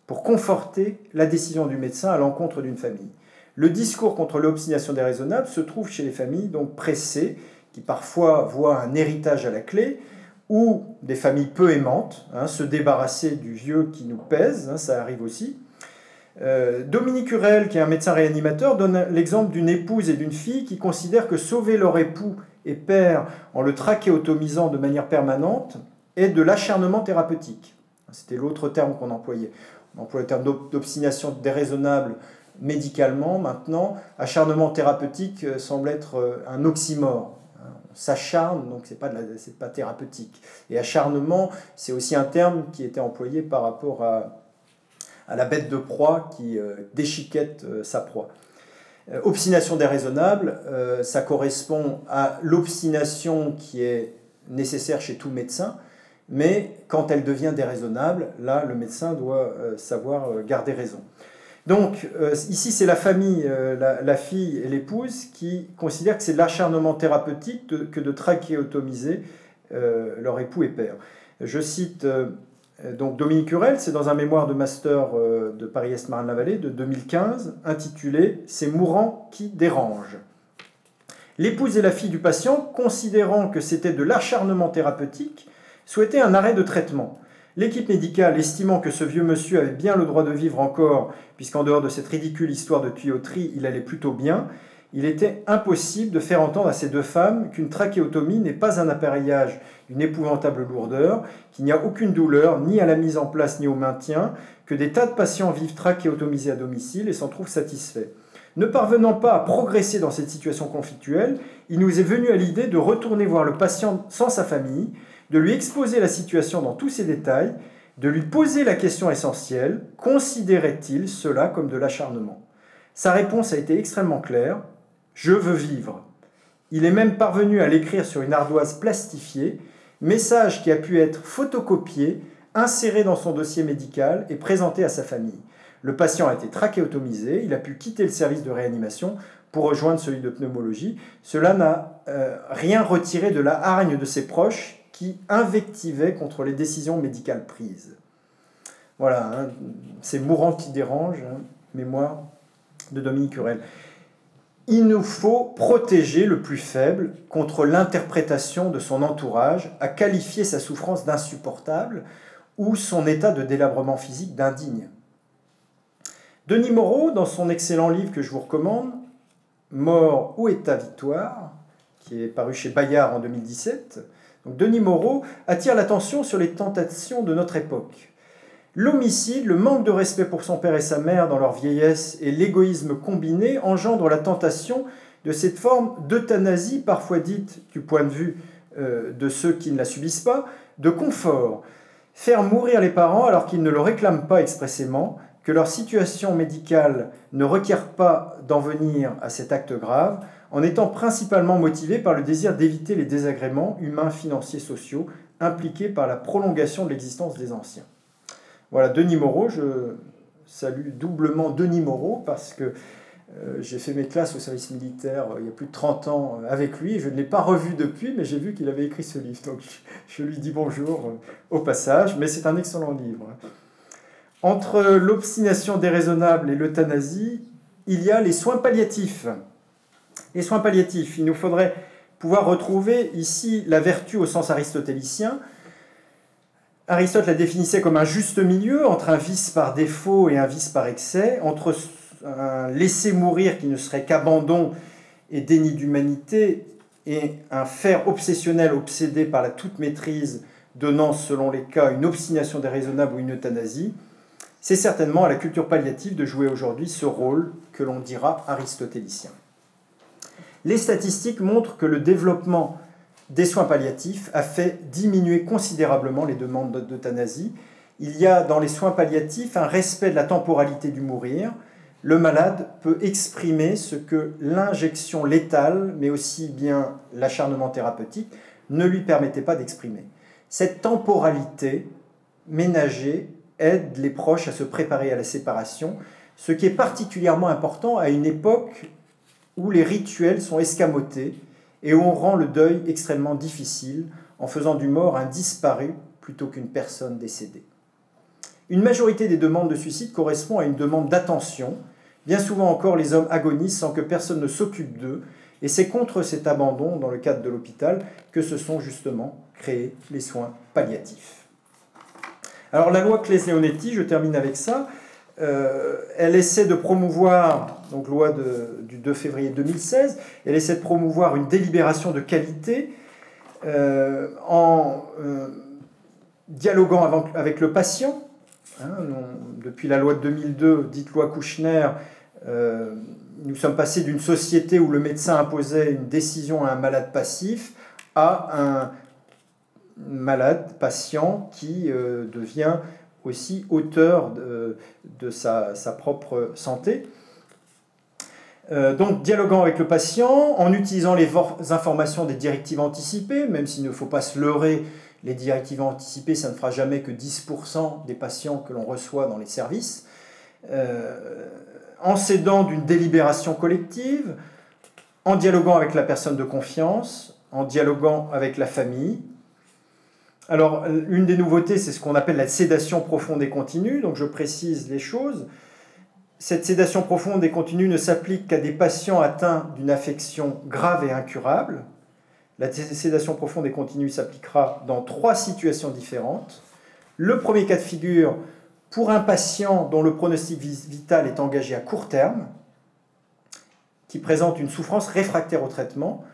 pour conforter la décision du médecin à l'encontre d'une famille. Le discours contre l'obstination déraisonnable se trouve chez les familles donc pressées, qui parfois voient un héritage à la clé, ou des familles peu aimantes, hein, se débarrasser du vieux qui nous pèse, hein, ça arrive aussi. Euh, Dominique Hurel, qui est un médecin réanimateur, donne l'exemple d'une épouse et d'une fille qui considèrent que sauver leur époux et père en le trachéotomisant de manière permanente et de l'acharnement thérapeutique. C'était l'autre terme qu'on employait. On emploie le terme d'obstination déraisonnable médicalement. Maintenant, acharnement thérapeutique euh, semble être euh, un oxymore. On s'acharne, donc ce n'est pas, pas thérapeutique. Et acharnement, c'est aussi un terme qui était employé par rapport à, à la bête de proie qui euh, déchiquette sa proie. Obstination déraisonnable, ça correspond à l'obstination qui est nécessaire chez tout médecin, mais quand elle devient déraisonnable, là, le médecin doit euh, savoir euh, garder raison. Donc, euh, ici, c'est la famille, la, fille et l'épouse qui considèrent que c'est l'acharnement thérapeutique que de trachéotomiser leur époux et père. Je cite donc Dominique Hurel, c'est dans un mémoire de master de Paris-Est Marne-la-Vallée de 2015, intitulé C'est mourant qui dérange. L'épouse et la fille du patient, considérant que c'était de l'acharnement thérapeutique, souhaitait un arrêt de traitement. L'équipe médicale, estimant que ce vieux monsieur avait bien le droit de vivre encore, puisqu'en dehors de cette ridicule histoire de tuyauterie, il allait plutôt bien, il était impossible de faire entendre à ces deux femmes qu'une trachéotomie n'est pas un appareillage d'une épouvantable lourdeur, qu'il n'y a aucune douleur ni à la mise en place ni au maintien, que des tas de patients vivent trachéotomisés à domicile et s'en trouvent satisfaits. Ne parvenant pas à progresser dans cette situation conflictuelle, il nous est venu à l'idée de retourner voir le patient sans sa famille, de lui exposer la situation dans tous ses détails, de lui poser la question essentielle, considérait-il cela comme de l'acharnement? Sa réponse a été extrêmement claire, je veux vivre. Il est même parvenu à l'écrire sur une ardoise plastifiée, message qui a pu être photocopié, inséré dans son dossier médical et présenté à sa famille. Le patient a été trachéotomisé, il a pu quitter le service de réanimation pour rejoindre celui de pneumologie. Cela n'a euh, rien retiré de la hargne de ses proches qui invectivait contre les décisions médicales prises. Voilà, hein, c'est Mourant qui dérange, hein, mémoire de Dominique Hurel. Il nous faut protéger le plus faible contre l'interprétation de son entourage, à qualifier sa souffrance d'insupportable ou son état de délabrement physique d'indigne. Denis Moreau, dans son excellent livre que je vous recommande, Mort ou état victoire, qui est paru chez Bayard en 2017, Denis Moreau attire l'attention sur les tentations de notre époque. L'homicide, le manque de respect pour son père et sa mère dans leur vieillesse et l'égoïsme combiné engendrent la tentation de cette forme d'euthanasie, parfois dite du point de vue euh, de ceux qui ne la subissent pas, de confort. Faire mourir les parents alors qu'ils ne le réclament pas expressément, que leur situation médicale ne requiert pas d'en venir à cet acte grave, en étant principalement motivés par le désir d'éviter les désagréments humains, financiers, sociaux impliqués par la prolongation de l'existence des anciens. Voilà, Denis Moreau, je salue doublement Denis Moreau parce que euh, j'ai fait mes classes au service militaire euh, il y a plus de 30 ans euh, avec lui. Je ne l'ai pas revu depuis, mais j'ai vu qu'il avait écrit ce livre. Donc je, lui dis bonjour au passage, mais c'est un excellent livre. Entre l'obstination déraisonnable et l'euthanasie, il y a les soins palliatifs. Les soins palliatifs, il nous faudrait pouvoir retrouver ici la vertu au sens aristotélicien. Aristote la définissait comme un juste milieu entre un vice par défaut et un vice par excès, entre un laisser mourir qui ne serait qu'abandon et déni d'humanité, et un faire obsessionnel obsédé par la toute maîtrise, donnant selon les cas une obstination déraisonnable ou une euthanasie, c'est certainement à la culture palliative de jouer aujourd'hui ce rôle que l'on dira aristotélicien. Les statistiques montrent que le développement des soins palliatifs a fait diminuer considérablement les demandes d'euthanasie. Il y a dans les soins palliatifs un respect de la temporalité du mourir, le malade peut exprimer ce que l'injection létale, mais aussi bien l'acharnement thérapeutique, ne lui permettait pas d'exprimer. Cette temporalité ménagée aide les proches à se préparer à la séparation, ce qui est particulièrement important à une époque où les rituels sont escamotés et on rend le deuil extrêmement difficile en faisant du mort un disparu plutôt qu'une personne décédée. Une majorité des demandes de suicide correspond à une demande d'attention. Bien souvent encore, les hommes agonisent sans que personne ne s'occupe d'eux, et c'est contre cet abandon, dans le cadre de l'hôpital, que se sont justement créés les soins palliatifs. Alors la loi Claes-Leonetti, je termine avec ça, euh, elle essaie de promouvoir, donc loi du 2 février 2016, elle essaie de promouvoir une délibération de qualité euh, en euh, dialoguant avec le patient, Hein, depuis la loi de 2002, dite loi Kouchner, nous sommes passés d'une société où le médecin imposait une décision à un malade passif à un malade patient qui devient aussi auteur de, sa, propre santé. Euh, donc, dialoguant avec le patient, en utilisant les informations des directives anticipées, même s'il ne faut pas se leurrer les directives anticipées, ça ne fera jamais que 10% des patients que l'on reçoit dans les services. Euh, en s'aidant d'une délibération collective, en dialoguant avec la personne de confiance, en dialoguant avec la famille. Alors, une des nouveautés, c'est ce qu'on appelle la sédation profonde et continue. Donc, je précise les choses. Cette sédation profonde et continue ne s'applique qu'à des patients atteints d'une affection grave et incurable, la sédation profonde et continue s'appliquera dans trois situations différentes. Le premier cas de figure, pour un patient dont le pronostic vital est engagé à court terme, qui présente une souffrance réfractaire au traitement,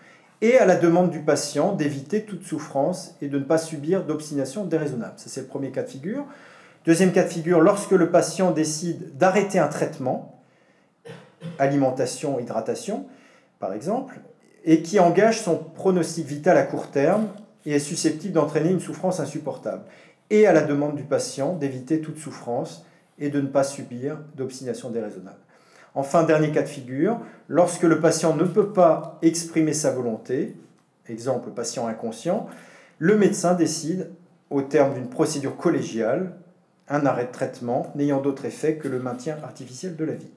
et à la demande du patient d'éviter toute souffrance et de ne pas subir d'obstination déraisonnable. Ça, c'est le premier cas de figure. Deuxième cas de figure, lorsque le patient décide d'arrêter un traitement, alimentation, hydratation, par exemple, et qui engage son pronostic vital à court terme et est susceptible d'entraîner une souffrance insupportable, et à la demande du patient d'éviter toute souffrance et de ne pas subir d'obstination déraisonnable. Enfin, dernier cas de figure, lorsque le patient ne peut pas exprimer sa volonté, exemple patient inconscient, le médecin décide, au terme d'une procédure collégiale, un arrêt de traitement n'ayant d'autre effet que le maintien artificiel de la vie.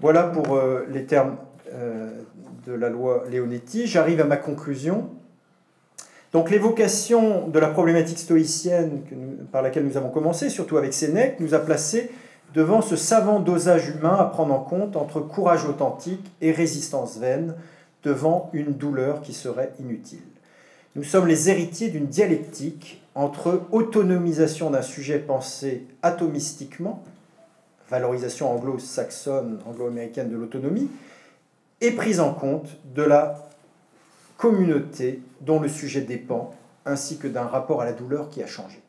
Voilà pour euh, les termes euh, de la loi Leonetti. J'arrive à ma conclusion. Donc l'évocation de la problématique stoïcienne par laquelle nous avons commencé, surtout avec Sénèque, nous a placés devant ce savant dosage humain à prendre en compte entre courage authentique et résistance vaine devant une douleur qui serait inutile. Nous sommes les héritiers d'une dialectique entre autonomisation d'un sujet pensé atomistiquement, valorisation anglo-saxonne, anglo-américaine de l'autonomie, et prise en compte de la communauté dont le sujet dépend, ainsi que d'un rapport à la douleur qui a changé.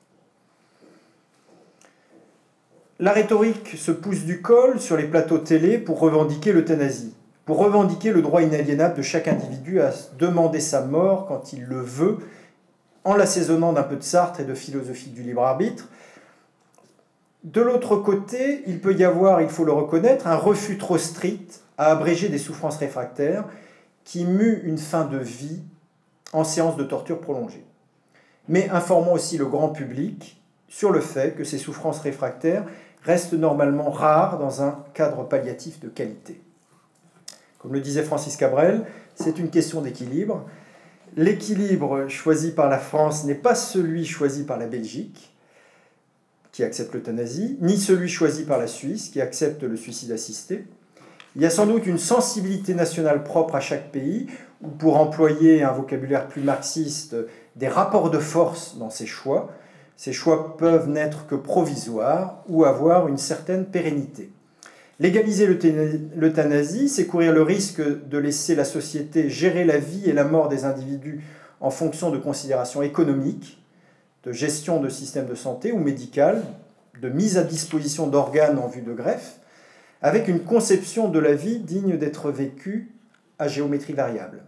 La rhétorique se pousse du col sur les plateaux télé pour revendiquer l'euthanasie, pour revendiquer le droit inaliénable de chaque individu à demander sa mort quand il le veut, en l'assaisonnant d'un peu de Sartre et de philosophie du libre arbitre, De l'autre côté, il peut y avoir, il faut le reconnaître, un refus trop strict à abréger des souffrances réfractaires qui muent une fin de vie en séance de torture prolongée. Mais informons aussi le grand public sur le fait que ces souffrances réfractaires restent normalement rares dans un cadre palliatif de qualité. Comme le disait Francis Cabrel, c'est une question d'équilibre. L'équilibre choisi par la France n'est pas celui choisi par la Belgique, qui accepte l'euthanasie, ni celui choisi par la Suisse, qui accepte le suicide assisté. Il y a sans doute une sensibilité nationale propre à chaque pays, ou pour employer un vocabulaire plus marxiste, des rapports de force dans ces choix. Ces choix peuvent n'être que provisoires ou avoir une certaine pérennité. Légaliser l'euthanasie, c'est courir le risque de laisser la société gérer la vie et la mort des individus en fonction de considérations économiques, de gestion de systèmes de santé ou médicales, de mise à disposition d'organes en vue de greffe, avec une conception de la vie digne d'être vécue à géométrie variable.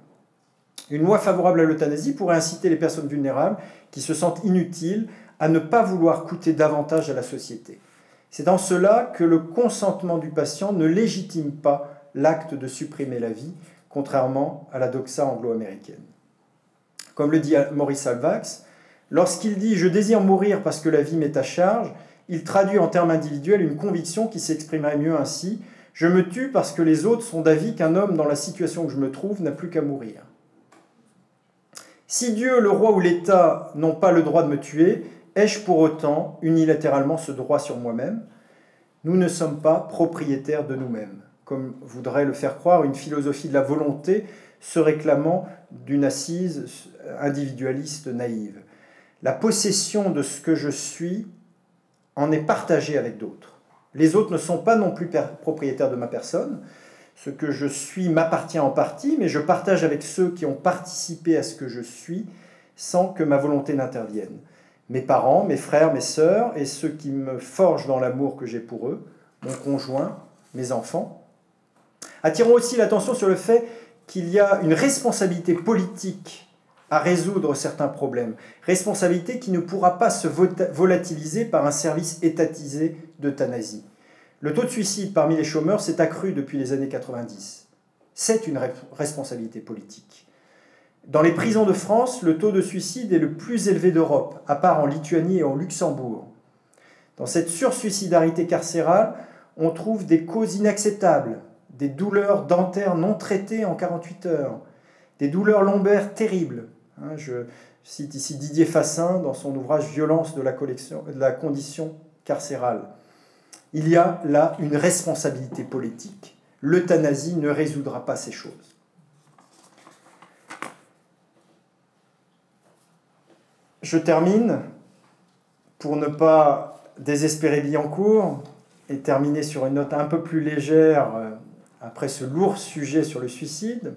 Une loi favorable à l'euthanasie pourrait inciter les personnes vulnérables qui se sentent inutiles à ne pas vouloir coûter davantage à la société. C'est dans cela que le consentement du patient ne légitime pas l'acte de supprimer la vie, contrairement à la doxa anglo-américaine. Comme le dit Maurice Alvax, lorsqu'il dit ⁇ Je désire mourir parce que la vie m'est à charge ⁇ il traduit en termes individuels une conviction qui s'exprimerait mieux ainsi ⁇ Je me tue parce que les autres sont d'avis qu'un homme dans la situation où je me trouve n'a plus qu'à mourir. Si Dieu, le roi ou l'État n'ont pas le droit de me tuer, Ai-je pour autant unilatéralement ce droit sur moi-même? Nous ne sommes pas propriétaires de nous-mêmes, comme voudrait le faire croire une philosophie de la volonté se réclamant d'une assise individualiste naïve. La possession de ce que je suis en est partagée avec d'autres. Les autres ne sont pas non plus propriétaires de ma personne. Ce que je suis m'appartient en partie, mais je partage avec ceux qui ont participé à ce que je suis sans que ma volonté n'intervienne mes parents, mes frères, mes sœurs et ceux qui me forgent dans l'amour que j'ai pour eux, mon conjoint, mes enfants. Attirons aussi l'attention sur le fait qu'il y a une responsabilité politique à résoudre certains problèmes, responsabilité qui ne pourra pas se volatiliser par un service étatisé d'euthanasie. Le taux de suicide parmi les chômeurs s'est accru depuis les années 90. C'est une responsabilité politique. Dans les prisons de France, le taux de suicide est le plus élevé d'Europe, à part en Lituanie et en Luxembourg. Dans cette sursuicidarité carcérale, on trouve des causes inacceptables, des douleurs dentaires non traitées en 48 heures, des douleurs lombaires terribles. Hein, je cite ici Didier Fassin dans son ouvrage Violence de la, de la condition carcérale. Il y a là une responsabilité politique. L'euthanasie ne résoudra pas ces choses. Je termine pour ne pas désespérer Billancourt et terminer sur une note un peu plus légère euh, après ce lourd sujet sur le suicide.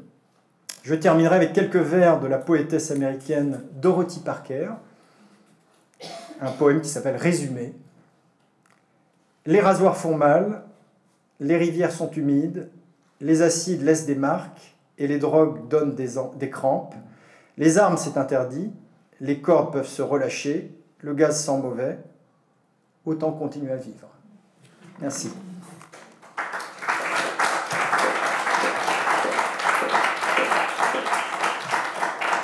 Je terminerai avec quelques vers de la poétesse américaine Dorothy Parker, un poème qui s'appelle Résumé. Les rasoirs font mal, les rivières sont humides, les acides laissent des marques et les drogues donnent des, des crampes. Les armes, c'est interdit, les cordes peuvent se relâcher, le gaz sent mauvais, autant continuer à vivre. Merci.